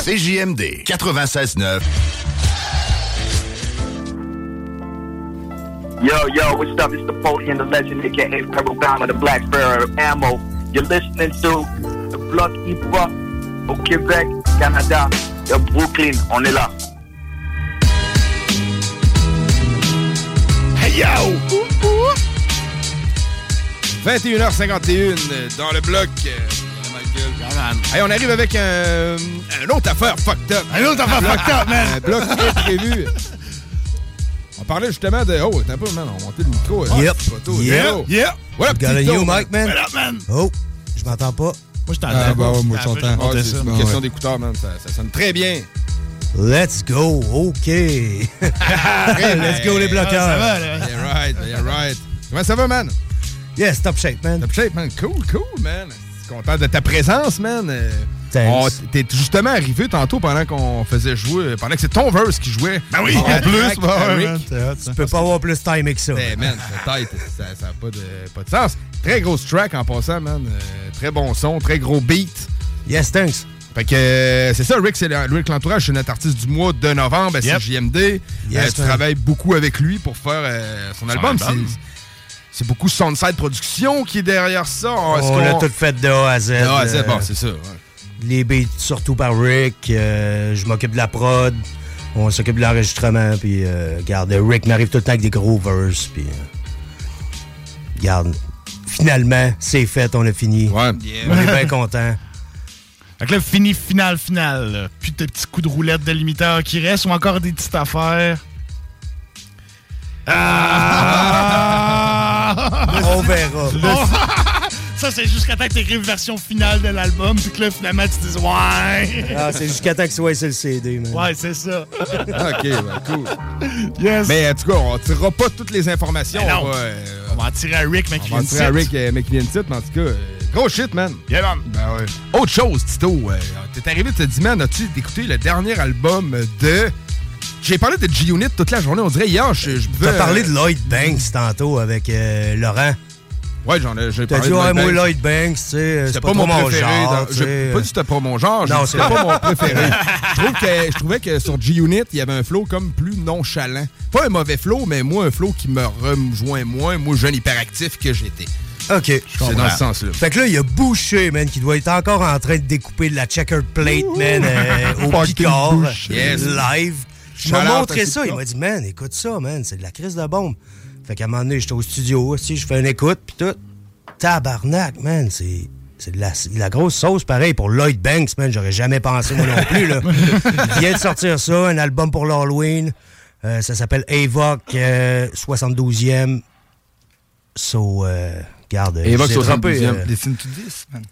CJMD 96.9. Yo, yo, what's up? It's the Podium, the legend, aka Rebel Bound of the Black Sparrow Ammo. You're listening to the Block Hip Hop au Québec, Canada, de Brooklyn. On est là. Hey yo! 21h51 dans le bloc. Hey, on arrive avec un, une autre affaire fucked up. Une autre affaire Un fucked up, man. Un bloc imprévu. On parlait justement de. Oh, t'as un peu, man. On montait le micro. hein. Yep. C'est pas tout. Yep. Yep. Voilà, Got a new mic, man. What up, man? Oh, je m'entends pas. Moi, je Ah, bah, ouais, moi, je t'entends. t'entends. Ah, c'est une question d'écouteur, man. Ça, ça sonne très bien. Let's go, OK. Let's go, les bloqueurs. Ça va, là. Yeah, right, yeah, right. Comment ça va, man? Yes, top shape, man. Top shape, man. Cool, cool, man. Content de ta présence, man. Euh, on- T'es justement arrivé tantôt pendant qu'on faisait jouer, pendant que c'est ton verse qui jouait. Ben oui. En plus, bah, Eric. man. Tu peux pas avoir plus time que ça. Ben, man. Ça n'a pas, de, pas de sens. Très grosse track en passant, man. Euh, très bon son, très gros beat. Yes, thanks. Fait que euh, c'est ça, Rick, c'est le- Rick L'Entourage, c'est notre artiste du mois de novembre à Yep. CJMD. Yes, Euh, tu man. travailles beaucoup avec lui pour faire euh, son, album. album. C'est- C'est beaucoup Soundside Production qui est derrière ça. Est-ce On qu'on- l'a tout fait de A à Z. De A à Z, euh, bon, c'est ça. ouais. Les beats surtout par Rick. euh, je m'occupe de la prod. On s'occupe de l'enregistrement. Puis, euh, regarde, Rick m'arrive tout le temps avec des gros verses. Puis, euh, regarde, finalement, c'est fait, on a fini. On est bien content. Fait que là, fini, final, final. Plus de petits coups de roulette de limiteur qui restent ou encore des petites affaires. Ah! On verra. Ça, c'est jusqu'à temps que tu écrives version finale de l'album, puis que là, finalement, tu dis ouais. Ah, c'est jusqu'à temps que soit sur le CD, man. Ouais, c'est ça. OK, ben cool. Yes. Mais en tout cas, on tirera pas toutes les informations. Mais non. On va, euh, On va en tirer à Rick, mec, qui on va tirer à. Rick, euh, mec, qui vient de titre, mais en tout cas, euh, gros shit, man. Yeah, man. Ben ouais. Autre chose, Tito. euh, T'es arrivé, tu te dis, man, as-tu écouté le dernier album de. J'ai parlé de G-Unit toute la journée. On dirait hier, je, je Tu buvais, as parlé euh, de Lloyd Banks tantôt avec euh, Laurent. Ouais, j'en ai, j'ai T'as parlé dit, de ouais, Lloyd moi, Banks. Lloyd Banks, tu sais, euh, c'est C'était pas, mon préféré. genre, dans- J'ai pas dit que c'était pas mon genre. Non, c'est pas. mon préféré. je, trouve que, je trouvais que sur G-Unit, il y avait un flow comme plus nonchalant. Pas un mauvais flow, mais moi, un flow qui me rejoint moins, moi, jeune hyperactif que j'étais. OK. C'est dans ce sens-là. Fait que là, il y a Boucher, man, qui doit être encore en train de découper de la checkered plate, man, euh, au Picard. Yes. live. Il m'a montré ça. Il m'a dit, man, écoute ça, man, c'est de la crise de bombe. Fait qu'à un moment donné, j'étais au studio, aussi, je fais une écoute, puis tout. Tabarnak, man, c'est. C'est de la, de la grosse sauce, pareil, pour Lloyd Banks, man. J'aurais jamais pensé, moi non plus, là. Il vient de sortir ça, un album pour l'Halloween. Euh, ça s'appelle Avoc euh, 72e. So, euh, garde. Droppé, 72e. euh, Listen to this, man?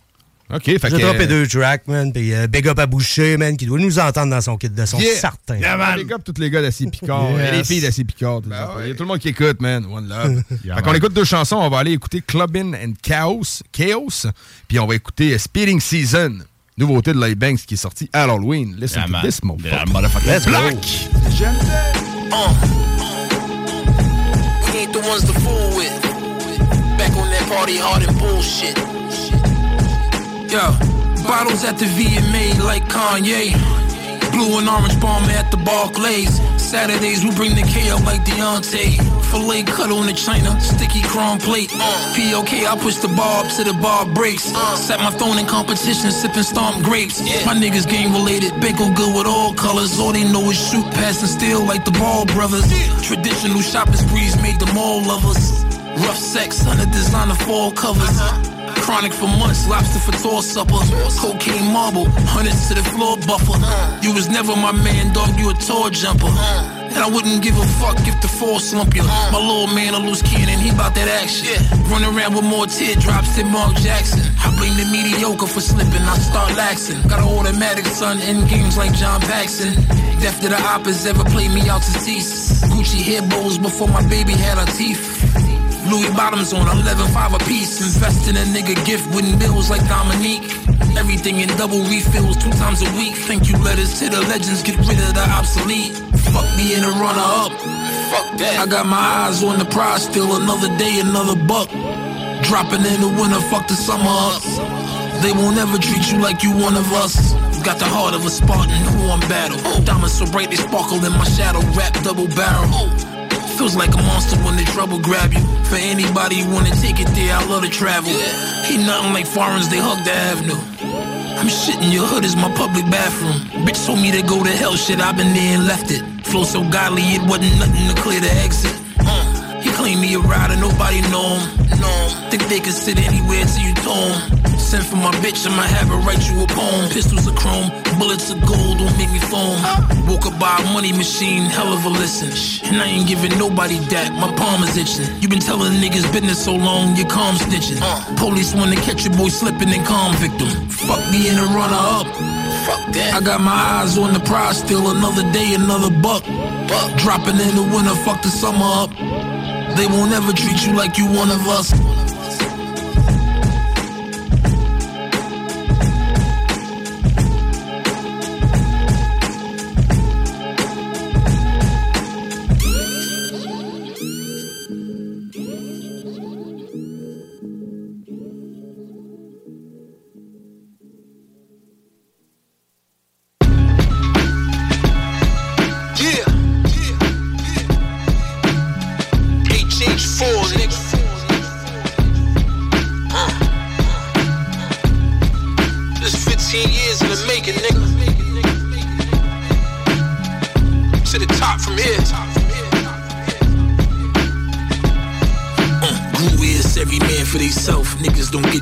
OK, fait j'ai droppé deux tracks, man. Puis euh, Big Up à Boucher, man, qui doit nous entendre dans son kit de son, Yeah. certain. Yeah, man. Big up tous les gars d'Acier Picard. Yes. Et les filles d'Acier Picard. tout ça. Il y a tout le monde qui écoute, man. One love. Yeah, fait qu'on écoute deux chansons. On va aller écouter Clubbin' and Chaos. Chaos. Puis on va écouter euh, Speeding Season. Nouveauté de Light Banks qui est sortie à l'Halloween. Listen Yeah, to man. this, motherfucker. Let's Black. Uh, we ain't the ones to fool with. Back on that party hard and bullshit. Yo, bottles at the VMA like Kanye. Blue and orange bomb at the Barclays. Saturdays we bring the K like Deontay. Filet cut on the China, sticky chrome plate. POK, I push the bar up to the bar breaks. Set my phone in competition, sipping stomp grapes. My niggas game related, bagel good with all colors. All they know is shoot, pass, and steal like the Ball brothers. Traditional shopping sprees made them all lovers. Rough sex under designer fall covers. Chronic for months, lobster for tour supper. Cocaine marble, hundreds to the floor buffer. You was never my man, dog, you a tall jumper. And I wouldn't give a fuck if the fall slump you. My little man, a loose cannon, he bout that action. Run around with more teardrops than Mark Jackson. I blame the mediocre for slipping, I start laxing. Got an automatic son in games like John Paxson. Deaf to the oppas ever played me out to cease. Gucci hair bows before my baby had her teeth. Louis bottoms on 11.5 a piece. Invest in a nigga gift with bills like Dominique. Everything in double refills two times a week. Thank you letters to the legends, get rid of the obsolete. Fuck being a runner up. Fuck that. I got my eyes on the prize, still another day, another buck. Dropping in the winter, fuck the summer up. They won't ever treat you like you one of us. Got the heart of a Spartan who on battle. Diamonds so bright they sparkle in my shadow. Rap double barrel. Feels like a monster when the trouble grab you. For anybody who wanna take it there, I love to travel. Ain't nothing like foreigners, they hug the avenue. I'm shitting your hood is my public bathroom. Bitch told me to go to hell, shit, i been there and left it. Flow so godly, it wasn't nothing to clear the exit. Uh, he me a rider, nobody know him. No, think they can sit anywhere till you told him. Send for my bitch, I'ma have her write you a poem. Pistols of chrome, bullets of gold, don't make me foam. Woke up by a money machine, hell of a listen. And I ain't giving nobody that, my palm is itching. You been telling niggas business so long, your calm stitching. Police wanna catch your boy slipping and convict him. Fuck being a runner up. Fuck that. I got my eyes on the prize, still another day, another buck. Dropping in the winter, fuck the summer up. They won't ever treat you like you one of us.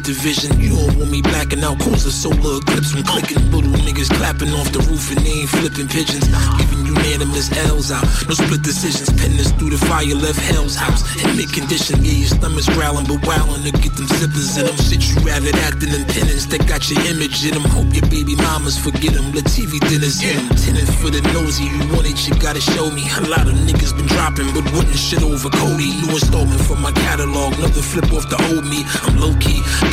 Get. You don't want me blacking out. Cause the solar eclipse when clicking. Little niggas clapping off the roof and they ain't flipping pigeons. Giving unanimous L's out. No split decisions. Us through the fire, left hell's house. In mid condition, yeah, your stomach's growling, but wowing to get them zippers in them. Shit, you rather acting in penance that got your image in them. Hope your baby mamas forget them. Let TV dinners in them. For the nosy. You want it, you gotta show me. A lot of niggas been dropping, but wouldn't shit over Cody. New installment from my catalog. Nothing flip off the old me. I'm low key.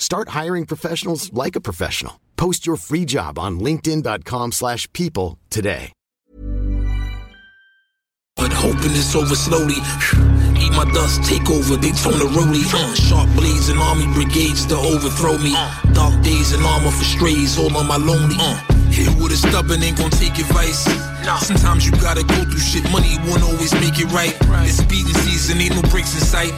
Start hiring professionals like a professional. Post your free job on linkedin.com/people slash people today. But hoping it's over slowly. Eat my dust, take over, Daytona Roadie. Uh, sharp blades and army brigades to overthrow me. Dark days and armor for strays, all on my lonely. Hit with a stubborn, ain't gon' take advice. Sometimes you gotta go through shit, money won't always make it right. It's speeding season, ain't no breaks in sight.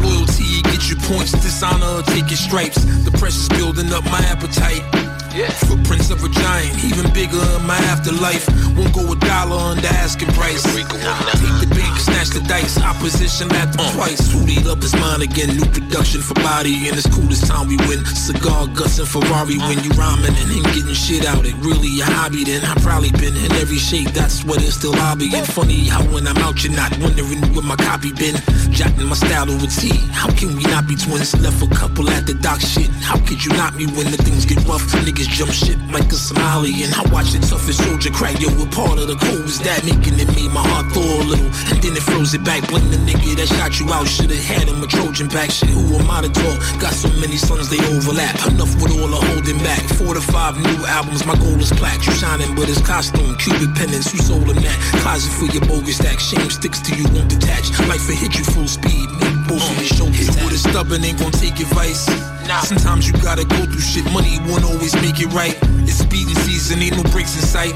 Loyalty, get you points, dishonor, taking stripes. The pressure's building up my appetite. Footprints of a giant, even bigger in my afterlife. Won't go a dollar under asking price. Take the bank, snatch the dice. Opposition at them uh. twice. Suited up his mind again. New production for body, and it's cool this time we win. Cigar guts and Ferrari when you rhyming and him getting shit out. It really a hobby. Then I probably been in every shape. That's what it's still lobbying. Funny how when I'm out, you're not wondering where my copy been. Jotting my style over T. How can we not be twins? Left a couple at the dock shit. How could you not me when the things get rough? Niggas jump shit like a Somali. And I watch the toughest soldier crack. Yo, what part of the code was that? Making it made my heart thaw a little. And then it froze it back. Blame the nigga that shot you out. Should've had him a Trojan back. Shit, who am I to talk? Got so many sons, they overlap. Enough with all the holding back. Four to five new albums. My goal is plaque. You shining, but it's costume. Cupid pendants. Who sold them that? Closet for your bogus stack. Shame sticks to you, won't detach. Life will hit you full speed. Make both of your uh, shoulders. Hit with a stubborn, ain't gon' take advice. Sometimes you gotta go through shit. Money won't always make it right. It's speeding season, ain't no breaks in sight.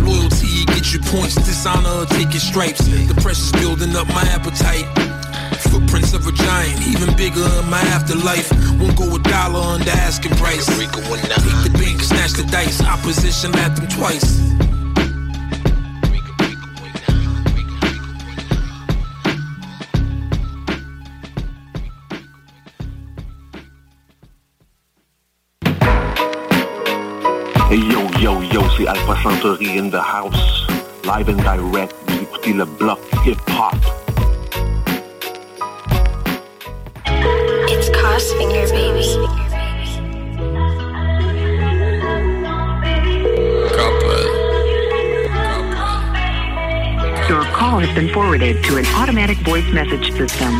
Loyalty, get your points. Dishonor, take your stripes. The pressure's building up my appetite. Footprints of a giant, even bigger in my afterlife. Won't go a dollar on under asking price. Take the bank, snatch the dice. Opposition at them twice. C'est Alpha Centauri in the house. Live and direct, vous écoutez le bloc hip-hop. It's Cos Finger, baby. Your call has been forwarded to an automatic voice message system.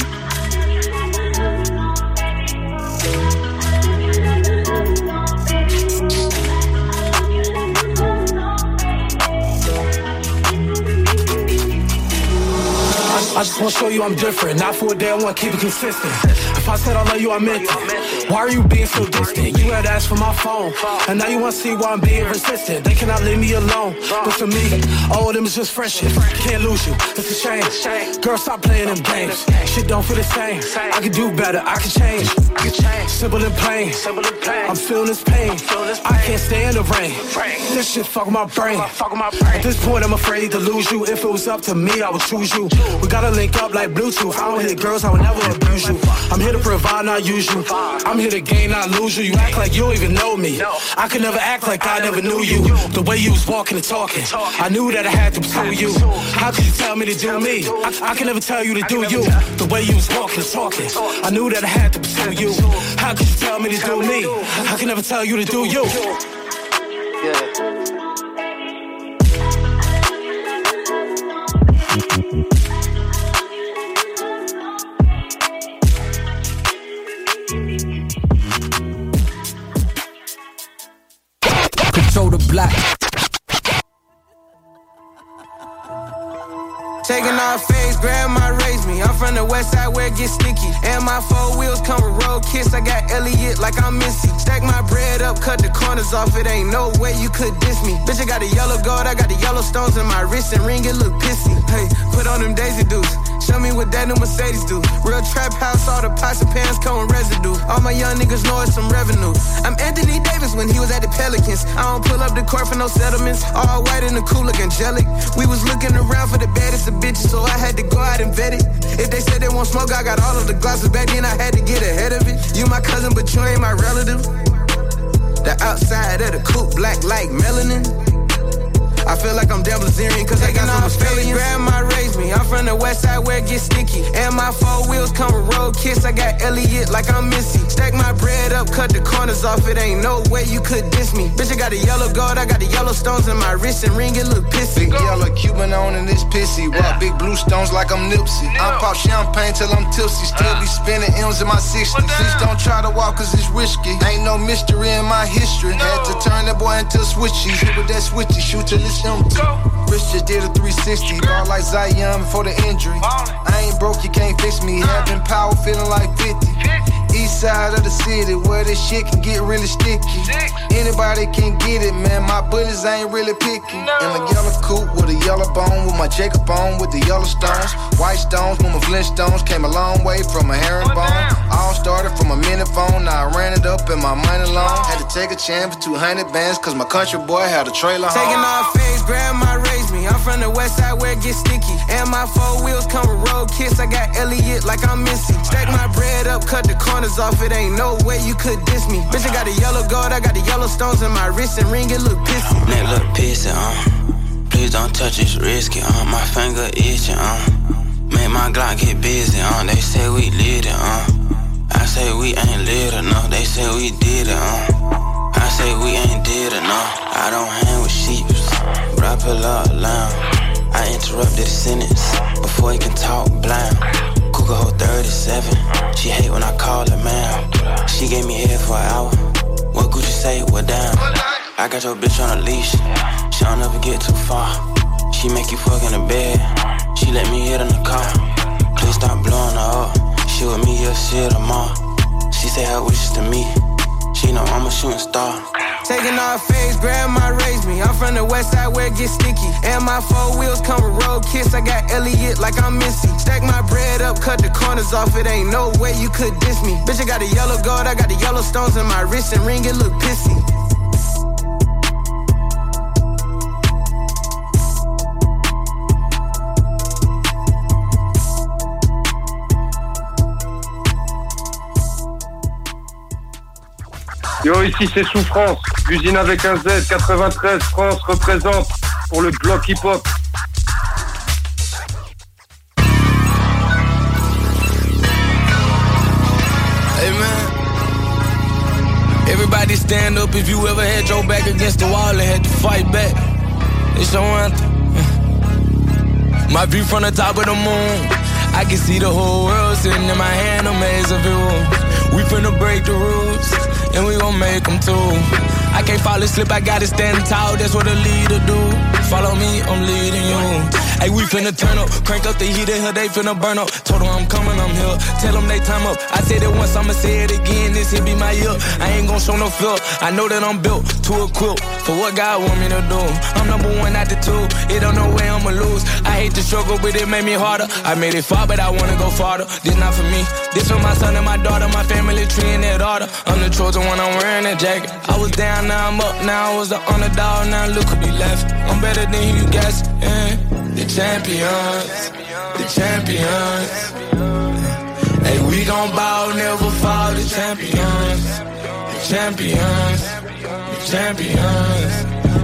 I just wanna show you I'm different. Not for a day, I wanna keep it consistent. If I said I love you, I meant it. Why are you being so distant? You had asked for my phone, and now you wanna see why I'm being resistant. They cannot leave me alone. But to me, all of them is just friendship. Can't lose you, it's a shame. Girl, stop playing them games. Shit don't feel the same. I can do better, I can change. Simple and plain. I'm feeling this pain. I can't stand the rain. This shit fuck my brain. At this point, I'm afraid to lose you. If it was up to me, I would choose you. We gotta link up like Bluetooth. I don't hit girls, I would never abuse you. I'm here to provide, not use you. I'm here to gain, not lose you. You act like you don't even know me. I could never act like I never knew you. The way you was walking and talking, I knew that I had to pursue you. How could you tell me to do me? I, I can never tell you to do you. The way you was walking and talking, I knew that I had to pursue you. How could you tell me to do me? I can never tell you to do you. Taking off face, grandma raised me. I'm from the west side where it gets sticky. And my four wheels come with road kiss. I got Elliot like I'm Missy. Stack my bread up, cut the corners off. It ain't no way you could diss me. Bitch, I got a yellow gold, I got the yellow stones in my wrist and ring. It look pissy. Hey, put on them Daisy Dukes. Show me what that new Mercedes do. Real trap house, all the pots and pans come with residue. All my young niggas know it's some revenue. I'm Anthony Davis when he was at the Pelicans. I don't pull up the court for no settlements. All white and the cool look angelic. We was looking around for the baddest of bitches, so I had to go out and vet it. If they said they want smoke, I got all of the glasses back then. I had to get ahead of it. You my cousin, but you ain't my relative. The outside of the coupe, black like melanin. I feel like I'm Devil Zerian cause I got some Australian. Grandma raised me. I'm from the west side where it gets sticky. And my four wheels come with road kiss. I got Elliot like I'm Missy. Stack my bread up, cut the corners off. It ain't no way you could diss me. Bitch, I got a yellow gold. I got the yellow stones in my wrist and ring. It look pissy. Big yellow Cuban on and it's pissy. Rock big blue stones like I'm Nipsey. I pop champagne till I'm tipsy. Still be spinning M's in my 60s. Please don't try to walk cause it's risky. Ain't no mystery in my history. Had to turn that boy into switchy. Hit with that switchy. Shoot this young go. Rich just did a 360. Ball like Zion before the injury. I ain't broke, you can't fix me. Having power, feeling like 50. East side of the city, where this shit can get really sticky. Anybody can get it, man. My bullets ain't really picky. In a yellow coupe with a yellow bone, with my Jacob on, with the yellow stones. White stones, with my Flintstones. Came a long way from a herringbone. All started from a minute phone, now I ran it up in my money loan. Had to take a chance for 200 bands, cause my country boy had a trailer home. Taking off face, grandma raised I'm from the west side where it gets sticky. And my four wheels come with road kiss. I got Elliot like I'm Missy. Stack my bread up, cut the corners off. It ain't no way you could diss me. Bitch, I got a yellow gold, I got the yellow stones in my wrist and ring. It look pissy. Neck look pissy, uh. Please don't touch it's risky, uh. My finger itching, uh. Make my Glock get busy, uh. They say we lit it, uh. I say we ain't lit enough. They say we did it, uh. I say we ain't did enough. I don't hang with sheeps, I pull up loud. I interrupted the sentence before he can talk blind. Cougar hold 37. She hate when I call her man. She gave me head for an hour. What could you say? What down? I got your bitch on a leash. She don't ever get too far. She make you fuck in the bed. She let me hit in the car. Please stop blowing her up. She with me, see her tomorrow. She say her wishes to me. She know I'm a shooting star. Taking off face, grandma raised me. I'm from the west side where it gets sticky. And my four wheels come with road kiss. I got Elliot like I'm Missy. Stack my bread up, cut the corners off. It ain't no way you could diss me. Bitch, I got a yellow gold, I got the yellow stones in my wrist and ring. It look pissy. Yo, ici c'est Souffrance, l'usine avec un Z, 93, France représente pour le bloc hip-hop. Hey. Everybody stand up if you ever had your back against the wall and had to fight back. It's your anthem. My view from the top of the moon. I can see the whole world sitting in my hand, a maze of rules. We finna break the rules, and we gon' make them too. I can't fall asleep, I gotta stand tall, that's what a leader do. Follow me, I'm leading you. Hey, we finna turn up, crank up the heat in here, they finna burn up. Told them I'm coming, I'm here. Tell them they time up. I said it once, I'ma say it again. This here be my year. I ain't gon' show no fear. I know that I'm built to equip for what God want me to do. I'm number one out the two. It don't know where I'ma lose. I hate the struggle, but it made me harder. I made it far, but I wanna go farther. This not for me. This for my son and my daughter, my family tree and that order. I'm the chosen one, I'm wearing that jacket. I was down, now I'm up. Now I was the underdog, now look who be left. I'm better than you guess. Yeah. The champions, the champions. Hey, we gon' ball, never fall. The champions, the champions, the champions.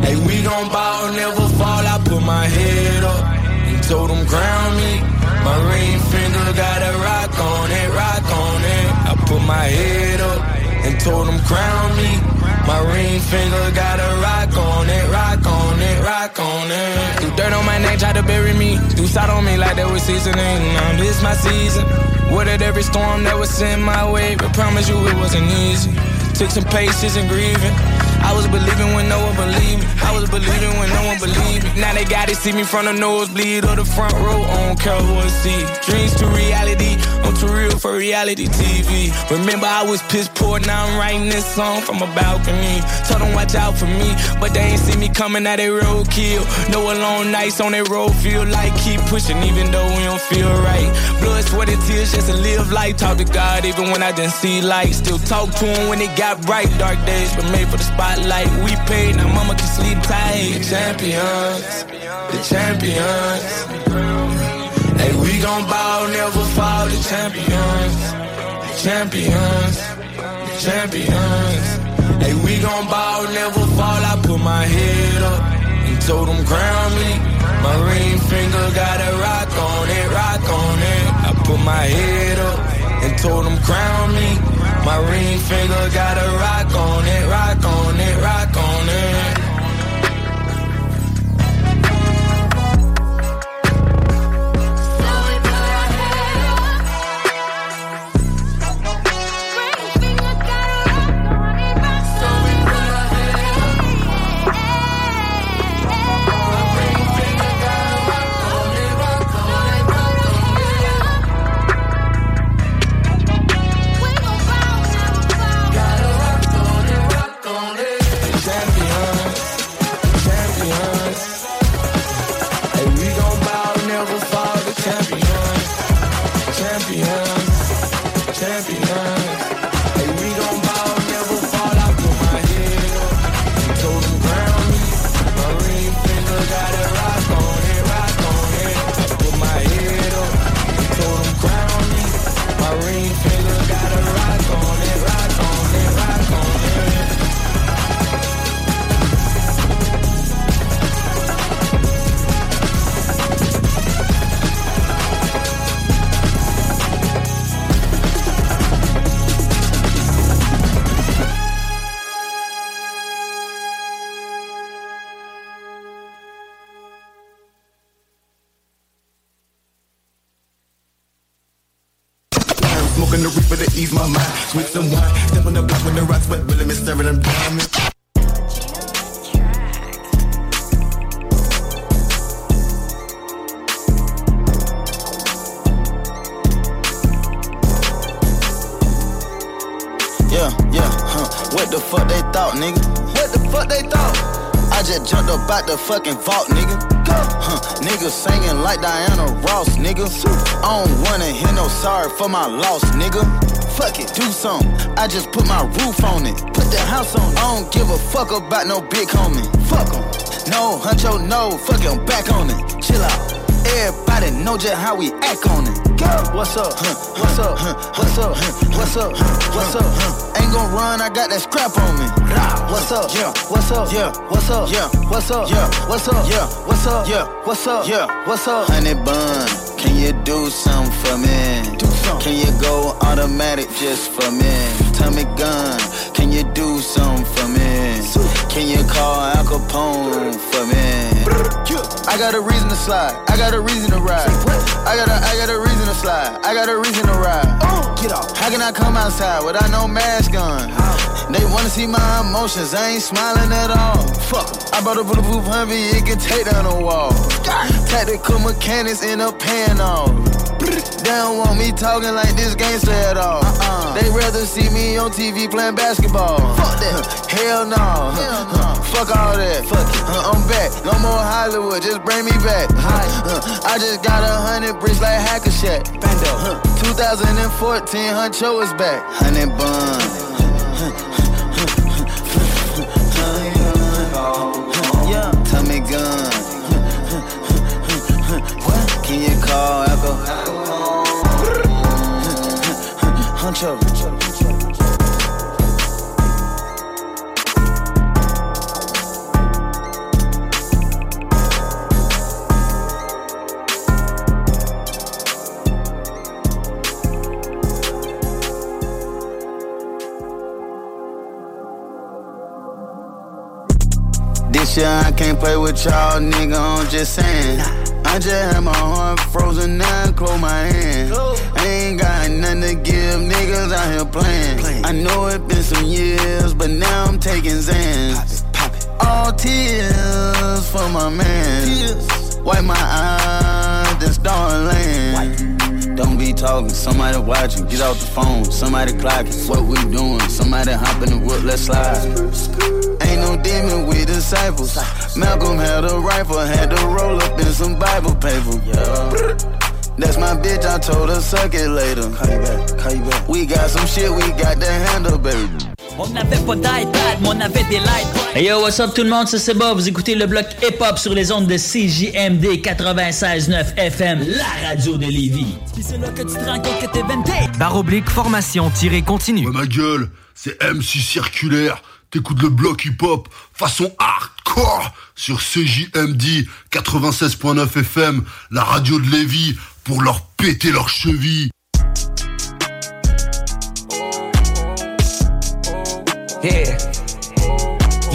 Hey, we gon' ball, never fall. I put my head up and told them crown me. My ring finger got a rock on it, rock on it. I put my head up told them crown me. My ring finger got a rock on it, rock on it, rock on it. Threw dirt on my neck, tried to bury me. Threw salt on me like that was seasoning. Now this my season. Weathered every storm that was sent my way, but promise you it wasn't easy. Took some patience and grieving. I was believing when no one believed me. I was believing when no one believed me. Now they gotta see me from the nosebleed or the front row. Who I see. Dreams to reality, I'm too real for reality TV. Remember I was piss poor, now I'm writing this song from a balcony. Told them watch out for me, but they ain't see me coming out they roadkill. No alone nights on that road, feel like keep pushing even though we don't feel right. Blood, sweat, and tears just to live life. Talk to God even when I didn't see light. Still talk to him when it got bright. Dark days, but made for the spotlight. We paid, now mama can sleep tight. The champions, the champions. Hey, we gon' ball, never fall. The champions, the champions, the champions. Hey, we gon' ball, never fall. I put my head up and told them crown me. My ring finger got a rock on it, rock on it. I put my head up and told them crown me. My ring finger got a rock on it, rock on it, rock on it. Just jumped out the fucking vault, nigga. Huh, nigga singing like Diana Ross, nigga. I don't wanna hear no sorry for my loss, nigga. Fuck it, do something. I just put my roof on it. Put the house on it. I don't give a fuck about no big homie. Fuck 'em. No, huncho, no. Fuck it, I'm back on it. Chill out. Everybody know just how we act on it. Go. What's up? Huh? What's up? Huh? What's up? Huh? What's up? Huh? What's up? Huh? Ain't gon' run, I got that scrap on me. What's up? Yeah. What's up? Yeah. What's up? Yeah. What's up? Yeah. What's up? Yeah. What's up? Yeah. What's up? Yeah. What's up? Honey bun, can you do something for me? Do something. Can you go automatic just for me? Tommy gun, can you do something for me? Can you call Al Capone for me? I got a reason to slide. I got a reason to ride. I got a, I got a reason to slide. I got a reason to ride. Get off. How can I come outside without no mask on? They wanna see my emotions. I ain't smiling at all. Fuck. I bought a bulletproof Humvee. It can take down a wall. Tactical mechanics up paying off. They don't want me talking like this gangster at all. They rather see me on TV playing basketball. Fuck that. Hell no. Fuck all that. Fuck it. Uh, I'm back. No more Hollywood. Just bring me back. Uh, I just got a hundred bricks like Hackashack. Bando. Huh. 2014, Huncho is back. Honey bun. Call Echo? This year I can't play with y'all, nigga, I'm just saying. I just had my heart frozen, now I close my hand. I ain't got nothing to give, niggas out here playing. I know it been some years, but now I'm taking Zans. All tears for my man. Wipe my eyes, then start laying. Don't be talking, somebody watching. Get off the phone, somebody clocking. What we doing? Somebody hopping in the whip, let's slide. Ain't no demon with disciples. Malcolm had a rifle, had to roll up in some Bible paper. That's my bitch, I told her suck it later. Call you back, call you back. We got some shit we got to handle, baby. On n'avait pas d'iPad, mais on avait des lights. Hey yo, what's up tout le monde, c'est Seba. Vous écoutez le bloc hip-hop sur les ondes de CJMD 96.9 FM, la radio de Lévis. Puis c'est là que tu te rends compte que t'es venté. Barre oblique formation-continue. Ouais, ma gueule, c'est MC Circulaire. T'écoutes le bloc hip-hop façon hardcore sur CJMD 96.9 FM, la radio de Lévis, pour leur péter leurs chevilles. Yeah.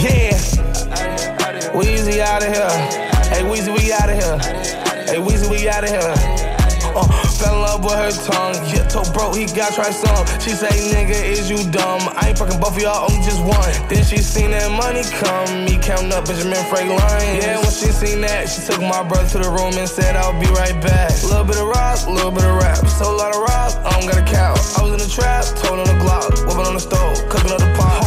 Yeah. Weezy out of here. Hey, Weezy, we out of here. Hey, Weezy, we out of here. Uh, fell in love with her tongue. Yeah, told bro he got try some. She say, nigga, is you dumb? I ain't fucking both of y'all, only just one. Then she seen that money come. Me counting up Benjamin Franklin. Yeah, when she seen that, she took my brother to the room and said, I'll be right back. Little bit of rock, little bit of rap. So a lot of rock, I don't got a cow. I was in the trap, told on the Glock, whipping on the stove, cooking up the pot.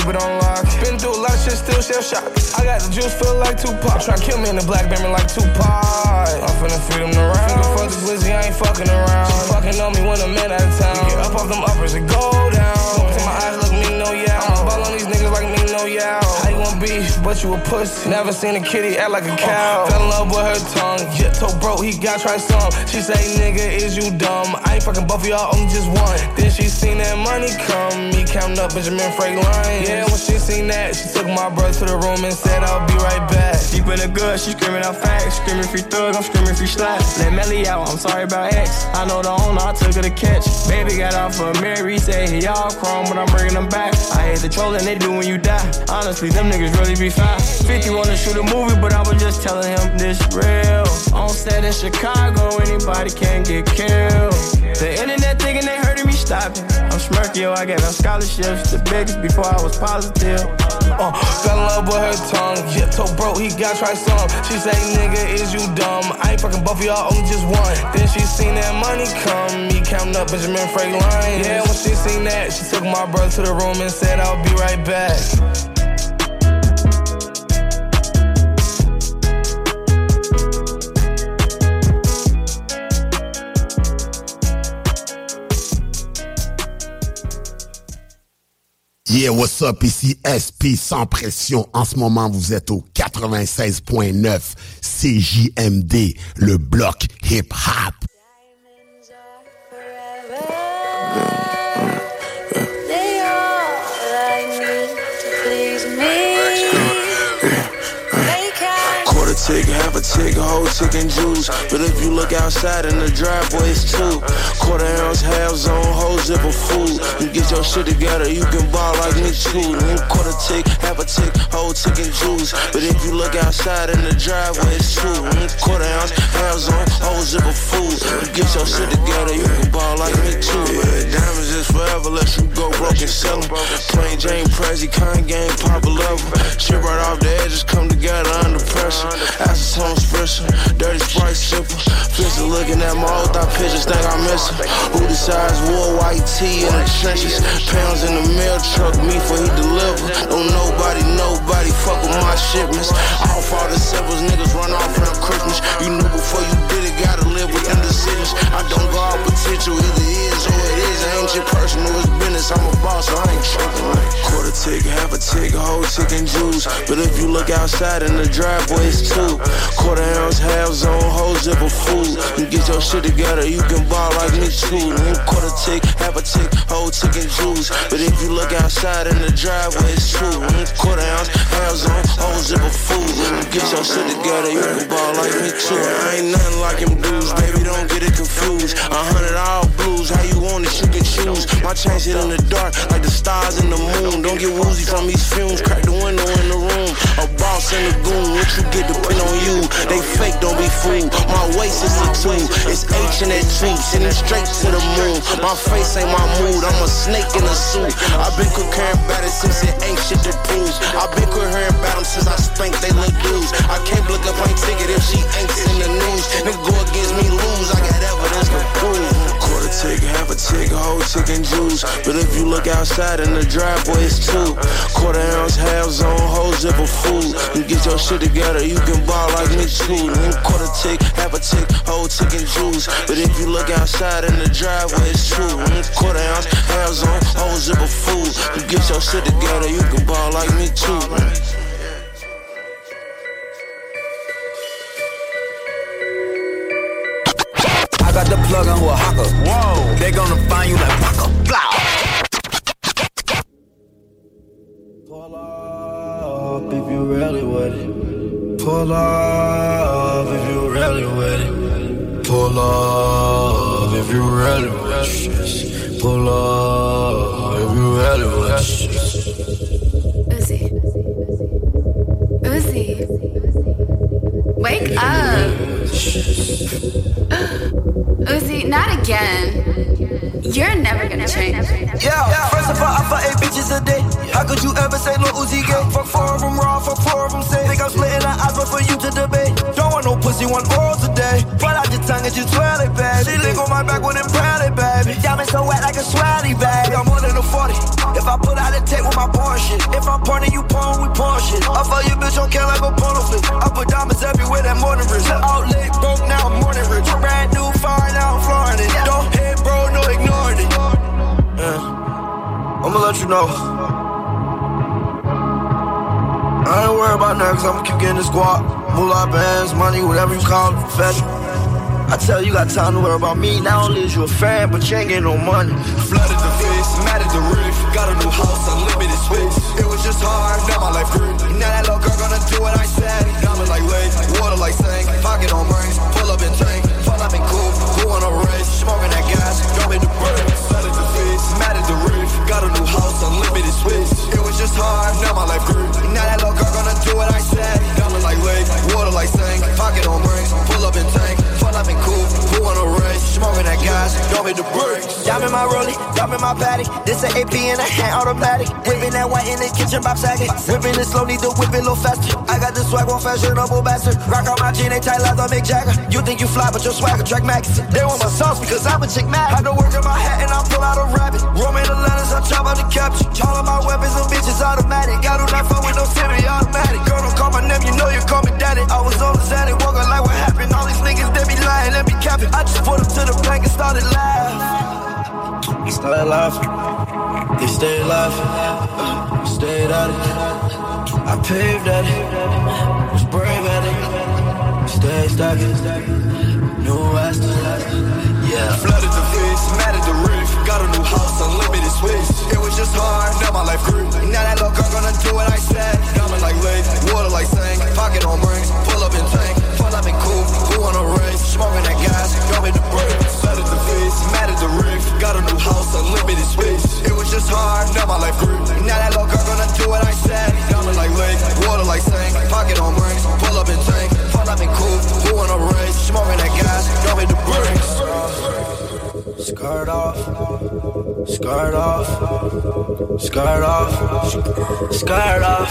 Keep it on lock. Been through a lot of shit, still shell shock. I got the juice, feel like Tupac. Try to kill me in the black beamer like Tupac. I'm finna feed him the round. Finger fuck the glizzy, I ain't fucking around. She fucking on me when I'm man out of town. We get up off them uppers and go down. Look to my eyes, look me no yeah. I'ma ball on these niggas like me no yeah. Want beef, but you a pussy. Never seen a kitty act like a cow. Fell in love with her tongue. Yeah, told bro he got try some. She say, nigga, is you dumb? I ain't fucking both of y'all, only just one. Then she seen that money come. Me counting up Benjamin Franklin. Yeah, when she seen that, she took my brother to the room and said, I'll be right back. Deep in the good, she screaming out facts. Screaming free thug, I'm screaming free slap. Let Melly out, I'm sorry about X. I know the owner, I took her to catch. Baby got off of Mary, say he all chrome, but I'm bringing them back. I hate the trolling they do when you die. Honestly, them niggas really be fine. 50 wanna shoot a movie, but I was just telling him this real. On set in Chicago, anybody can get killed. The internet thinking they hurting me, stop it. I'm smirky, yo, I gave out scholarships, the biggest before I was positive. Uh, fell in love with her tongue. Yeah, told bro he got try some. She say, nigga, is you dumb? I ain't fucking both of y'all, only just one. Then she seen that money come. Me counting up Benjamin Franklin. Yeah, when she seen that, she took my brother to the room and said, I'll be right back. Yeah, what's up? Ici SP sans pression. En ce moment, vous êtes au 96.9 CJMD, le bloc hip-hop. Can't tick, half a tick, whole chicken juice. But if you look outside in the driveway, it's two. Quarter ounce, half zone, whole zip of food. You get your shit together, you can ball like me too. Quarter tick, half a tick, whole chicken juice. But if you look outside in the driveway, it's two. Quarter ounce, half zone, whole zip of food. You get your shit together, you can ball like me too. Yeah, diamonds is forever, let you go broke and sell sell 'em. Plain Jane, Prezi, Papa Love 'em. Shit right off the edges come together under pressure. Acetone spritzer, dirty Sprite sipper. Fisher looking at my old thought pictures, think I miss her. Who decides war, white tee in the trenches? Pounds in the mail truck, me for he deliver. Don't nobody, nobody fuck with my shipments. Off all the severs, niggas run off around Christmas. You knew before you did it, gotta live with them decisions. I don't go out potential, either is or it is. Ain't your personal, it's business. I'm a boss, so I ain't tripping. Quarter tick, half a tick, whole chicken juice. But if you look outside in the driveway, it's two. Quarter ounce, half zone, zip of food. You get your shit together, you can ball like me too. Then quarter tick, half a tick, whole chicken juice. But if you look outside in the driveway, it's true. Then Quarter ounce, half zone, zip of food. You get your shit together, you can ball like me too. I ain't nothing like him dudes, baby, don't get it confused. A hundred all blues, how you want it, you can choose. My chain sit in the dark, like the stars in the moon. Don't get woozy from these fumes, crack the window in the room. A boss and a goon, what you get depend on you. They fake, don't be fooled. My waist is a two, it's H and that two, sending straight to the moon. My face ain't my mood, I'm a snake in a suit. I've been about it since it ain't shit to prove. I've been about them since I spanked they little dudes. I can't look up my ticket if she ain't in the news. Nigga go against me, lose, I got evidence to prove. Quarter tick, half a tick, a whole chicken juice. But if you look outside in the driveway, it's two. Quarter ounce, half zone, whole zipper food. You get your shit together, you can ball like me too. Quarter tick, half a tick, whole chicken juice. But if you look outside in the driveway, it's two. Quarter ounce, half zone, whole zipper food. You get your shit together, you can ball like me too. The plug on who a hawker. Whoa. They gonna find you like Paco. Blah. Pull up if you really with it. Pull up if you really with it. Pull up if you really with it. Pull up if you really with it. Uzi. Uzi. Wake up. Uzi, not again. You're never gonna change. Yeah, first of all, I fuck eight bitches a day. How could you ever say no Uzi gay? Fuck four of them raw, fuck four of them safe. Think I'm splitting the odds, but for you to debate. Don't want no pussy, want oral today. But I just tongue and you twirl it, baby. She lick on my back with them proudly, baby. Diamond so wet like a swally, bag. I'm more than a 40. If I put out a tape with my porn shit. If I'm porning, you porn, we porn shit. I fuck your bitch on can like a porno flick. I put diamonds everywhere, that morning rich. Out late, broke now, I'm morning rich. Brand new, fine, now I'm flooring it. Don't hit, bro, no ignoring it. Yeah. I'ma let you know. I ain't worried about cause I'ma keep getting the squad. Moolah bands, money, whatever you call it, profession. I tell you, got time to worry about me. Not only is you a fan, but you ain't getting no money. Flooded the face, mad at the roof. Got a new house, unlimited space. It was just hard, now my life grew. Now that little girl gonna do what I said. Diamond like wave, water like sink. Pocket on rings, pull up in tank. Up in cool, who on a race? Smoking that gas, drop in the brain. Flooded the face, mad at the roof. Got a new house, unlimited space. It was just hard, now my life grew. Now that little girl gonna do what I said. Diamond like wave, water like sink. Pocket on rings, pull up in tank. Up in cool, who on a race? Smoking that gas, drop in the brakes. Diamond my rollie, diamond my paddock. This an AP and a hand automatic. Whipping that white in the kitchen, Bob Saget. Whipping it slow, need to whip it a little faster. I got the swag on fashionable bastard. Rock on my jean, they tight a Mick Jagger. You think you fly, but your swagger track max. They want my sauce because I'm a chick mad. I don't work in my hat and I pull out a rabbit. Roman the letters, I chop out the caption. All of my weapons and bitches automatic. I do not fuck with no semi automatic. Girl, don't call my name, you know you call me daddy. I was on the Xanax, walking like what happened. All these niggas, they be lying, let me cap it. I just put them to the bank and started laughing. They started laughing. They stayed laughing. Uh, stayed at it. I paved at it. Was brave at it. Stayed stacking. No asking. Yeah. Flooded face, mad at the roof. Got a new house, unlimited space. It was just hard, now my life grew. Now that little girl gonna do what I said. Diamond like lake, water like sink. Pocket on rings, pull up in tank. Pull up in cool, who on a race? Smoking that gas, drop in the brakes. Flooded the face, mad at the roof. Got a new house, unlimited space. It was just hard, now my life grew. Now that little girl gonna do what I said. Diamond like lake, water like sink. Pocket on rings, pull up in tank. Pull up in cool, who on a race? Smoking that gas, drop in the brakes. Skirt off, skirt off, skirt off, skirt off,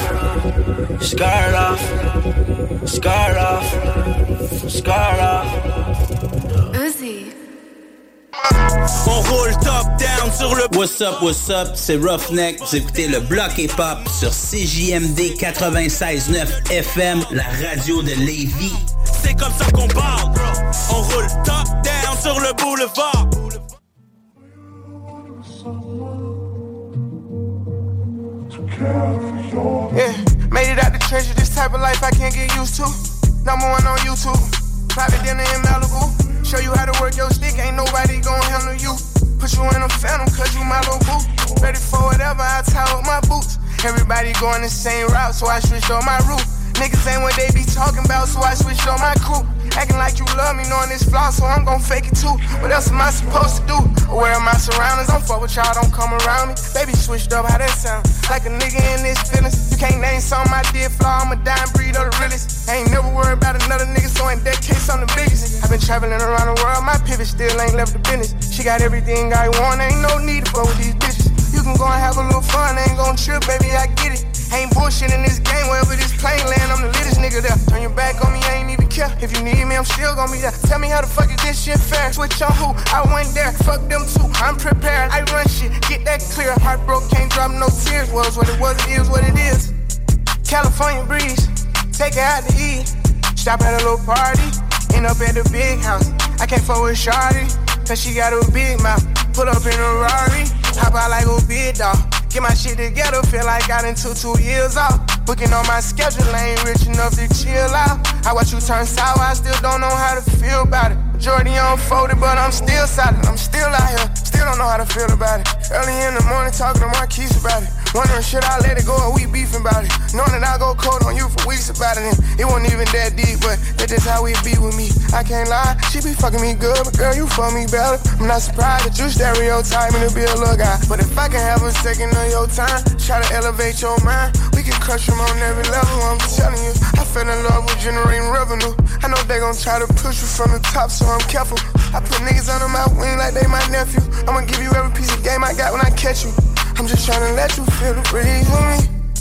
skirt off, skirt off, skirt off. Uzi. On roule top down sur le. What's up, what's up, c'est Roughneck. Vous écoutez le bloc hip-hop sur CJMD 96.9 FM, la radio de Lévis. C'est comme ça qu'on parle, On roule top down sur le boulevard. Yeah, made it out the treasure. This type of life I can't get used to. Number one on YouTube. Private dinner in Malibu. Show you how to work your stick. Ain't nobody gonna handle you. Put you in a phantom, cause you my little boo. Ready for whatever, I tie up my boots. Everybody going the same route, so I switched on my route. Niggas ain't what they be talking about, so I switched on my crew. Acting like you love me, knowing this flaw, so I'm gon' fake it too. What else am I supposed to do? Aware of my surroundings, I'm fuck with y'all, don't come around me. Baby switched up, how that sound? Like a nigga in this feelings. You can't name something I did flaw, I'm a dying breed of the realest. I ain't never worried about another nigga, so in that case, I'm the biggest. I've been traveling around the world, my pivot still ain't left the business. She got everything I want, ain't no need to fuck with these bitches. You can go and have a little fun, ain't gon' trip, baby, I get it. Ain't bullshit in this game, wherever this plane land, I'm the latest nigga there. Turn your back on me, I ain't even care. If you need me, I'm still gonna be there. Tell me how the fuck is this shit fair? Switch on who? I went there, fuck them too. I'm prepared, I run shit, get that clear. Heart broke, can't drop no tears. Was what it was, it is what it is. California breeze, take it out to eat. Stop at a little party, end up at the big house. I can't fuck with Shawty, cause she got a big mouth. Pull up in a Rari, hop out like a big dog. Get my shit together, feel like I done took two years off. Booking on my schedule, ain't rich enough to chill out. I watch you turn sour, I still don't know how to feel about it. Majority unfolded, but I'm still solid. I'm still out here, still don't know how to feel about it. Early in the morning, talking to Marquise about it. Wondering, should I let it go or we beefing about it? Knowing that I go cold on you for weeks about it. And it wasn't even that deep, but that's just how we be with me. I can't lie, she be fucking me good, but girl, you fuck me better. I'm not surprised that you stereotyping to be a little guy. But if I can have a second of your time, try to elevate your mind, we can crush them on every level. I'm telling you, I fell in love with generating revenue. I know they gon' try to push you from the top, so I'm careful. I put niggas under my wing like they my nephew. I'ma give you every piece of game I got when I catch you. I'm just trying to let you feel the breeze with me.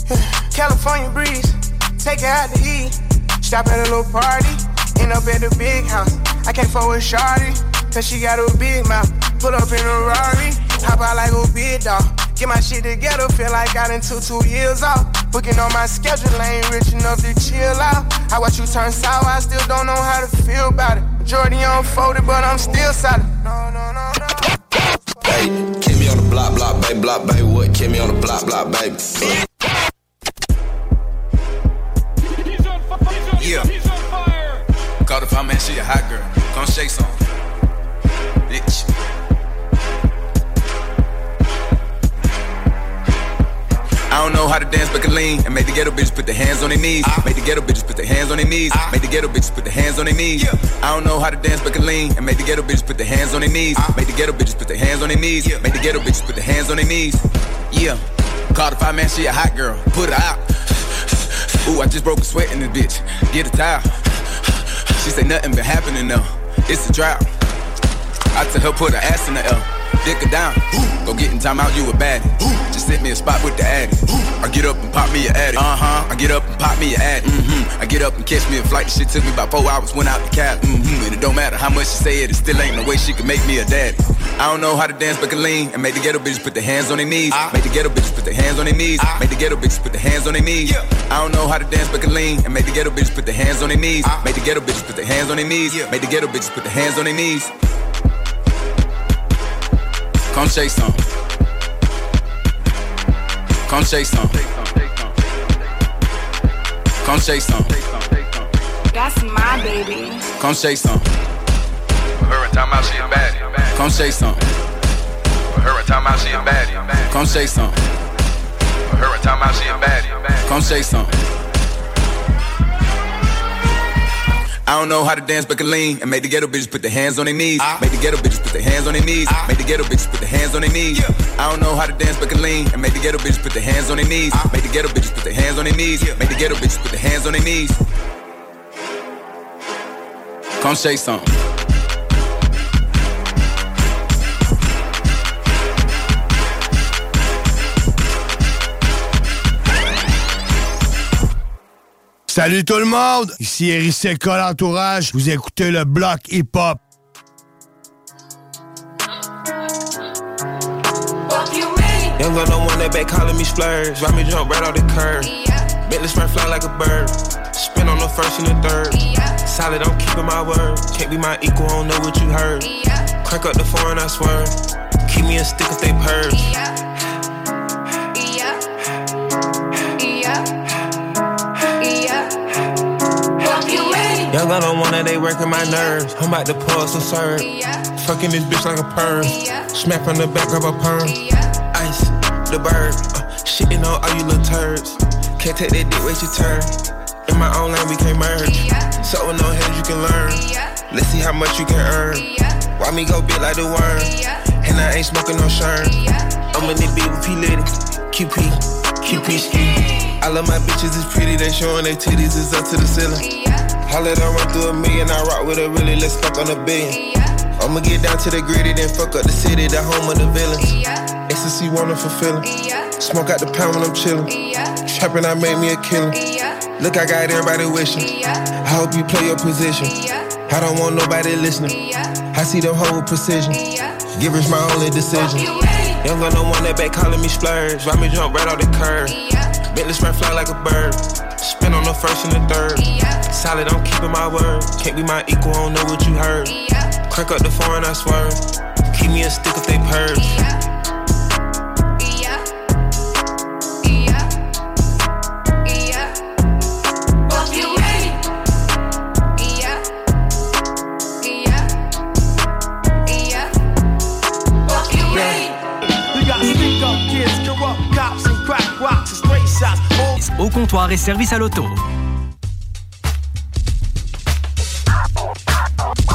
Yeah. California breeze, take it out to eat. Stop at a little party, end up at the big house. I can't fuck with cause she got a big mouth. Pull up in a Rari, hop out like a big dog. Get my shit together, feel like I done took two years off. Booking on my schedule, I ain't rich enough to chill out. I watch you turn sour, I still don't know how to feel about it. Majority unfolded, but I'm still solid. No, no, no, no. Hey, kill me on the block, block, baby, block, baby. What? Kill me on the block, block, baby. Yeah. Call the fire man, she a hot girl. Come shake some. Bitch. I don't know how to dance, but can lean. And make the ghetto bitches put their hands on their knees. Ah. Make the ghetto bitches put their hands on their knees. Ah. Make the ghetto bitches put their hands on their knees. I don't know how to dance, but can lean. And make the ghetto bitches put their hands on their knees. Make the ghetto bitches put their hands on their knees. Make the ghetto bitches put their hands on their knees. Yeah. Call the five man, she a hot girl. Put her out. Ooh, I just broke a sweat in this bitch. Get a towel. She say nothing been happening though. It's a drought. I tell her put her ass in the L. Dick down. Go get in time out, you a baddie. Just sit me a spot with the addy. I get up and pop me a addy. Uh huh. I get up and pop me a addy. Mm-hmm. I get up and catch me a flight. The shit took me about four hours, went out the Cali. Mm-hmm. And it don't matter how much she say it, it still ain't no way she can make me a daddy. I don't know how to dance, but can lean. And make the ghetto bitches put their hands on their knees. Make the ghetto bitches put their hands on their knees. Make the ghetto bitches put their hands on their knees. I don't know how to dance, but can lean. And make the ghetto bitches put their hands on their knees. Make the ghetto bitches put their hands on their knees. Make the ghetto bitches put their hands on their knees. Come shake some. Come shake some. Come shake some. That's my baby. Come shake some. Her and time out she a baddie. Come shake some. Her and time out she a baddie. Come shake some. Her and time out she a baddie. Come shake some. I don't know how to dance, but can lean. And make the ghetto bitches put their hands on their knees. Ah. Make the ghetto bitches put their hands on their knees. Ah. Make the ghetto bitches put their hands on their knees. I don't know how to dance, but can lean. And make the ghetto bitches put their hands on their knees. Ah. Make the ghetto bitches put their hands on their knees. Make the ghetto bitches put their hands on their knees. Come shake some. Salut tout le monde, ici Eric l'entourage, vous écoutez le bloc hip-hop. Young gun no one that back calling me splurge. Ride me jump right off the curb. Bentley spurt fly like a bird. Spin on the first and the third. Solid, I'm keeping my word. Can't be my equal, I don't know what you heard. Crank up the foreign, I swear. Keep me a stick if they purge. Young gun on one they working my nerves. I'm about to pull some serve. Fucking this bitch like a perm. Smack from the back of a perm. Ice, the bird. Uh, shitting on all you little turds. Can't take that dick, wait your turn. In my own lane, we can't merge. So with no hands, you can learn. Let's see how much you can earn. Why me go big like the worm? And I ain't smoking no shirt. I'm in the beat with P Litty. QP, QP ski. I love my bitches, it's pretty, they showing their titties, it's up to the ceiling. Let her run through a million, I rock with a really, let's fuck on a billion. I'ma get down to the gritty, then fuck up the city, the home of the villains. Ecstasy, wonderful feeling. Smoke out the pound when I'm chillin'. Trapping, I made me a killing. Look, I got everybody wishing. I hope you play your position. I don't want nobody listening. I see them whole precision. Givers my only decision. Young gun, no one that back calling me splurge. Ride me jump right off the curb. Bentley spread fly like a bird. Spin on the first and the third. Solid, I'm keeping my word. Can't be my equal, I don't know what you heard. Crank up the foreign, I swear. Keep me a stick if they purge. Au comptoir et service à l'auto.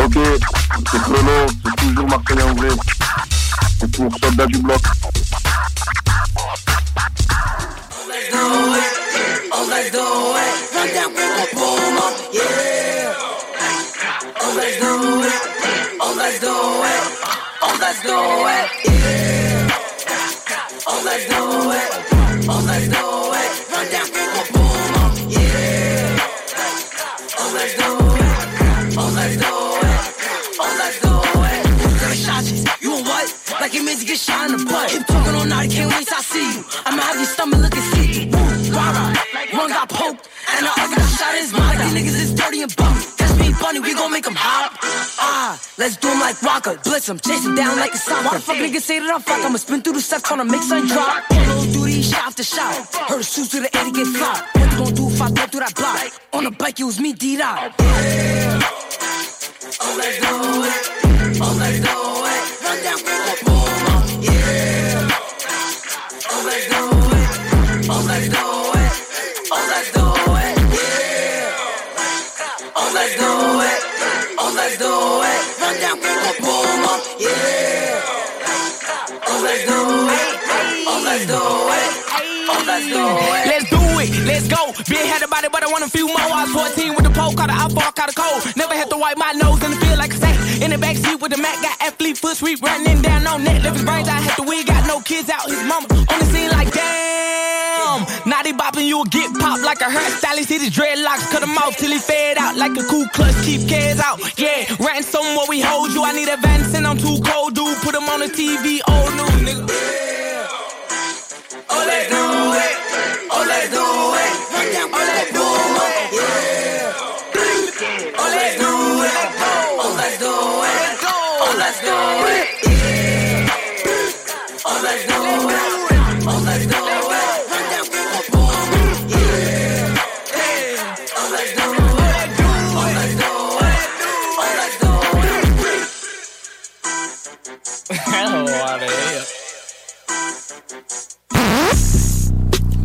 Ok, c'est Chrono, c'est toujours Anglais. C'est pour Soldat du Bloc. Let's do it. Oh, let's do it. Niggas is dirty and bum. That's me bunny, we gon' make 'em hop. Ah, let's do 'em like Rocker. Blitz 'em, chase 'em down like a soccer. Why the fuck niggas say that I'm fuck? I'ma spin through the steps, tryna make something drop. Little duty, shot after shot. Heard the shoes to the Eddie get flop. What you gon' do if I go through that block? On the bike, it was me, D-Dot. Oh, let's do it. Oh, let's do let's do it. Let's go. Been had about it, but I want a few more. I was 14 with the pole, caught the outfall, caught a cold. Never had to wipe my nose in the field like a. In the backseat with the Mac, got athlete foot sweep running down on net. Lift his brains out, had the wig, got no kids out. His mama on the scene like damn. Naughty bopping, you'll get popped like a hairstylist. Hit his dreadlocks, cut him off till he fade out like a cool clutch. Keep cares out, yeah. Ransom where we hold you. I need a Vincent, I'm too cold, dude. Put him on the TV, old news, nigga. Oh, let's do it. Oh, let's do it. Oh, let's do it.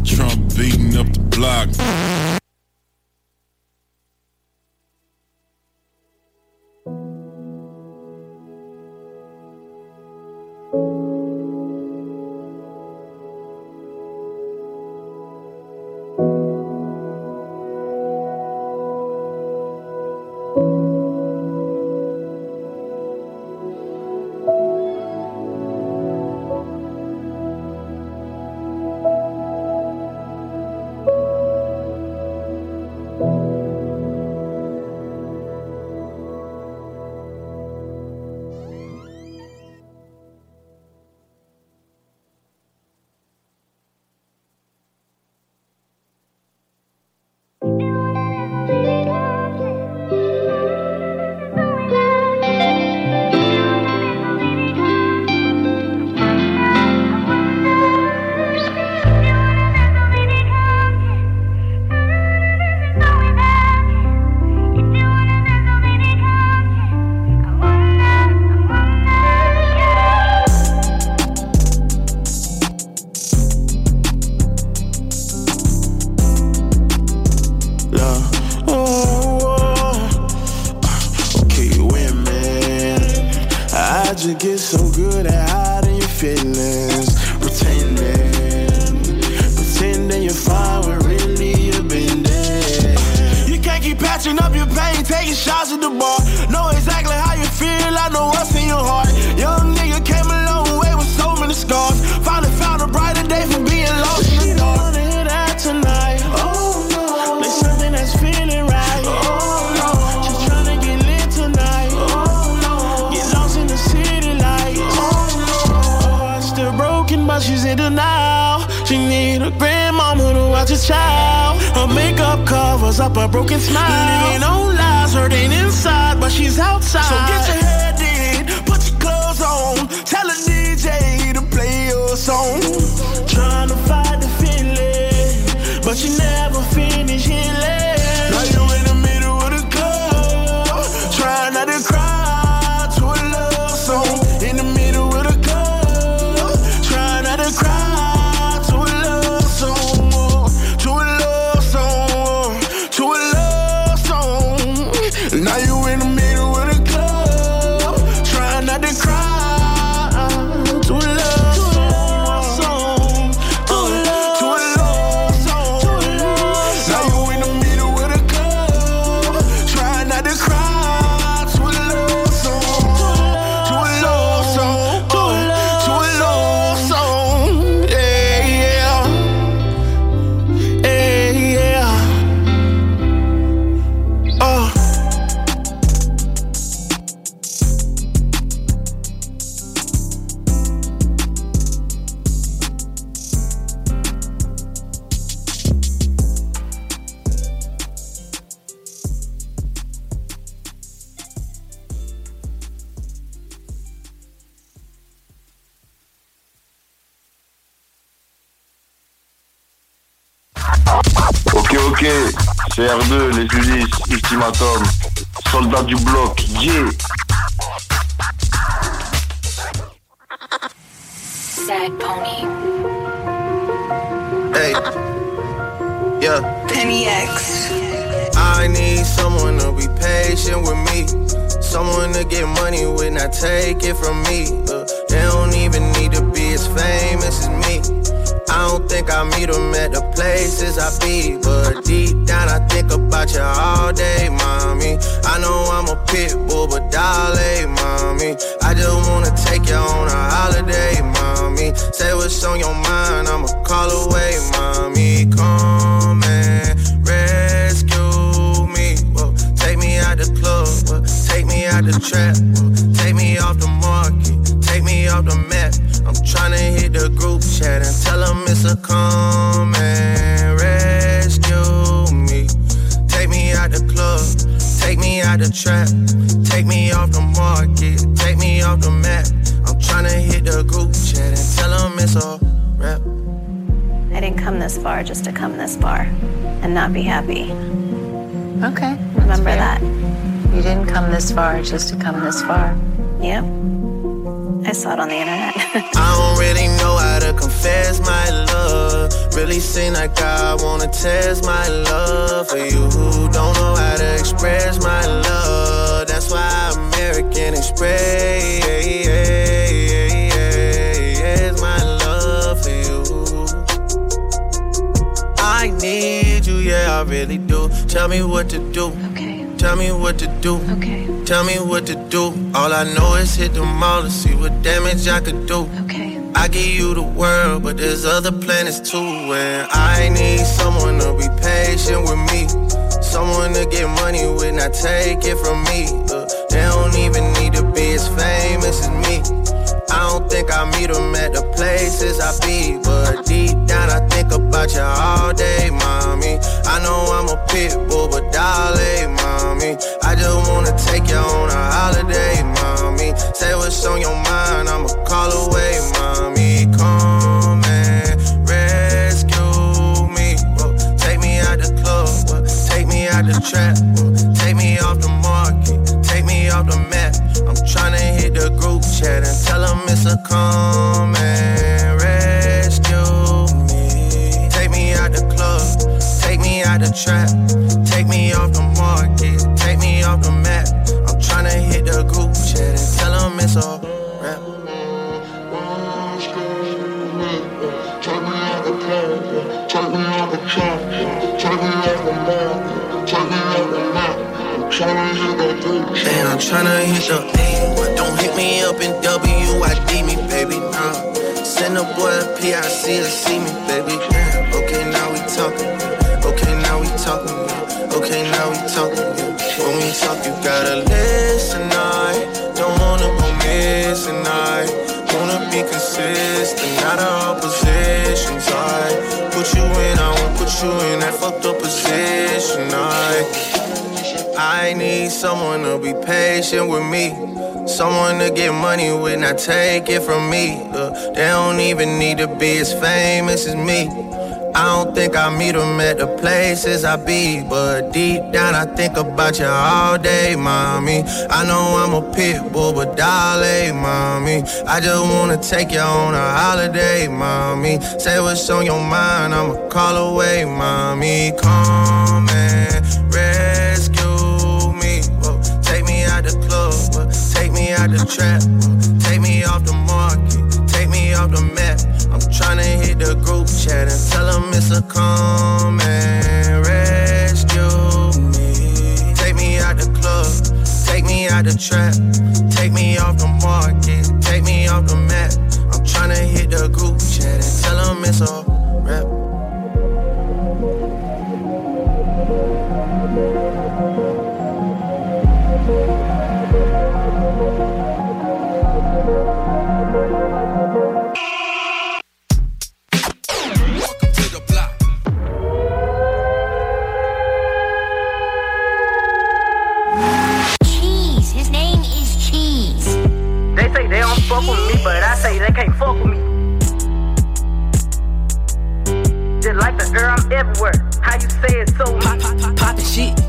Trump beating up the block. come this far. what to do. Okay. Tell me what to do. All I know is hit the mall to see what damage I could do. Okay. I give you the world, but there's other planets too. And I need someone to be patient with me. Someone to get money when I take it from me. Uh, they don't even need to be as famous as me. I don't think I meet them at the places I be. But deep down, I think about you all day, mommy. I know I'm a pit bull, but still wanna take you on a holiday, mommy. Say what's on your mind, I'ma call away, mommy. Come and rescue me. Whoa. Take me out the club, Whoa. take me out the trap. Whoa. And I'm tryna hit the A. Don't hit me up in WID me, baby, nah. Send a boy a PIC to see me, baby. Damn. Okay, now we talking. Okay, now we talking. Okay, now we talking. When we talk, you gotta listen, I don't wanna go missing, I wanna be consistent, not all positions, I put you in, I won't put you in that fucked up position, I I need someone to be patient with me. Someone to get money with, not take it from me. Uh, they don't even need to be as famous as me. I don't think I meet them at the places I be, but deep down I think about you all day, mommy. I know I'm a pit bull, but dolly, mommy. I just wanna take you on a holiday, mommy. Say what's on your mind, I'ma call away, mommy. Come and rescue out the trap, take me off the market, take me off the map. I'm tryna hit the group chat and tell them it's a come and rescue me. Take me out the club, take me out the trap, take me off the market, take me off the map. I'm tryna hit the group chat and tell them it's a can't fuck with me. Just like the air, I'm everywhere. How you say it so Pop, pop, pop, poppin' shit.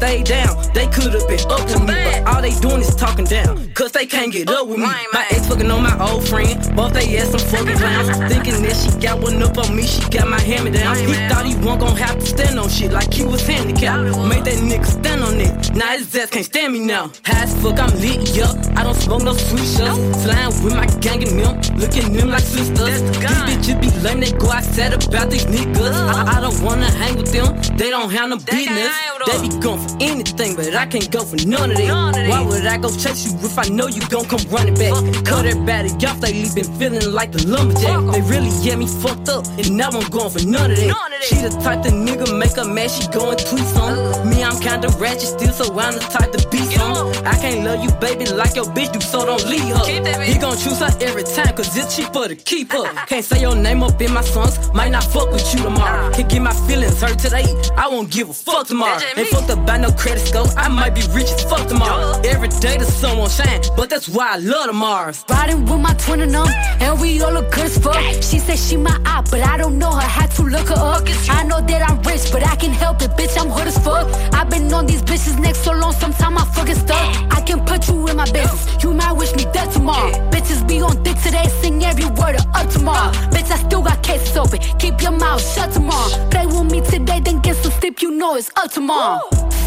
stayed down. They could've been up with me, but all they doing is talking down. Cause they can't get up with me. My ex fucking on my old friend. Both they ass some fucking clowns. Thinking that she got one up on me, she got my hand me down. He thought he wasn't gonna have to stand on shit like he was handicapped. Made that nigga stand on it. Now his ass can't stand me now. High as fuck, I'm lit, yup. I don't smoke no sweet shots. Flying with my gang and them. Looking them like sisters. These bitches be lame, they go outside about these niggas. I, I don't wanna hang with them. They don't have no business. They be for anything, but I can't go for none of it. Why would I go chase you if I know you gon' come running back? Cut everybody off, they been feeling like the lumberjack. They really get me fucked up, and now I'm going for none of that. She the type the nigga make a mad, she going tweets on. Me, I'm kinda ratchet still, so I'm the type to be some. I can't love you, baby, like your bitch do, so don't leave her. He gon' choose her every time, cause it's cheaper to keep her. Can't say your name up in my songs, might not fuck with you tomorrow. Can't get my feelings hurt today, I won't give a fuck tomorrow. Ain't fucked up by no credit score, I might be rich as fuck tomorrow. Every day the sun won't shine, but that's why I love tomorrow. Riding with my twin and them, and we all look good as fuck. She said she my eye, but I don't know her. Had to look her up. I know that I'm rich, but I can help it, bitch. I'm hood as fuck. I've been on these bitches neck so long, sometimes I fucking stuck. I can put you in my business. You might wish me dead tomorrow. Bitches be on dick today, sing every word of up tomorrow. Bitch, I still got cases open. Keep your mouth shut tomorrow. Play with me today, then get some sleep. You know it's up tomorrow.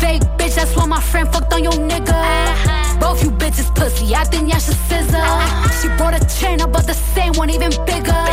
Fake bitch, that's why my friend fucked on your nigga. Both you bitches pussy, I think y'all should scissor. She brought a chain, I bought the same one, even bigger.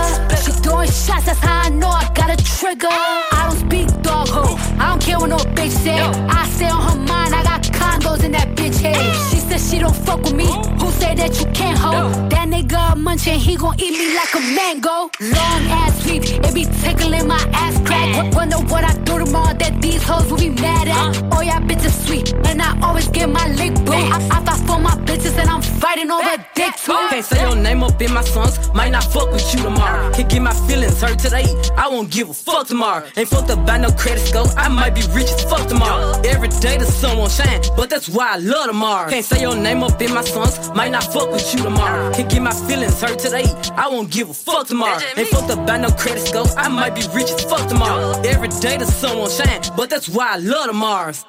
She throwing shots, that's how I know I got a trigger. I don't speak dog ho, I don't care what no bitch say. I stay on her mind, I got condos in that bitch head. She said she don't fuck with me, who say that you can't hold? That nigga a munchin', he gon' eat me like a mango. Long ass sweep, it be tickling my ass crack. W- Wonder what I do tomorrow that these hoes will be mad at. Oh, y'all bitches sweet, and I always get my lick boo. I, I fight for my bitches and I'm fighting over dick too. Can't say your name up in my songs, might not fuck with you tomorrow. Can't get my feelings hurt today, I won't give a fuck tomorrow. Ain't fucked up by no credit score, I might be rich as fuck tomorrow. Every day the sun won't shine, but that's why I love tomorrow. Can't say your name up in my songs, might not fuck with you tomorrow. Can't get my feelings hurt today. I won't give a fuck tomorrow. Ain't fucked up by no credit score. I might be rich as fuck tomorrow. Every day the sun won't shine, but that's why I love tomorrows.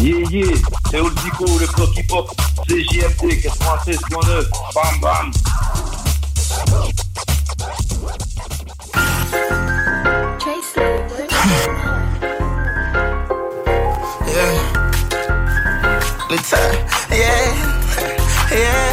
Yeah, yeah, c'est Old Zico, le bloc hip-hop, JMD 96.9, bam bam. Yeah. Uh,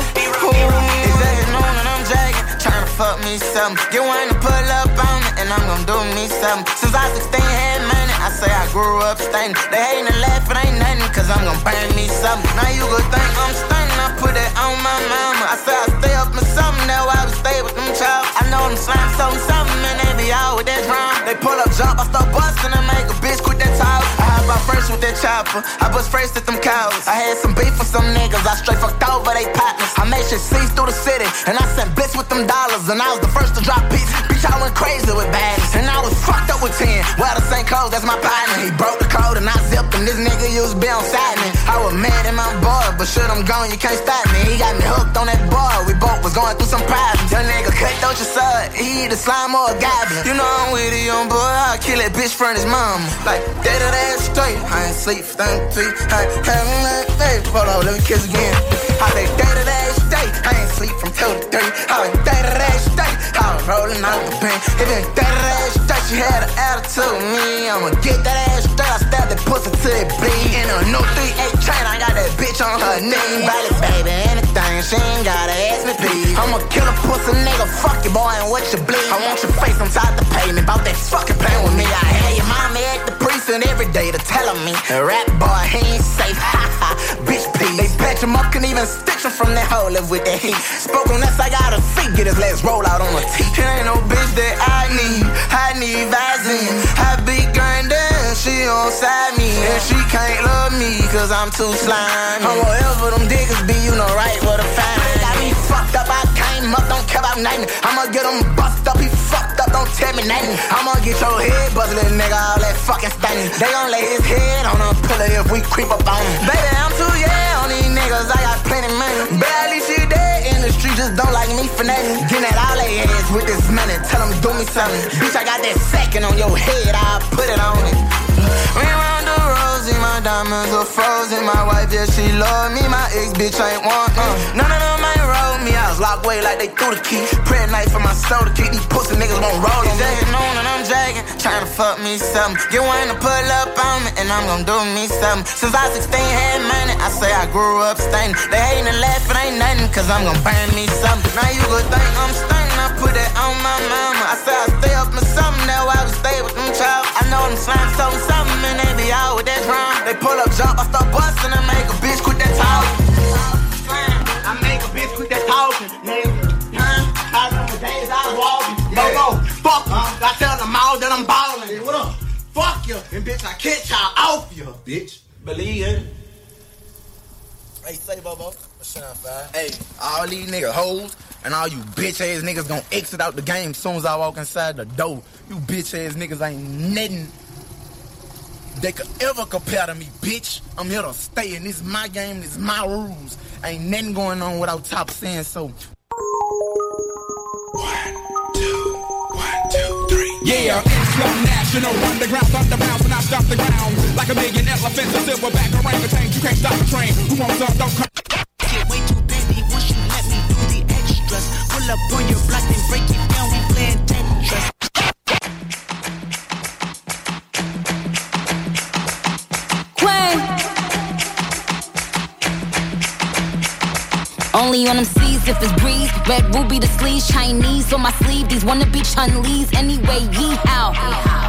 Tryna fuck me something. Get one to pull up on it, and I'm gon' do me something. Since I was 16, had money, I say I grew up stunning. They hating and laughing, ain't nothing, cause I'm gon' burn me something. Now you gon' think I'm stunning, I put it on my mama. I say I stay up in something, that's why I stay with them chops. I know them slime something, something, and they be out with that drum. They pull up, jump, I start busting and make a bitch quit that talk. I hop out first with that chopper, I bust first at them cows. I had some beef with some niggas, I straight fucked over they partners. I made shit cease through the city, and I sent blitz with them dollars, and I was the first to drop beats. Bitch, I went crazy with baddies, and I was fucked up with 10. Well, the same clothes, that's my partner. He broke the code, and I zipped him. This nigga used to be on side. I was mad at my boy, but shit, I'm gone, you can't stop me. He got me hooked on that boy, we both was going through some problems. Young nigga cut out your son, he either slime or a goblin. You know I'm with a young boy, I'll kill that bitch from his mama. Like, dead that straight, I ain't sleep, thank three. I ain't having that day. Hold on, let me kiss again. I dead of that straight, I ain't sleep from two to three. I was dead of that straight, I was rolling out the pen. It been dead of that straight, she had an attitude me. I'ma get that ass straight, I stab that pussy till it bleed. In a new 3-8 train, I got that bitch on her knee. Body, baby, anything, she ain't gotta ask me, please. I'ma kill a pussy nigga, fuck you, boy, and what you bleed. I want your face top the pavement, about that fucking playing with me. I had your mama at the precinct every day to tell me, rap boy, he ain't safe, ha ha, bitch, please. They patch him up, can even stitch from that hole live with that heat. Spoke on us, I got a feet, get his legs roll out on a T. It ain't no bitch that I need, I need Vaseline. I be grindin', she on side me, and she can't love me, cause I'm too slimy. I'm whatever them niggas be, you know right where to find me. Got me fucked up, I came up, don't care about nothing. I'ma get them bust up, he fucked up, don't tell me nothing. I'ma get your head buzzed, little nigga, all that fucking stunning. They gon' lay his head on a pillow if we creep up on him. Baby, I'm too yeah on these niggas, I got plenty money. See that in the street, just don't like me for nothing. Getting that all they ass with this money, tell them do me something. Bitch, I got that second on your head, I'll put it on it. We round the rosy, my diamonds are frozen. My wife, yeah, she love me. My ex bitch ain't want uh. None of them ain't roll me. I was locked away like they threw the key. Prayer night for my soul to keep these pussy niggas won't roll on me. Jagging on and I'm jagging, trying to fuck me something. Get one to pull up on me, and I'm gonna do me something. Since I 16 had money, I say I grew up stunning. They hating and laughing, ain't nothing, cause I'm gonna burn me something. Now you gon' think I'm stunning, I put it on my mama. I say I stay up in something, why I would stay with them child. I know them slime something, something, and they be out with that drum. They pull up, jump, I start busting and make a bitch quit that talking. I make a bitch quit that talking, nigga. Huh? I remember days I was walking. Yeah. Go, go, fuck you. I tell them all that I'm balling. Hey, what up? Fuck you. And bitch, I catch y'all off you, bitch. Believe it. Hey, say, Bobo. Hey, all these niggas hoes and all you bitch ass niggas gonna exit out the game soon as I walk inside the door. You bitch ass niggas ain't nothing they could ever compare to me, bitch. I'm here to stay, and this is my game, this is my rules. Ain't nothing going on without top saying so. One, two, one, two, three. Yeah, international underground, thunder bounce when I stop the ground. Like a million elephants, a silverback orangutan. You can't stop the train. Who wants up? Don't come. The. Pull up on your block and break it down. We playing Tetris. Only on them seas if it's breeze. Red ruby the sleeves, Chinese on my sleeve. These wanna be Chun Lee's anyway. Yee how?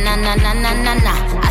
na na na na na na.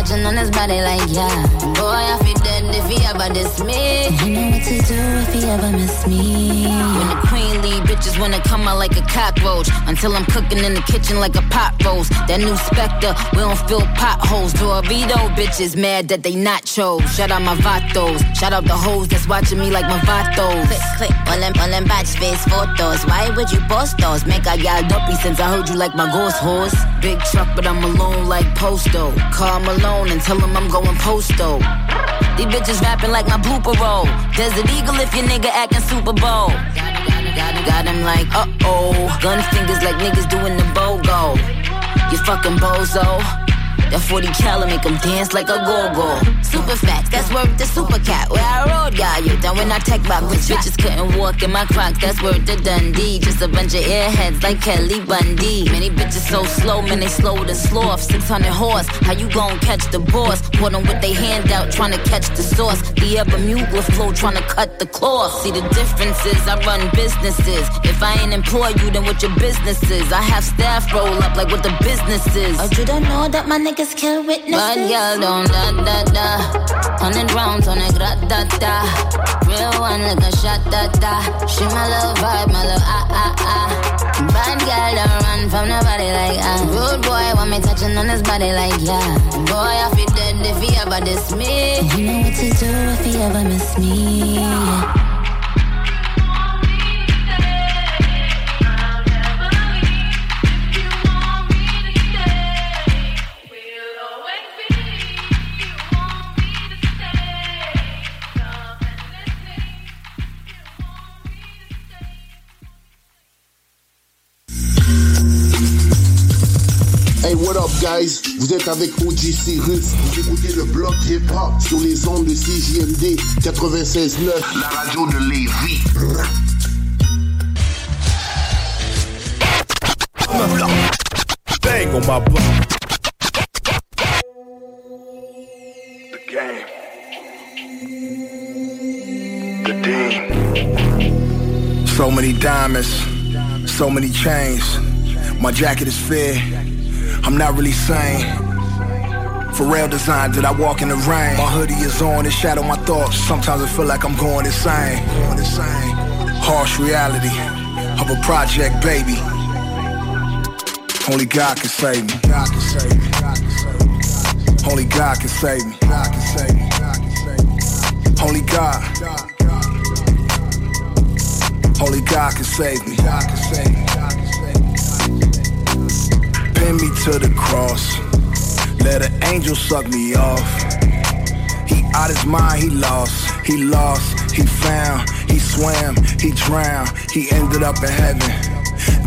touching on his body like yeah. Boy I feel dead if he ever diss me. You know what to do if he ever miss me. When the queen leave, bitches wanna come out like a cockroach. Until I'm cooking in the kitchen like a pot roast. That new Spectre, we don't fill potholes. Dorito bitches mad that they not chose. Shout out my vatos. Shout out the hoes that's watching me like my vatos. Click, click, all them, all them batch face photos. Why would you post those? Make I got dumpy since I heard you like my ghost horse. Big truck, but I'm alone like Posto. Call Malone and tell him I'm going posto. These bitches rapping like my blooper roll. Desert Eagle if your nigga acting Super Bowl. Got, got him like, uh oh. Gun fingers like niggas doing the BOGO. You fucking bozo. That 40 cal make him dance like a go-go. Super fat, that's worth the super cat. Where I rode, got you. Then when I tech back, which bitches couldn't walk in my crocs, that's worth the Dundee. Just a bunch of airheads like Kelly Bundy. Many bitches so slow, man, they slow to sloth. 600 horse, how you gon' catch the boss? Put them with they hand out, trying to catch the sauce. The Bermuda flow, trying to cut the cloth. See the differences, I run businesses. If I ain't employ you, then what your business is? I have staff roll up like what the business is. Oh, you don't know that my niggas kill witnesses? Bad girl don't da da da. Hundred rounds on a gra da da. Real one like a shot da da. She my little vibe, my little ah ah ah. Bad girl don't run from nobody like ah. Rude boy want me touching on his body like yeah. Boy I feel dead if he ever diss me. You know what to do if he ever miss me. Yeah. Hey, what up, guys? Vous êtes avec OG Cyrus. Vous écoutez le bloc hip-hop sur les ondes de CJMD 96.9. La radio de Lévis. Bang on my block. The game. The dean. So many diamonds, so many chains. My jacket is fair. I'm not really sane. Pharrell design, that I walk in the rain? My hoodie is on, it shadow my thoughts. Sometimes I feel like I'm going insane. Going insane. Harsh reality of a project baby. Only God can save me. God can save me. Only God can save me. God can save me. Only God. Only God can save me. God can save me. Pin me to the cross. Let an angel suck me off. He out his mind, he lost. He lost, he found, he swam, he drowned. He ended up in heaven.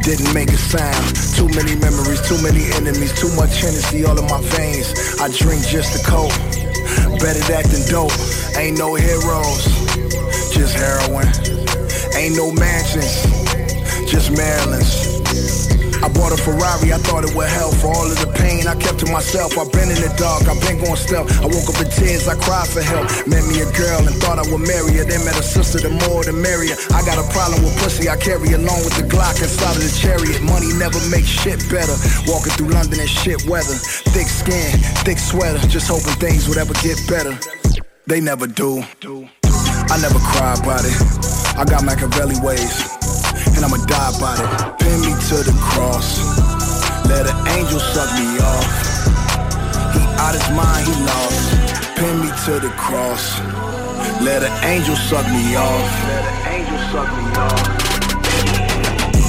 Didn't make a sound. Too many memories, too many enemies, too much Hennessy all in my veins. I drink just to cope. Better that than dope. Ain't no heroes, just heroin. Ain't no mansions, just Maryland's. I bought a Ferrari, I thought it would help for all of the pain I kept to myself. I've been in the dark, I've been going stealth. I woke up in tears, I cried for help. Met me a girl and thought I would marry her. Then met a sister, the more the merrier. I got a problem with pussy, I carry along with the Glock inside of the chariot. Money never makes shit better. Walking through London in shit weather. Thick skin, thick sweater, just hoping things would ever get better. They never do. I never cry about it. I got Machiavelli ways and I'ma die about it. Pin me to the cross. Let an angel suck me off. out his mind, he lost. Pin me to the cross. Let an angel suck me off. Let an angel suck me off.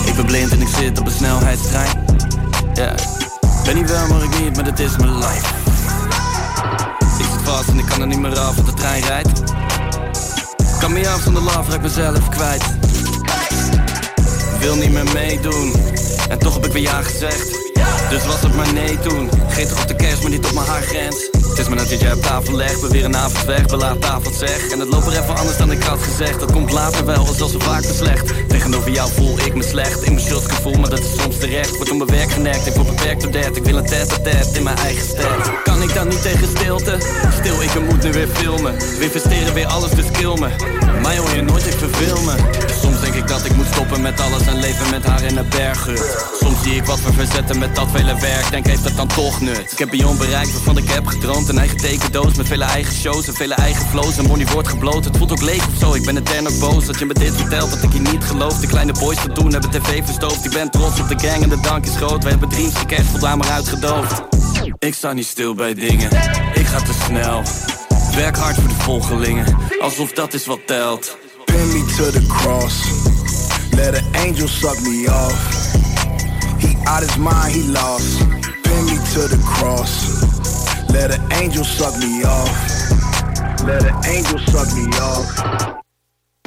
Ik ben blind en ik zit op een snelheidstrein. Ja, ben niet wel, maar ik niet, maar dat is mijn life. Ik zit vast en ik kan er niet meer af, want de trein rijdt. Kan me af van de love, raak mezelf kwijt. Wil niet meer meedoen, en toch heb ik weer ja gezegd. Dus was het maar nee toen. Geen toch op de kerst, maar niet op mijn haargrens. Het is maar net dat jij op tafel legt, we weer een avond weg, we laat tafel zeg. En het loopt er even anders dan ik had gezegd. Dat komt later wel, zoals zo vaak te slecht. Tegenover jou voel ik me slecht, in mijn gevoel, maar dat is soms terecht. Word onbewerkt genekt, ik word beperkt door dat. Ik wil een test test in mijn eigen stad. Kan ik dan niet tegen stilte? Stil, ik moet nu weer filmen. We investeren weer alles, dus kill me. Mij hoor je nooit, ik verveel me. Soms denk ik dat ik moet stoppen met alles en leven met haar in de bergen. Soms zie ik wat we verzetten met dat vele werk, denk heeft dat dan toch nut. Ik heb Beyond bereikt waarvan ik heb gedroomd. Een eigen tekendoos met vele eigen shows en vele eigen flows. En money wordt gebloot, het voelt ook leeg of zo. Ik ben etern ook boos dat je me dit vertelt, dat ik je niet geloof. De kleine boys te doen hebben tv verstoofd. Ik ben trots op de gang en de dank is groot. We hebben dreams gecashed, voldaan maar uitgedoofd. Ik sta niet stil bij dingen, ik ga te snel. Werk hard voor de volgelingen, alsof dat is wat telt. Pin me to the cross. Let an angel suck me off. He out his mind, he lost. Pin me to the cross. Let an angel suck me off. Let an angel suck me off.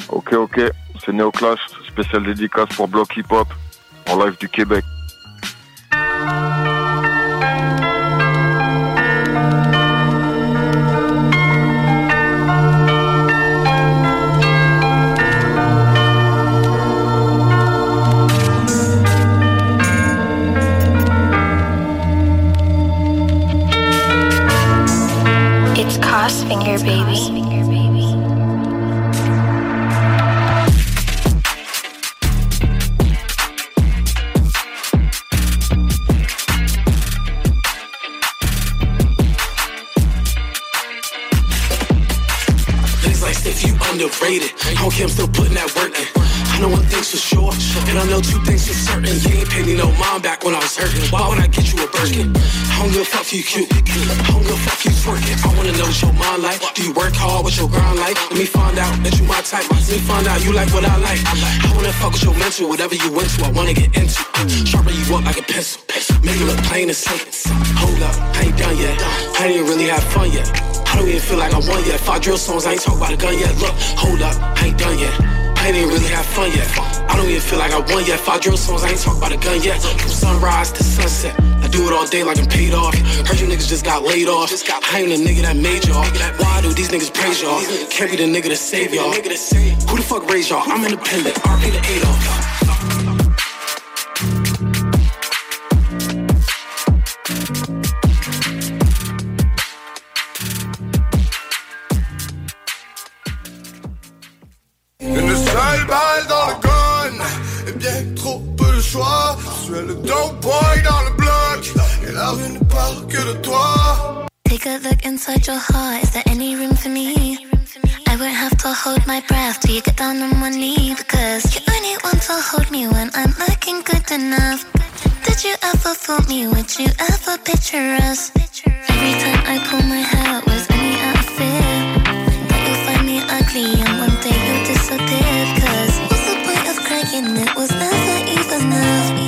Ok, ok, c'est Neoclash, spécial dédicace pour Block Hip Hop, en live du Québec. I'm still putting that work in. I know one thing's for sure, and I know two things for certain. You back when I was hurting. Why would I get you a Birkin? I don't give a fuck you cute. I don't give a fuck you twerking. I wanna know what your mind like. Do you work hard? What's your grind like? Let me find out that you my type. Let me find out you like what I like. I wanna fuck with your mental, whatever you into. I wanna get into. Sharpen you up like a pencil. Make it look plain and simple. Hold up, I ain't done yet. I ain't really have fun yet. I don't even feel like I won yet. Five drill songs, I ain't talk about a gun yet. Look, hold up, I ain't done yet. I ain't even really have fun yet. I don't even feel like I won yet. Five drill songs, I ain't talk about a gun yet. From sunrise to sunset, I do it all day like I'm paid off. Heard you niggas just got laid off. I ain't the nigga that made y'all. Why do these niggas praise y'all? Can't be the nigga to save y'all. Who the fuck raised y'all? I'm independent. RP to Adolf. Dans le gun Et bien trop peu de choix le boy dans le bloc Et la rue ne parle que de toi Take a look inside your heart. Is there any room for me? I won't have to hold my breath till you get down on one knee because you only want to hold me when I'm looking good enough. Did you ever fool me? Would you ever picture us? Every time I pull my hair, was only out of fear that you'll find me ugly crying? It was never even enough.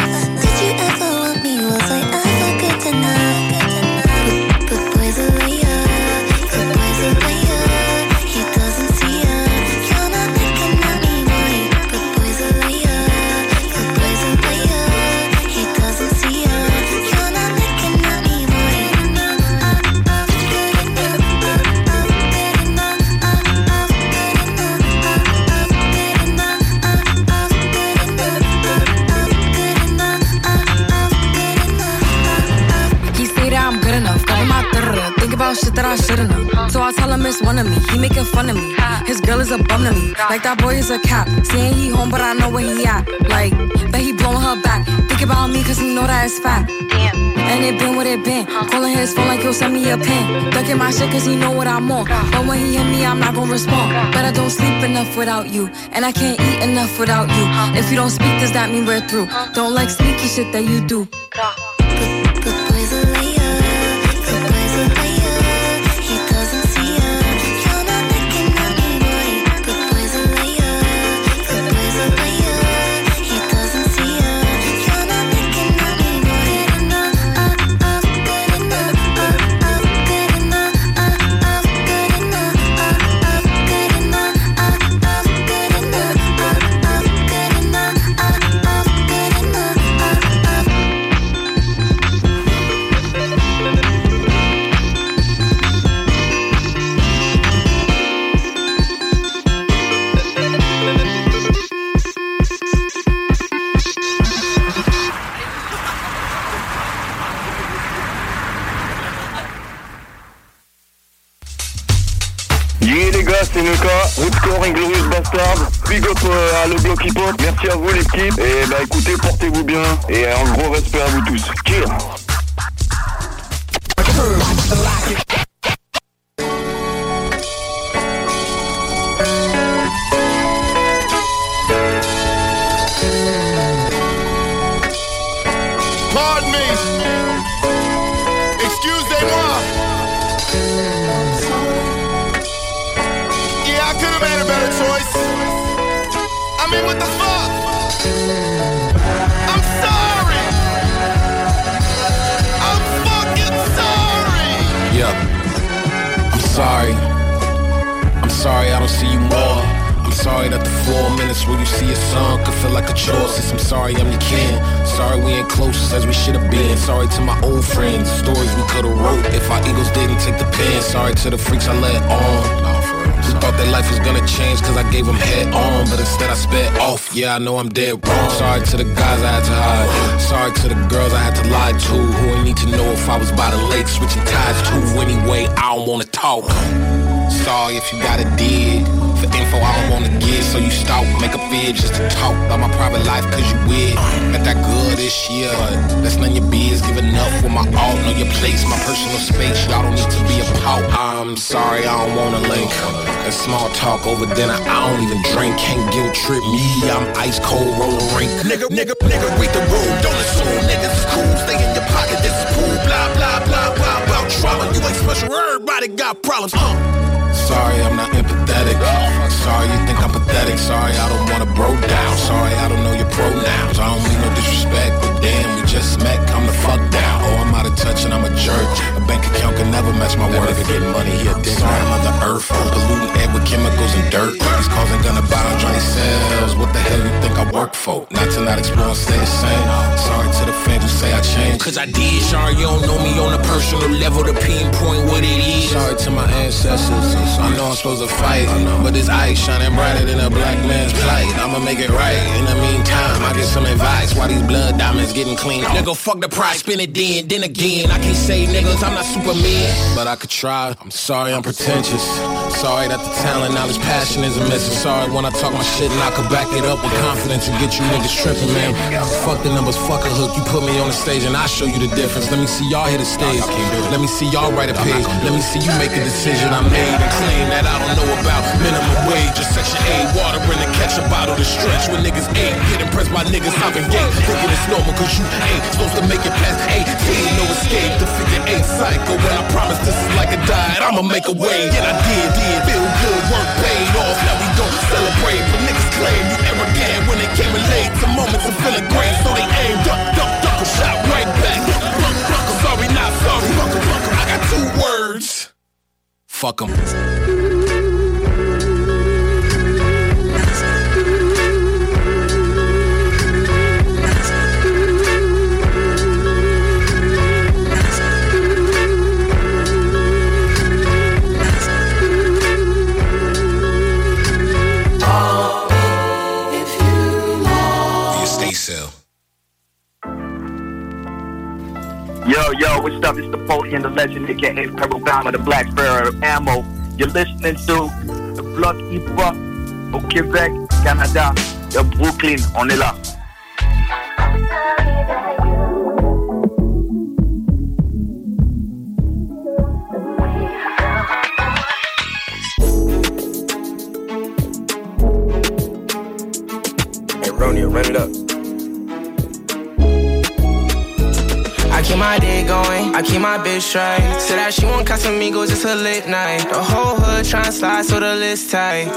Shit that I shouldn't have. So I tell him it's one of me. He making fun of me. His girl is a bum to me. Like that boy is a cap. Saying he home, but I know where he at. Like, bet he blowing her back. Think about me, cause he know that it's fat. And it been what it been. Calling his phone like he'll send me a pin. Ducking my shit cause he know what I'm on. But when he hit me, I'm not gonna respond. But I don't sleep enough without you. And I can't eat enough without you. If you don't speak, does that mean we're through? Don't like sneaky shit that you do. Big up euh, à le bloc hip hop, merci à vous l'équipe, et bah écoutez, portez-vous bien, et un gros respect à vous tous. Cheers sorry. I'm sorry I don't see you more. I'm sorry that the four minutes where you see a son could feel like a chore. Since I'm sorry I'm your kin. Sorry we ain't close as we should have been. Sorry to my old friends. Stories we could have wrote if our egos didn't take the pen. Sorry to the freaks I let on. Who thought their life was gonna change cause I gave them head on But instead I sped off, yeah I know I'm dead wrong. Sorry to the guys I had to hide. Sorry to the girls I had to lie to Who ain't need to know if I was by the lake Switching ties to. Anyway, I don't wanna talk. Sorry if you got a dig For info I don't wanna give So you stalk, make a vid just to talk About my private life cause you weird Got that good this year that's none of your biz Give enough with my all Know your place, my personal space Y'all don't need to be a pal I'm sorry I don't wanna link And small talk over dinner I don't even drink Can't guilt trip me I'm ice cold roller rink Nigga, nigga, nigga, read the room. Don't assume niggas is cool. Stay in your pocket. This is cool. Blah, blah, blah, blah, blah. Trauma. You ain't special. Everybody got problems. Uh. Sorry, I'm not empathetic. Sorry, you think I'm pathetic. Sorry, I don't wanna bro down. Sorry, I don't know your pronouns. I don't mean no disrespect, but damn, we just met. Come the fuck down. Oh, I'm out of touch and I'm a jerk. A bank account can never match my worth. Nigga getting money, he a dick. Sorry, Mother Earth. I'm Polluting air with chemicals and dirt. These cars ain't gonna buy Johnny Sales. What the hell you think I work for? Not to not explore and stay the same. Sorry to the fans who say I changed. Cause I did. Sorry, you don't know me on a personal level to pinpoint what it is. Sorry to my ancestors. I know I'm supposed to fight, but this ice shining brighter than a black man's plight. I'ma make it right. In the meantime, I get some advice. Why these blood diamonds getting clean? Nigga, fuck the price, spin it then, then again. I can't say niggas, I'm not Superman. But I could try. I'm sorry, I'm pretentious. Sorry that the talent, knowledge, passion isn't missing. Sorry when I talk my shit and I could back it up with confidence and get you niggas tripping, man. Fuck the numbers, fuck a hook. You put me on the stage and I show you the difference. Let me see y'all hit the stage. Let me see y'all write a page. Let me see you make a decision I made claim that I don't know about minimum wage or section 8 water in the ketchup bottle to stretch. When niggas ain't get impressed by niggas hopping gate thinking it's normal cause you ain't supposed to make it past 18 no escape the figure eight cycle. When I promise this is like a diet I'ma make a way. And I did did feel good work paid off. Now we don't celebrate but niggas claim you arrogant. When they came in late some moments of feeling great so they aim. Duck duck duck a shot right back fuck 'em. Yo, yo, what's up? It's and the Legend, aka Pebble Bama, the Black Sparrow Ammo. You're listening to the Hip Hop au Québec, Canada, de Brooklyn. On est là. Hey, Ronia, run it up. My day going, I keep my bitch straight. Said that she want Casamigos, it's a late night. The whole hood tryna slide, so the list tight.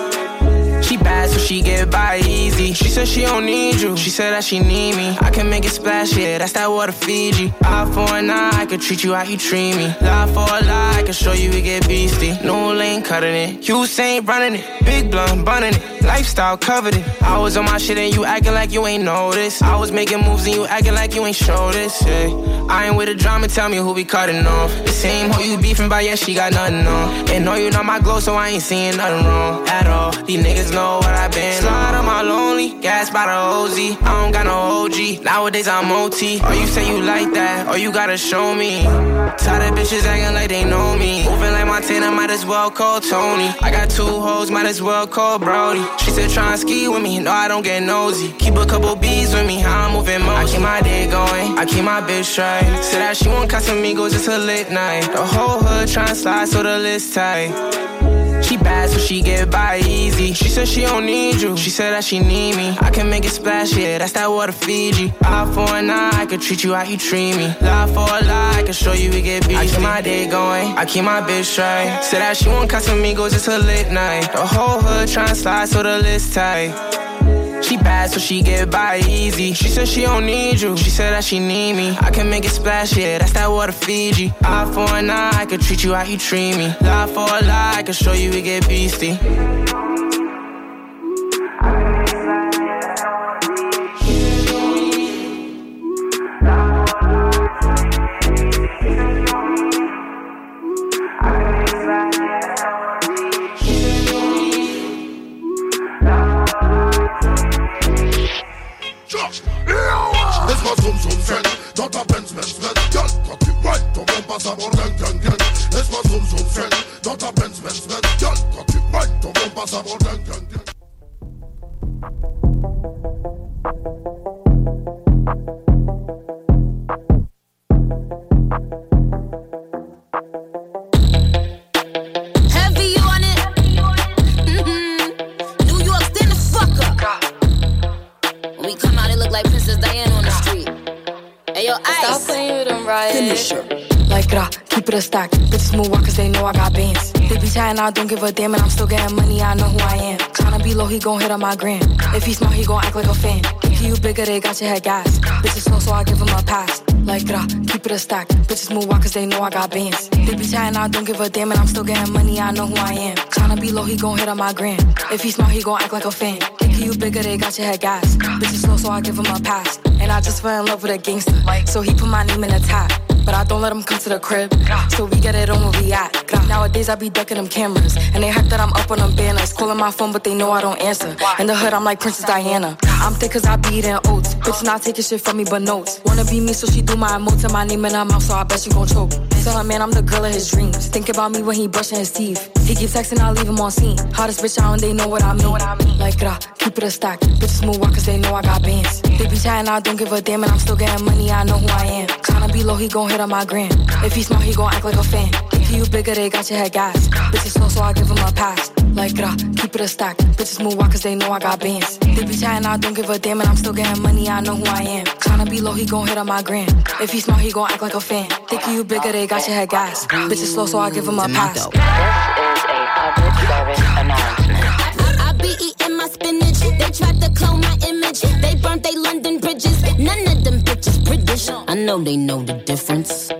She bad, so she get by easy. She said she don't need you. She said that she need me. I can make it splash, yeah, that's that water Fiji. Eye for an eye, I could treat you how you treat me. Lie for a lie, I can show you we get beastie. No lane cutting it. Usain running it. Big blunt bunning it. Lifestyle covered it. I was on my shit and you acting like you ain't noticed. I was making moves and you acting like you ain't show this. Yeah. I ain't with the drama, tell me who we cutting off. The same hoe you beefing by, yeah, she got nothing on. And know you not my glow, so I ain't seeing nothing wrong at all. These niggas know what I been. Slide on my lonely, gas by the OZ. I don't got no OG. Nowadays I'm OT. Or oh, you say you like that, or you gotta show me. Tired of bitches acting like they know me. Moving like Montana, might as well call Tony. I got two hoes, might as well call Brody. She said try and ski with me, no I don't get nosy. Keep a couple bees with me, how I'm moving most. I keep my day going, I keep my bitch straight. Said that she want Casamigos, it's a lit night. The whole hood trying slide so the list tight. She bad, so she get by easy. She said she don't need you. She said that she need me. I can make it splash, yeah, that's that water Fiji. Eye for an eye, I can treat you how you treat me. Lie for a lie, I can show you we get beat. I keep my day going, I keep my bitch straight. Said that she won't want Casamigos, it's a lit night. The whole hood tryna slide, so the list tight. She bad, so she get by easy. She said she don't need you. She said that she need me. I can make it splash, yeah, that's that water Fiji. Eye for an eye, I can treat you how you treat me. Lie for a lie, I can show you we get beastie. Zoom zoom zen Dans ta Benz Benz Benz Girl, quand tu ride ton bon passe à bord gang gang. Gang Laisse-moi zoom zoom Dans ta quand tu ride ton bon passe à bord gang gang gang Ice. Stop playing with them, right? Finisher. Like, rah, keep it a stack. Bitches move walk cause they know I got bands. They be trying, I don't give a damn, and I'm still getting money, I know who I am. Tryna be low, he gon' hit on my gram. If he smart, he gon' act like a fan. Think you bigger, they got your head gas. Bitches slow, so I give him a pass. Like, rah, keep it a stack. Bitches move walk cause they know I got bands. They be trying, I don't give a damn, and I'm still getting money, I know who I am. Tryna be low, he gon' hit on my gram. If he smart, he gon' act like a fan. You bigger, they got your head gas. Bitches slow, so I give him a pass. And I just fell in love with a gangster. So he put my name in the top. But I don't let him come to the crib. So we get it on where we at. Nowadays I be ducking them cameras. And they hype that I'm up on them banners. Calling my phone, but they know I don't answer. In the hood, I'm like Princess Diana. I'm thick cause I be eating oats. Bitch not taking shit from me but notes. Wanna be me, so she do my emotes and my name in her mouth, so I bet she gon' choke. Tell her, man, I'm the girl of his dreams. Think about me when he brushing his teeth. He keep texting, I leave him on scene. Hottest bitch out, and they know what I mean. Like, rah, keep it a stack. Bitches move walk cause they know I got bands. They be chatting, I don't give a damn, and I'm still getting money, I know who I am. Tryna be low, he gon' hit on my gram. If he smart, he gon' act like a fan. If you bigger, they got your head gas. Bitches slow, so I give him a pass. Like, rah, keep it a stack. Bitches move walk cause they know I got bands. They be chatting, I don't give a damn, and I'm still getting money, I know who I am. Tryna be low, he gon' hit on my gram. If he smart, he gon' act like a fan. Think you bigger, they got your head gas. Bitches slow, so I give him a pass. I be eating my spinach. They tried to clone my image. They burnt they London bridges. None of them bitches British. I know they know the difference.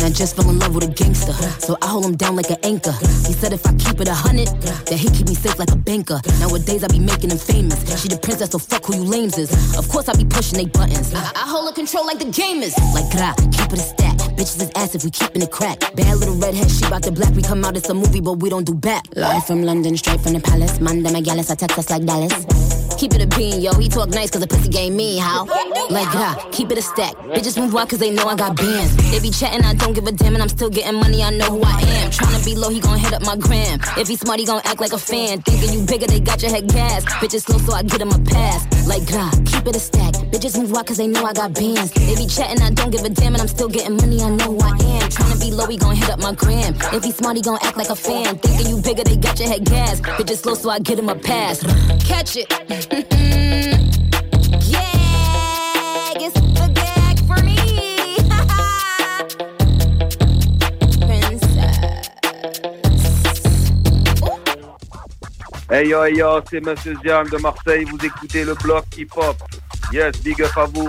And I just fell in love with a gangster. So I hold him down like an anchor. He said if I keep it a hundred, that he keep me safe like a banker. Nowadays I be making him famous. She the princess, so fuck who you lames is. Of course I be pushing they buttons. I, I hold her control like the gamers. Like gra, keep it a stack. Bitches is ass if we keeping it crack. Bad little redhead, she bout the black. We come out, it's a movie, but we don't do back. Live from London, straight from the palace. Manda Megalis, I text us like Dallas. Keep it a bean, yo. He talk nice cause the pussy game me, how? Like, gra, keep it a stack. Bitches move out cause they know I got bands. They be chatting, I don't give a damn, and I'm still getting money, I know who I am. Tryna be low, he gon' hit up my gram. If he smart, he gon' act like a fan. Thinking you bigger, they got your head gas. Bitches slow, so I get him a pass. Like, gra, keep it a stack. Bitches move out cause they know I got bands. They be chatting, I don't give a damn, and I'm still getting money, I know who I am. Tryna be low, he gon' hit up my gram. If he smart, he gon' act like a fan. Thinking you bigger, they got your head gas. Bitches slow, so I get him a pass. Catch it. yeah, it's the gag for me. Hey yo, hey yo, c'est Monsieur Ziam de Marseille. Vous écoutez le bloc hip-hop. Yes, big up à vous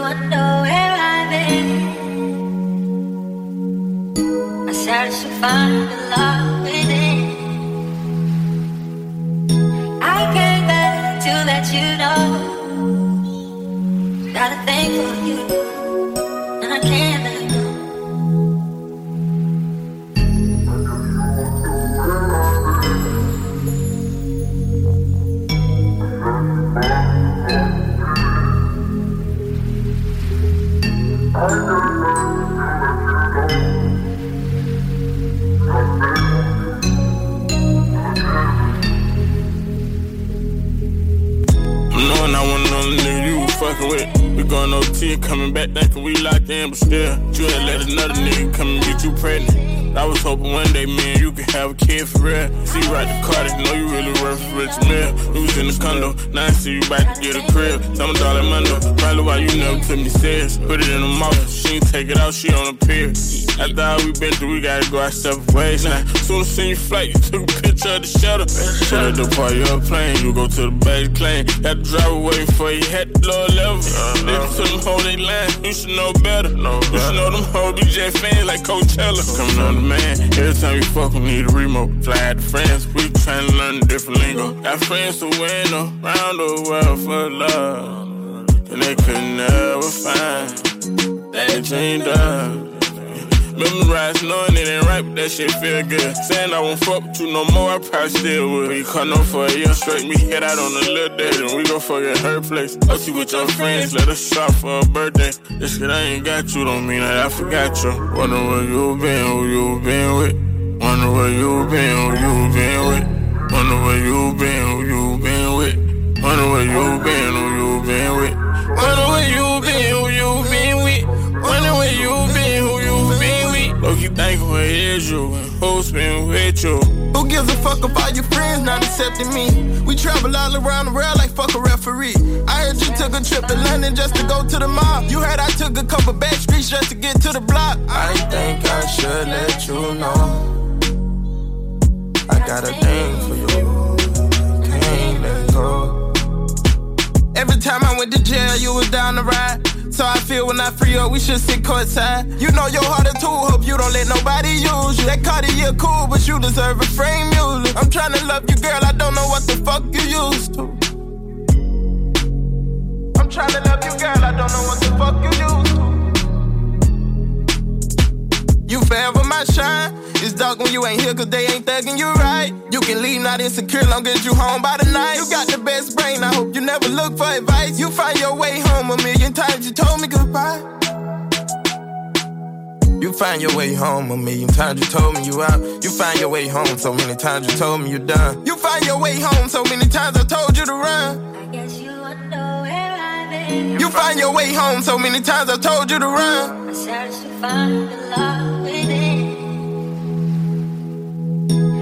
wonder where I've been. I started to find the love within. I came back to let you know for you, and I can't. Coming back thinking we locked in, but still, you ain't let another nigga come and get you pregnant. I was hoping one day, man, you could have a kid for real. See you ride the car, they know you really worth a rich meal. We was in the condo, now I see you about to get a crib. Some dollar Mondo, probably why you never took me serious. Put it in the mouth, she ain't take it out, she on a pier. After all we been through, we gotta go our separate ways now. Soon as seen you flight, you took a picture of the shutter. Shut the part of your plane, you go to the base claim. Had to drive away before you had the lower level. Uh-huh. Niggas to them hold they line, you should know better. You should know them whole DJ fans like Coachella. Coming on the man, every time you fuck, we need a remote. Fly to France, we tryna learn a different lingo. Got friends who went around the world for love, and they could never find that dream done. Memorize knowing it ain't right, but that shit feel good. Saying I won't fuck with you no more, I probably still would. We caught no for a year straight, me head out on a little date, and we go fuck at her place. Up you with your friends, let us shop for a birthday. This shit I ain't got you, don't mean that I forgot you. Wonder where you been, who you been with. Wonder where you been, who you been with. Wonder where you been, who you been with. Wonder where you been, who you been with. Wonder where you been Look, you think where is you and who's been with you? Who gives a fuck if all your friends not accepting me? We travel all around the world like fuck a referee. I heard you took a trip to London just to go to the mall. You heard I took a couple back streets just to get to the block. I think I should let you know. I got a thing for you. Can't let go. Every time I went to jail, you was down the ride. So I feel when I free up, we should sit courtside. You know your heart is too, hope you don't let nobody use you. That Cartier cool, but you deserve a frame music. I'm trying to love you, girl, I don't know what the fuck you used to. I'm trying to love you, girl, I don't know what the fuck you used to. You forever my shine. It's dark when you ain't here, cause they ain't thugging you right. You can leave not insecure, long as you home by the night. You got the best brain, I hope you never look for advice. You find your way home a million times, you told me goodbye. You find your way home a million times, you told me you out. You find your way home so many times, you told me you done. You find your way home so many times, I told you to run. I guess you wonder where I've been. You find your way home so many times, I told you to run. I search to find the love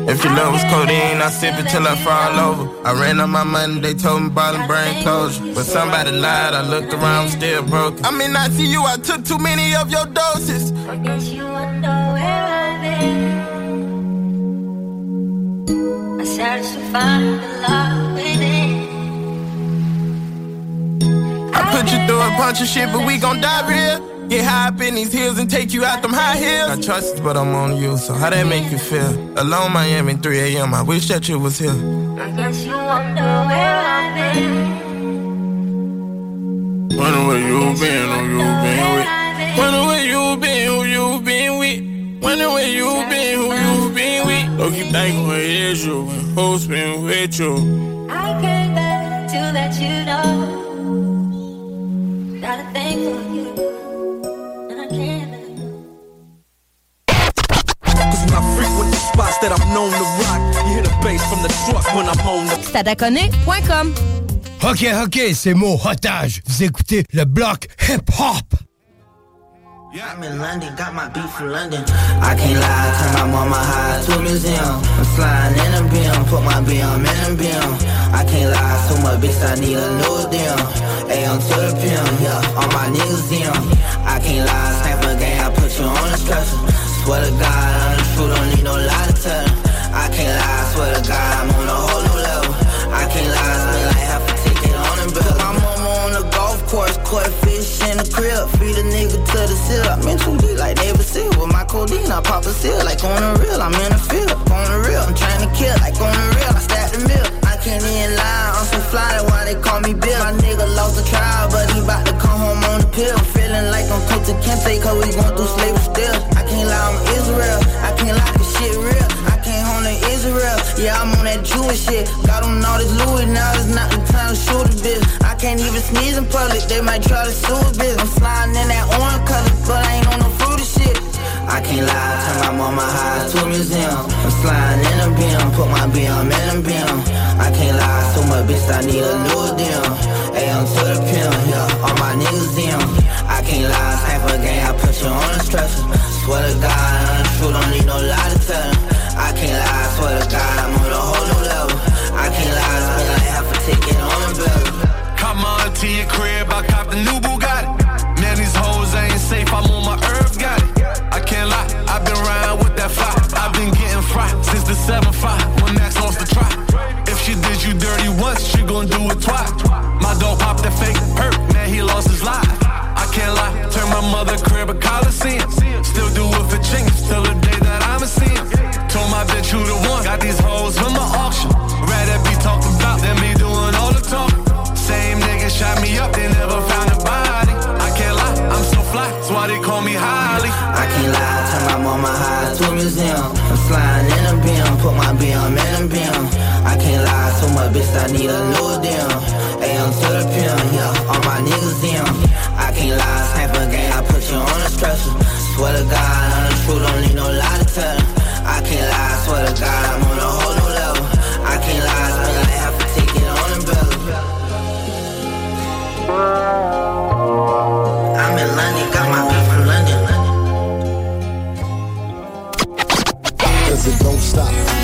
If your love was codeine, I sip it till I fall over. I ran up my money, they told me bottom brain closure. But somebody lied, I looked around, still broke. I mean, I see you, I took too many of your doses. I guess you wonder where I've been. I search to find the love within. I put you through a bunch of shit, but we gon' die real. Get high up in these hills and take you out them high hills. I trust you, but I'm on you, so how that make you feel? Alone Miami, 3 a.m. I wish that you was here. I guess you wonder where I've been. Wonder where you been, who you been with. Wonder where you been, who you been with. Wonder where you been, who you been with. Look, you think where is you and who's been with you? I came back to let you know. Got a thing for you, I frequent the spots that I'm known to rock, you hear the bass from the truck when I'm on the. Stadaconé.com Ok, ok, c'est mon otage. Vous écoutez le bloc hip-hop. I'm in London, got my beat from London. I can't lie, turn my mama high to a museum. I'm sliding in a beam, put my BM in a beam. I can't lie, so much bitch, I need a new deal. AM to the pimp, yeah, all my niggas in. I can't lie, sniper gang, I put you on the stretcher. Swear to God, I'm truth, don't need no lie to tell. I can't lie, swear to God, I'm on a whole new level. I can't lie, spend like half a ticket on the bill. Mama on the golf course, caught fish in the crib. Feed a nigga to the seal. I'm in too deep like David Seal. With my codeine, I pop a seal like on the real. I'm in the field, on the real. I'm trying to kill like on the real. I stack the mill. I can't even lie, I'm so fly, that's why they call me Bill. My nigga lost the trial, but he bout to pill. Feeling like I'm Kunta Kinte, cause we going through slavery still. I can't lie, I'm Israel. I can't lie, this shit real. I came home to Israel. Yeah, I'm on that Jewish shit. Got on all this Louis, now it's not the time to shoot a bitch. I can't even sneeze in public, they might try to sue a bitch. I'm flying in that orange color, but I ain't on no fruity shit. I can't lie, turn my mama high to a museum. I'm sliding in a beam, put my BM in a beam. I can't lie, so much bitch, I need a new deal. AM to the pimp, yeah, all my niggas in. I can't lie, a game, I put you on a stretcher. Swear to God, I'm true, don't need no lie to tell. I can't lie, swear to God, I'm on a whole new level. I can't lie, spend like half a ticket on a bill. Come on to your crib, I cop the new Bugatti. Since 7-5 when Max lost the try. If she did you dirty once, she gon' do it twice. My dog popped that fake perk, man, he lost his life. I can't lie, turn my mother crib a coliseum. Still do it for chinks till the day that I'm a sin. Told my bitch who the one, got these hoes from my auction. Rather be talking about than me doing all the talking. Same nigga shot me up, they never found a body. I can't lie, I'm so fly, that's why they call me Holly. I can't lie, turn my mama high to a museum. I'm sliding put my BM in a beam. I can't lie, so much bitch, I need a new deal. AM to the pimp, yeah, all my niggas in. I can't lie, a game, I put you on a stretcher. Swear to God, I'm the truth, don't need no lie to tell. I can't lie, swear to God, I'm on a whole new level. I can't lie, spend like half a ticket on a bill. I'm in London, got my beat from London. Cause it don't stop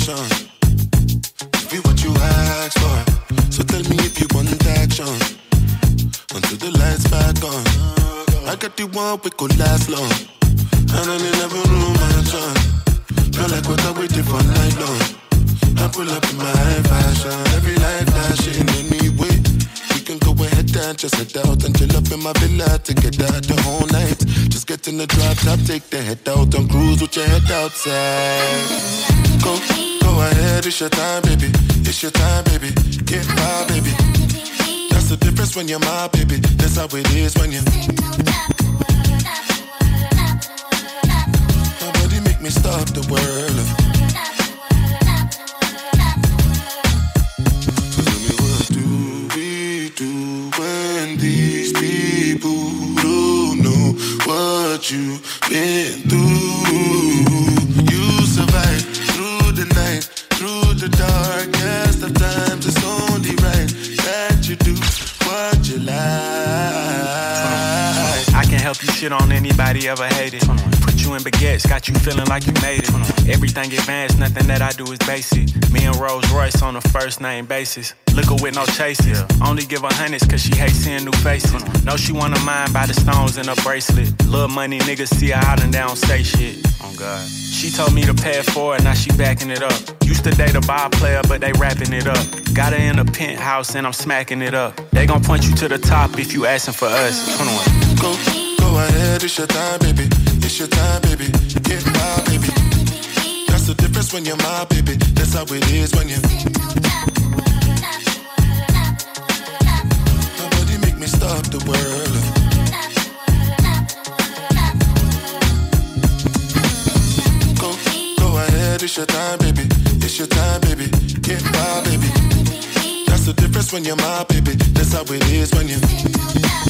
Passion. Feel what you ask for. So tell me if you want action. Until the lights back on. I got the one we could last long. And I never room my son. Feel like what I waited for night long. I pull up in my fashion. Every light flashing anyway. Just head out and chill up in my villa to together the whole night. Just get in the drop top, take the head out and cruise with your head outside. Go, go ahead, it's your time, baby. It's your time, baby. Get wild, baby. That's the difference when you're my baby. That's how it is when you. My body make me stop the world. People don't know what you've been through? You survive through the night, through the darkest of times. It's only right that you do what you like. I can help you shit on anybody ever hated. Put you in baguettes, got you feeling like you made it. Everything advanced, nothing that I do is basic. Me and Rolls Royce on a first name basis. Liquor with no chases. Only give her hundreds cause she hates seeing new faces. Know she wanna mind by the stones in her bracelet. Little money niggas see her out and down say shit. Oh God. She told me to pay for it forward, now she backing it up. Used to date a ball player, but they wrapping it up. Got her in a penthouse and I'm smacking it up. They gon' point you to the top if you asking for us. 21. Go, go ahead, it's your time, baby. It's your time, baby. Get my baby. That's the difference when you're my baby. That's how it is when you. My body make me stop the world. Go, go ahead, it's your time, baby. It's your time, baby. Get wild, baby. That's the difference when you're my baby. That's how it is when you.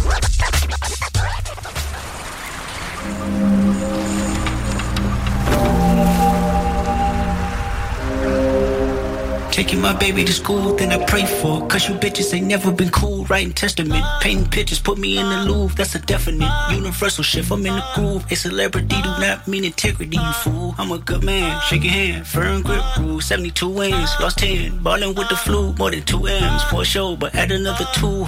Taking my baby to school, then I pray for. Cause you bitches ain't never been cool. Writing testament, painting pictures, put me in the Louvre. That's a definite universal shift. I'm in the groove. A celebrity do not mean integrity, you fool. I'm a good man, shake your hand, firm grip rule. 72 wins, lost 10. Balling with the flu, more than 2 M's for show, but add another 2.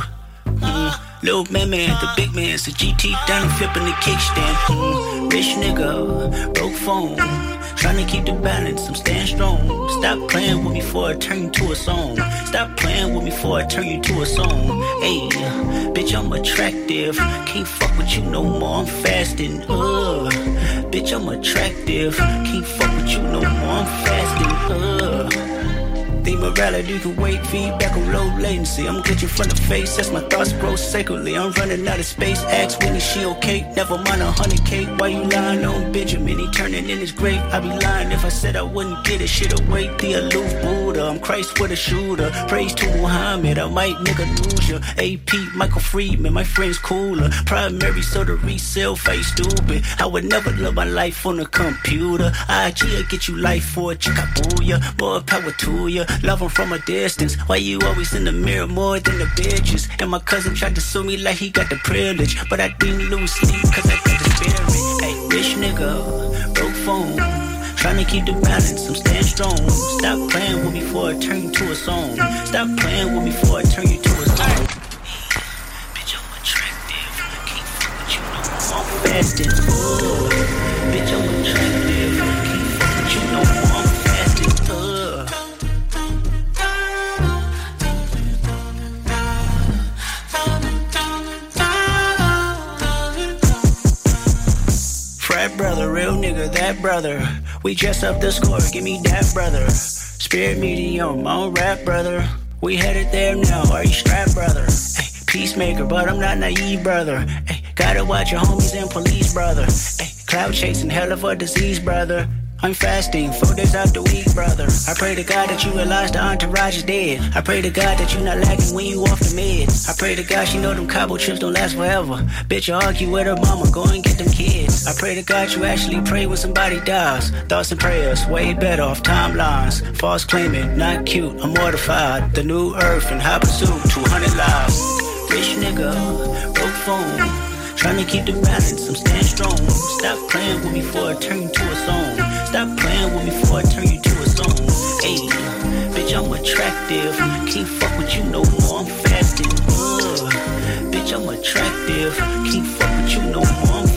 Mm. Little man, man, the big man's the GT down flipping the kickstand. Mm. Rich nigga, broke phone. Trying to keep the balance, I'm staying strong. Stop playing with me before I turn you to a song. Stop playing with me before I turn you to a song. Hey, bitch, I'm attractive. Can't fuck with you no more, I'm fasting. Ugh, bitch, I'm attractive. Can't fuck with you no more, I'm fasting. Ugh. The morality can wait, feedback on low latency. I'm glitching from the face as my thoughts grow sacredly. I'm running out of space. Ask Winnie, she okay? Never mind a hundred K. Why you lying on Benjamin? He turning in his grave. I'd be lying if I said I wouldn't get it. Shit away, the aloof Buddha. I'm Christ with a shooter. Praise to Muhammad. I might nigga lose ya. AP, Michael Friedman, my friend's cooler. Primary, so the resale face stupid. I would never live my life on a computer. IG will get you life for a chick. More power to ya. Love 'em from a distance. Why you always in the mirror more than the bitches? And my cousin tried to sue me like he got the privilege. But I didn't lose sleep cause I got the spirit. Hey, rich nigga, broke phone. Trying to keep the balance, I'm staying strong. Stop playing with me before I turn you to a song. Stop playing with me before I turn you to a song. Bitch, I'm attractive. Can't fuck with you no. I'm fasting. Ugh. Bitch, I'm attractive. Frat brother, real nigga, that brother. We dress up the score, give me that brother. Spirit medium, on rap brother. We headed there now, are you strapped brother? Hey, peacemaker, but I'm not naive brother. Hey, gotta watch your homies and police brother. Hey, cloud chasing, hell of a disease brother. I'm fasting, four days out the week, brother. I pray to God that you realize the entourage is dead. I pray to God that you not lagging when you off the meds. I pray to God she know them cobble trips don't last forever. Bitch, you argue with her mama, go and get them kids. I pray to God you actually pray when somebody dies. Thoughts and prayers, way better off timelines. False claiming, not cute, I'm mortified. The new earth and high pursuit, 200 lives. Rich nigga, broke phone. Trying to keep the balance, I'm staying strong. Stop playing with me before I turn to a song. Stop playing with me before I turn you to a song. Hey, bitch, I'm attractive. Can't fuck with you no more, I'm fasting. Ugh. Bitch, I'm attractive. Can't fuck with you no more, I'm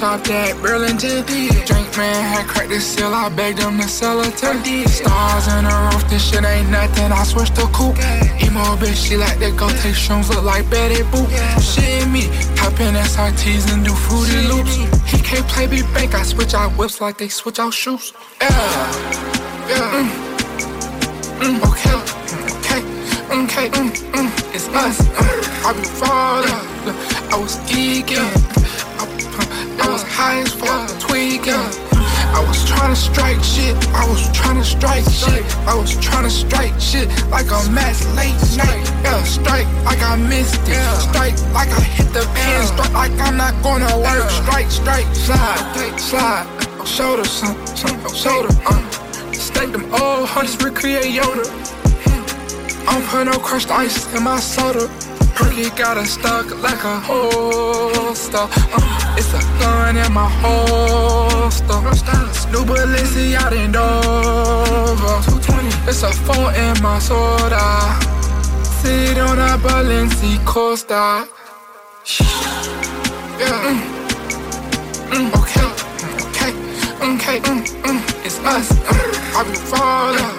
Bottega shit I shopped at Burlington. Drink man had cracked the seal, I begged him to sell it to Stars in the roof, this shit ain't nothing. I switched to coupe. Emo bitch, she like to go take shrooms, look like Betty Boop. Shit me, hop in SRTs and do fruity loops. He can't play big bank, I switch out whips like they switch out shoes. Yeah, yeah. Mm. Mm, okay, okay, okay, mm, mm, it's us. I be falling, I was geeking, tryna strike shit, I was tryna strike shit, I was tryna strike shit like a match late night. Yeah, strike like I missed it, strike like I hit the pin, strike like I'm not gonna work. Strike, strike, slide, slide, shoulder, son, son, shoulder. Uh, Stack them all hundreds, recreate Yoda. I don't put no crushed ice in my soda. Perky got it stuck like a holster. Uh, it's a gun in my holster. New Balenciaga in Dover. 220. It's a phone in my soda. Sit on a Balenci Costa. Yeah. Mm. Mm, okay. Okay. Okay. Mm, mm, it's us. Uh, I be falling.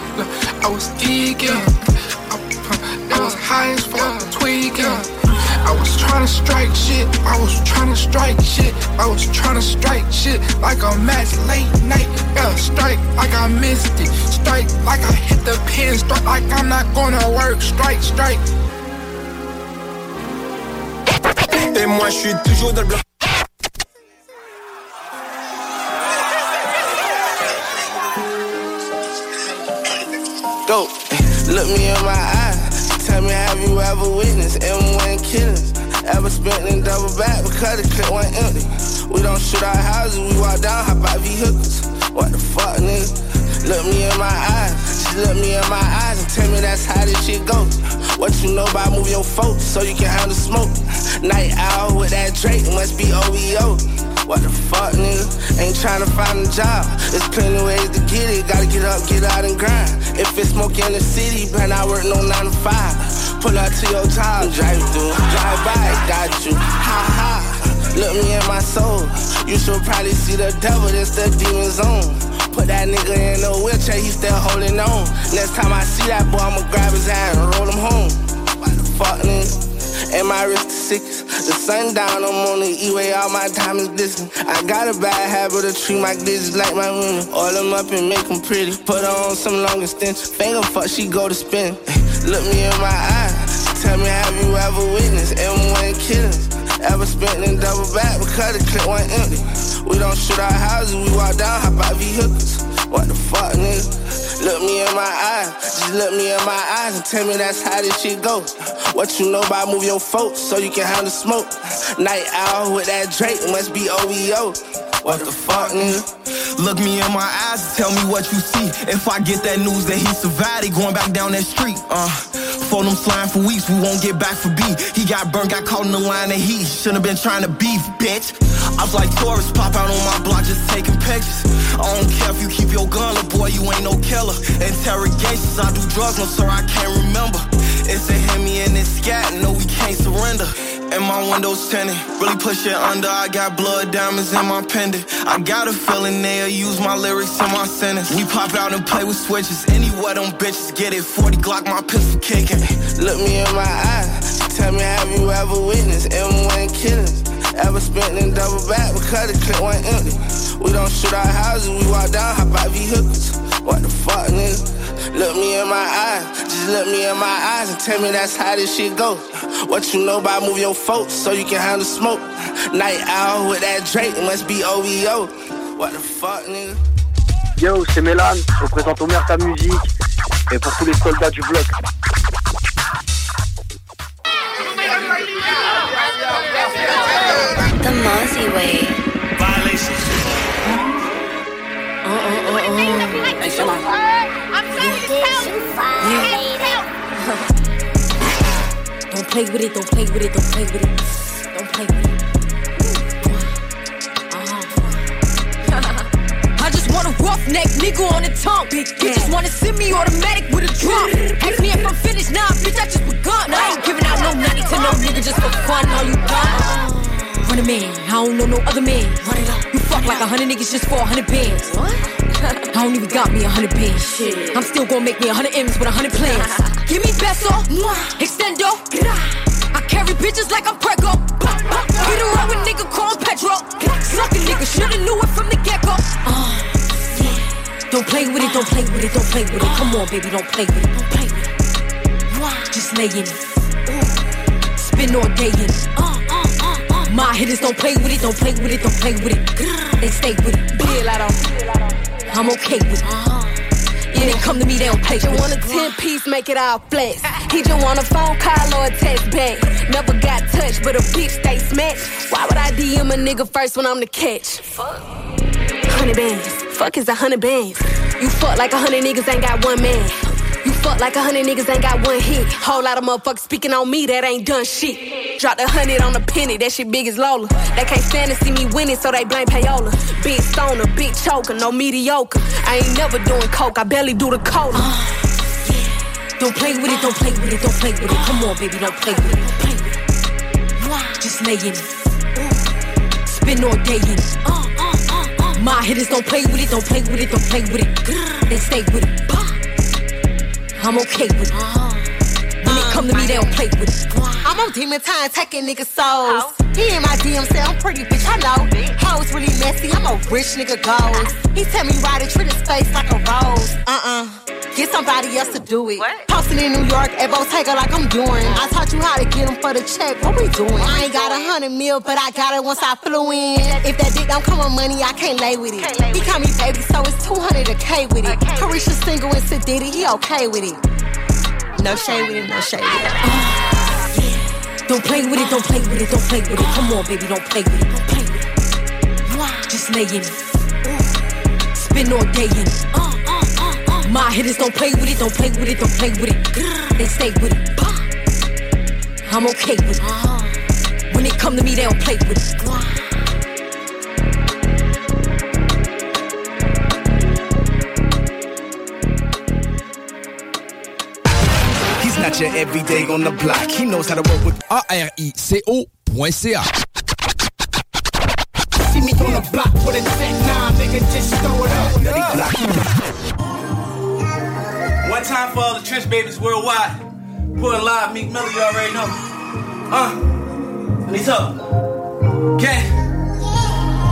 I was geeking. I, I was high as fuck, tweaking. I was tryna strike shit. I was tryna strike shit. I was tryna strike shit like a match late night. Yeah, strike like I missed it. Strike like I hit the pin. Strike like I'm not gonna work. Strike, strike. Et moi je suis toujours dans le bloc. So you can handle smoke? Night owl with that Drake must be OEO. What the fuck, nigga? Ain't tryna find a job. There's plenty ways to get it. Gotta get up, get out and grind. If it's smoke in the city, better not work no 9 to 5. Pull up to your job, drive through, drive by, got you. Ha ha. Look me in my soul. You should probably see the devil, that's the demon zone. Put that nigga in a wheelchair, he still holding on. Next time I see that boy, I'ma grab his hand and roll him home. And my wrist is sickest. The sun down, I'm on the E-way, all my diamonds distant. I got a bad habit of treat my digits like my women. Oil them up and make them pretty. Put on some long extension. Finger fuck, she go to spin. Look me in my eyes. Tell me, have you ever witnessed M1 killings? Ever spent in double back because the clip went empty? We don't shoot our houses, we walk down, hop out vehicles. What the fuck, nigga? Look me in my eyes, just look me in my eyes and tell me that's how this shit goes. What you know about move your folks so you can handle smoke? Night owl with that Drake must be OVO. What the fuck, nigga? Look me in my eyes and tell me what you see. If I get that news that he survived, he going back down that street. Uh, for them flying for weeks, we won't get back for B. He got burned, got caught in the line of heat. Shouldn't have been trying to beef, bitch. I was like tourists, pop out on my block just taking pictures. I don't care if you keep your gun, little boy, you ain't no killer. Interrogations, I do drugs, no sir, I can't remember. It's a Hemi and it's scat, no, we can't surrender. And my windows tinted, really push it under. I got blood diamonds in my pendant. I got a feeling they'll use my lyrics in my sentence. We pop out and play with switches. Anywhere them bitches get it. 40 Glock, my pistol kicking. Look me in my eyes. Tell me, have you ever witnessed M1 killings? Ever spent in double back because the clip went empty? We don't shoot our houses, we walk down, hop out vehicles. What the fuck, nigga? Look me in my eyes, just look me in my eyes and tell me that's how this shit go. What you know about move your folks so you can handle smoke? Night owl with that Drake must be OVO. What the fuck, nigga? Yo, c'est Mélan, je représente Omer ta musique et pour tous les soldats du bloc. The Mozzie way. Uh, uh, uh, uh. Hey, chill out. Don't play with it, don't play with it, don't play with it. Don't play with it. I just want a roughneck nigga on the tongue. Bitches wanna send me automatic with a drum. Ask me if I'm finished, nah, bitch, I just begun. I ain't giving out no money to no nigga just for fun. All you got. Run a man, I don't know no other man. Run it up. You fuck like a hundred niggas just for a hundred bands. What? I don't even got me a hundred bands. Shit. I'm still gonna make me a hundred M's with a hundred plans. Give me peso, extendo. I carry bitches like I'm Prego. Her up with nigga called Petro. Suck a nigga, shoulda knew it from the get go. Uh, don't play with it, don't play with it, don't play with it. Uh. Come on, baby, don't play with it, don't play with it. Just lay in it. Spin all day in it. Uh. My hitters don't play with it, don't play with it, don't play with it. They stay with it. Bill out I'm okay with it. Uh-huh. Yeah, they come to me, they don't play Just want a 10 piece, make it all flex. He just want a phone call or a text back. Never got touched, but a bitch stay smacked. Why would I DM a nigga first when I'm the catch? Hundred bands, fuck is a hundred bands. You fuck like a hundred niggas ain't got one man. Fuck like a hundred niggas ain't got one hit. Whole lot of motherfuckers speaking on me that ain't done shit. Dropped a hundred on a penny, that shit big as Lola. They can't stand to see me winning, so they blame payola. Big stoner, big choker, no mediocre. I ain't never doing coke, I barely do the cola. Uh, don't play with it, don't play with it, don't play with it. Come on, baby, don't play with it, don't play with it. Just lay in it. Spin all day in it. Uh, uh, My hitters don't play with it, don't play with it, don't play with it. They stay with it. I'm okay with it. Come to me, they don't play with it. I'm on demon time, taking niggas souls. He in my DM say I'm pretty, bitch, I know. Hoes really messy, I'm a rich nigga ghost. He tell me ride it, treat his face like a rose. Uh-uh. Get somebody else to do it. Posting in New York at Bottega like I'm doing. I taught you how to get him for the check. What we doing? I ain't got a hundred mil, but I got it once I flew in. If that dick don't come with money, I can't lay with it. He call me baby, so it's 200 a K with it. Carisha single and Sid he okay with it. No shade with it, no shade with it. Uh, yeah. Don't play with it, don't play with it, don't play with it. Come on, baby, don't play with it, don't play with it. Just lay in it. Spin all day in it. My hitters don't play with it, don't play with it, don't play with it. They stay with it. I'm okay with it. When it come to me, they don't play with it. Not your everyday on the block. He knows how to work with A-R-I-C-O.ca. See me on the block with a nine, nigga, just throw it up. One time for all the trench babies worldwide. Pulling live, Meek Miller, you already know. Uh, let me talk. Okay.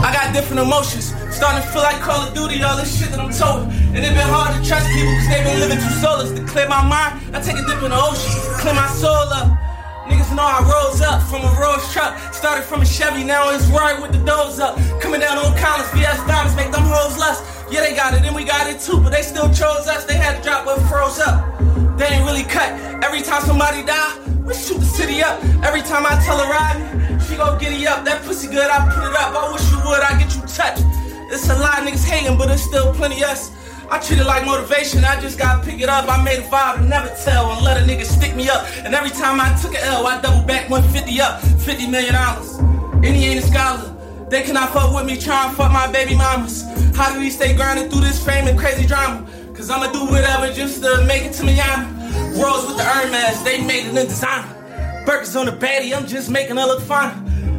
I got different emotions. Starting to feel like Call of Duty, all this shit that I'm told. And it been hard to trust people because they been living too soulless. To clear my mind, I take a dip in the ocean, clear my soul up. Niggas know I rose up from a Rolls truck. Started from a Chevy, now it's right with the doors up. Coming down on Collins, VS diamonds, make them hoes lust. Yeah, they got it, and we got it too, but they still chose us. They had to drop what froze up. They ain't really cut. Every time somebody die, we shoot the city up. Every time I tell a ride she go giddy up. That pussy good, I put it up. I wish you would, I get you touched. It's a lot of niggas hating, but there's still plenty us. I treat it like motivation, I just gotta pick it up. I made a vow to never tell and let a nigga stick me up. And every time I took an L, I double back 150 up, 50 million dollars. And he ain't a scholar. They cannot fuck with me, try and fuck my baby mamas. How do we stay grounded through this fame and crazy drama? Cause I'ma do whatever just to make it to Miami. Worlds with the Hermes, they made it in designer. Burgers on the baddie, I'm just making her look fine.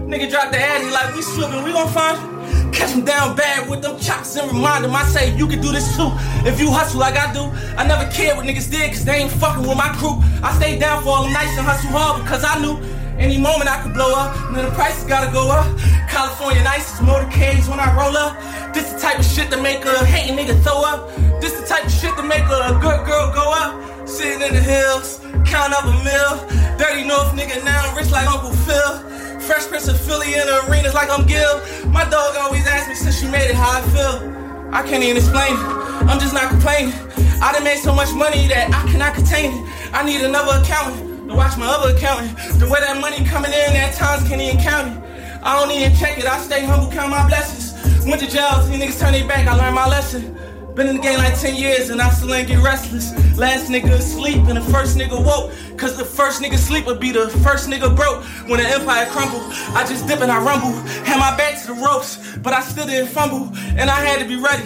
Nigga drop the addy like we slipping, we gon' find. Catch him down bad with them chops and remind him I say you can do this too. If you hustle like I do, I never cared what niggas did cause they ain't fucking with my crew. I stayed down for all them nights and hustle hard because I knew any moment I could blow up, and then the prices gotta go up. California nice is motorcades when I roll up. This the type of shit that make a hating nigga throw up. This the type of shit that make a good girl go up. Sitting in the hills, count up a mill. Dirty North nigga now, rich like Uncle Phil. Fresh Prince of Philly in the arenas like I'm Gil. My dog always asks me since she made it how I feel. I can't even explain it. I'm just not complaining. I done made so much money that I cannot contain it. I need another accountant to watch my other accountant. The way that money coming in at times can't even count it. I don't even check it. I stay humble, count my blessings. Went to jail, see niggas turn their back. I learned my lesson. Been in the game like 10 years and I still ain't get restless. Last nigga asleep and the first nigga woke. Cause the first nigga sleep would be the first nigga broke. When the empire crumbled, I just dip and I rumble. Had my back to the ropes, but I still didn't fumble. And I had to be ready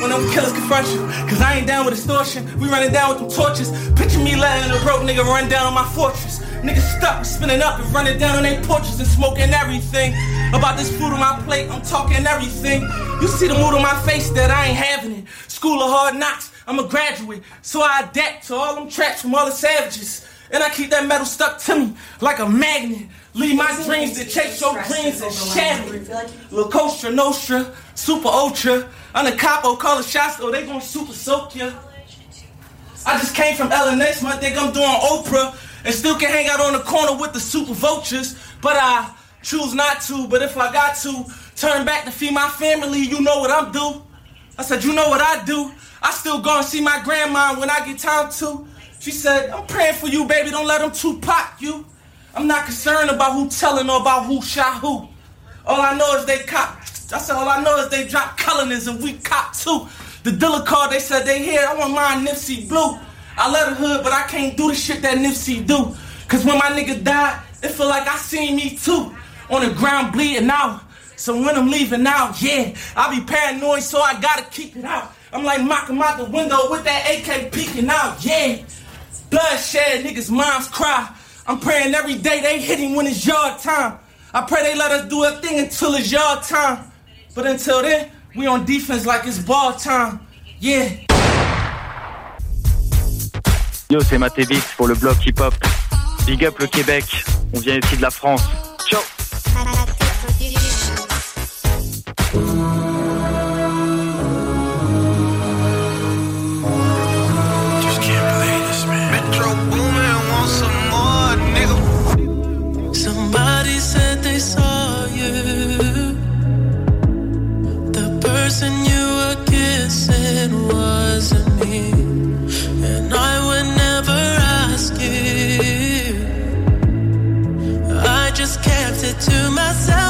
when them killers confront you. Cause I ain't down with extortion. We running down with them torches. Picture me letting a broke nigga run down my fortress. Niggas stuck, spinning up and running down on their porches and smoking everything. About this food on my plate, I'm talking everything. You see the mood on my face that I ain't having it. School of hard knocks, I'm a graduate. So I adapt to all them traps from all the savages. And I keep that metal stuck to me like a magnet. Leave my dreams to chase your dreams and shatter it. La Costa Nostra, Super Ultra. I'm the capo, call the shots, though they gon' super soak ya. I just came from next month, think I'm doing Oprah. And still can hang out on the corner with the super vultures. But I choose not to, but if I got to, turn back to feed my family, you know what I'm do. I said, you know what I do. I still go and see my grandma when I get time to. She said, I'm praying for you, baby. Don't let them Tupac you. I'm not concerned about who telling or about who shot who. All I know is they cop. I said, all I know is they drop colonies and we cop too. The dealer card, they said they here. I want mine Nipsey Blue. I love the hood, but I can't do the shit that Nipsey do. Cause when my nigga died, it feel like I seen me too. On the ground bleeding out. So when I'm leaving out, yeah, I be paranoid, so I gotta keep it out. I'm like mocking out the window with that AK peeking out, yeah. Bloodshed, niggas' moms cry. I'm praying every day they hit him when it's yard time. I pray they let us do a thing until it's yard time. But until then, we on defense like it's ball time. Yeah. Yo, c'est Matévix pour le bloc hip-hop. Big up le Québec. On vient ici de la France. Ciao to myself.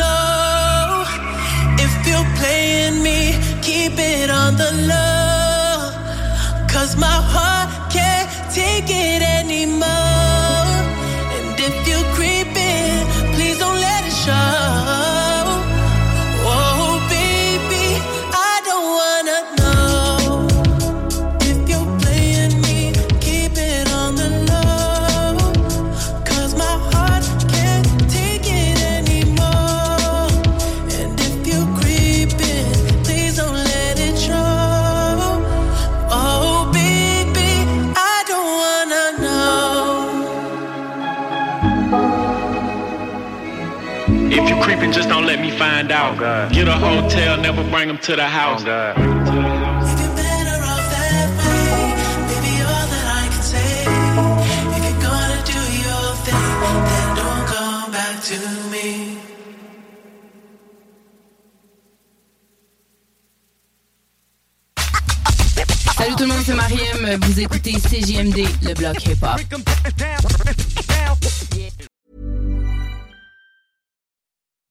Keep it on the low. Cause my heart can't take it anymore. Find out. Get a hotel, never bring them to the house. Baby, all that I can say. If you're gonna do your thing, then don't come back to me. Salut tout le monde, c'est Mariem. Vous écoutez CJMD, le bloc hip-hop.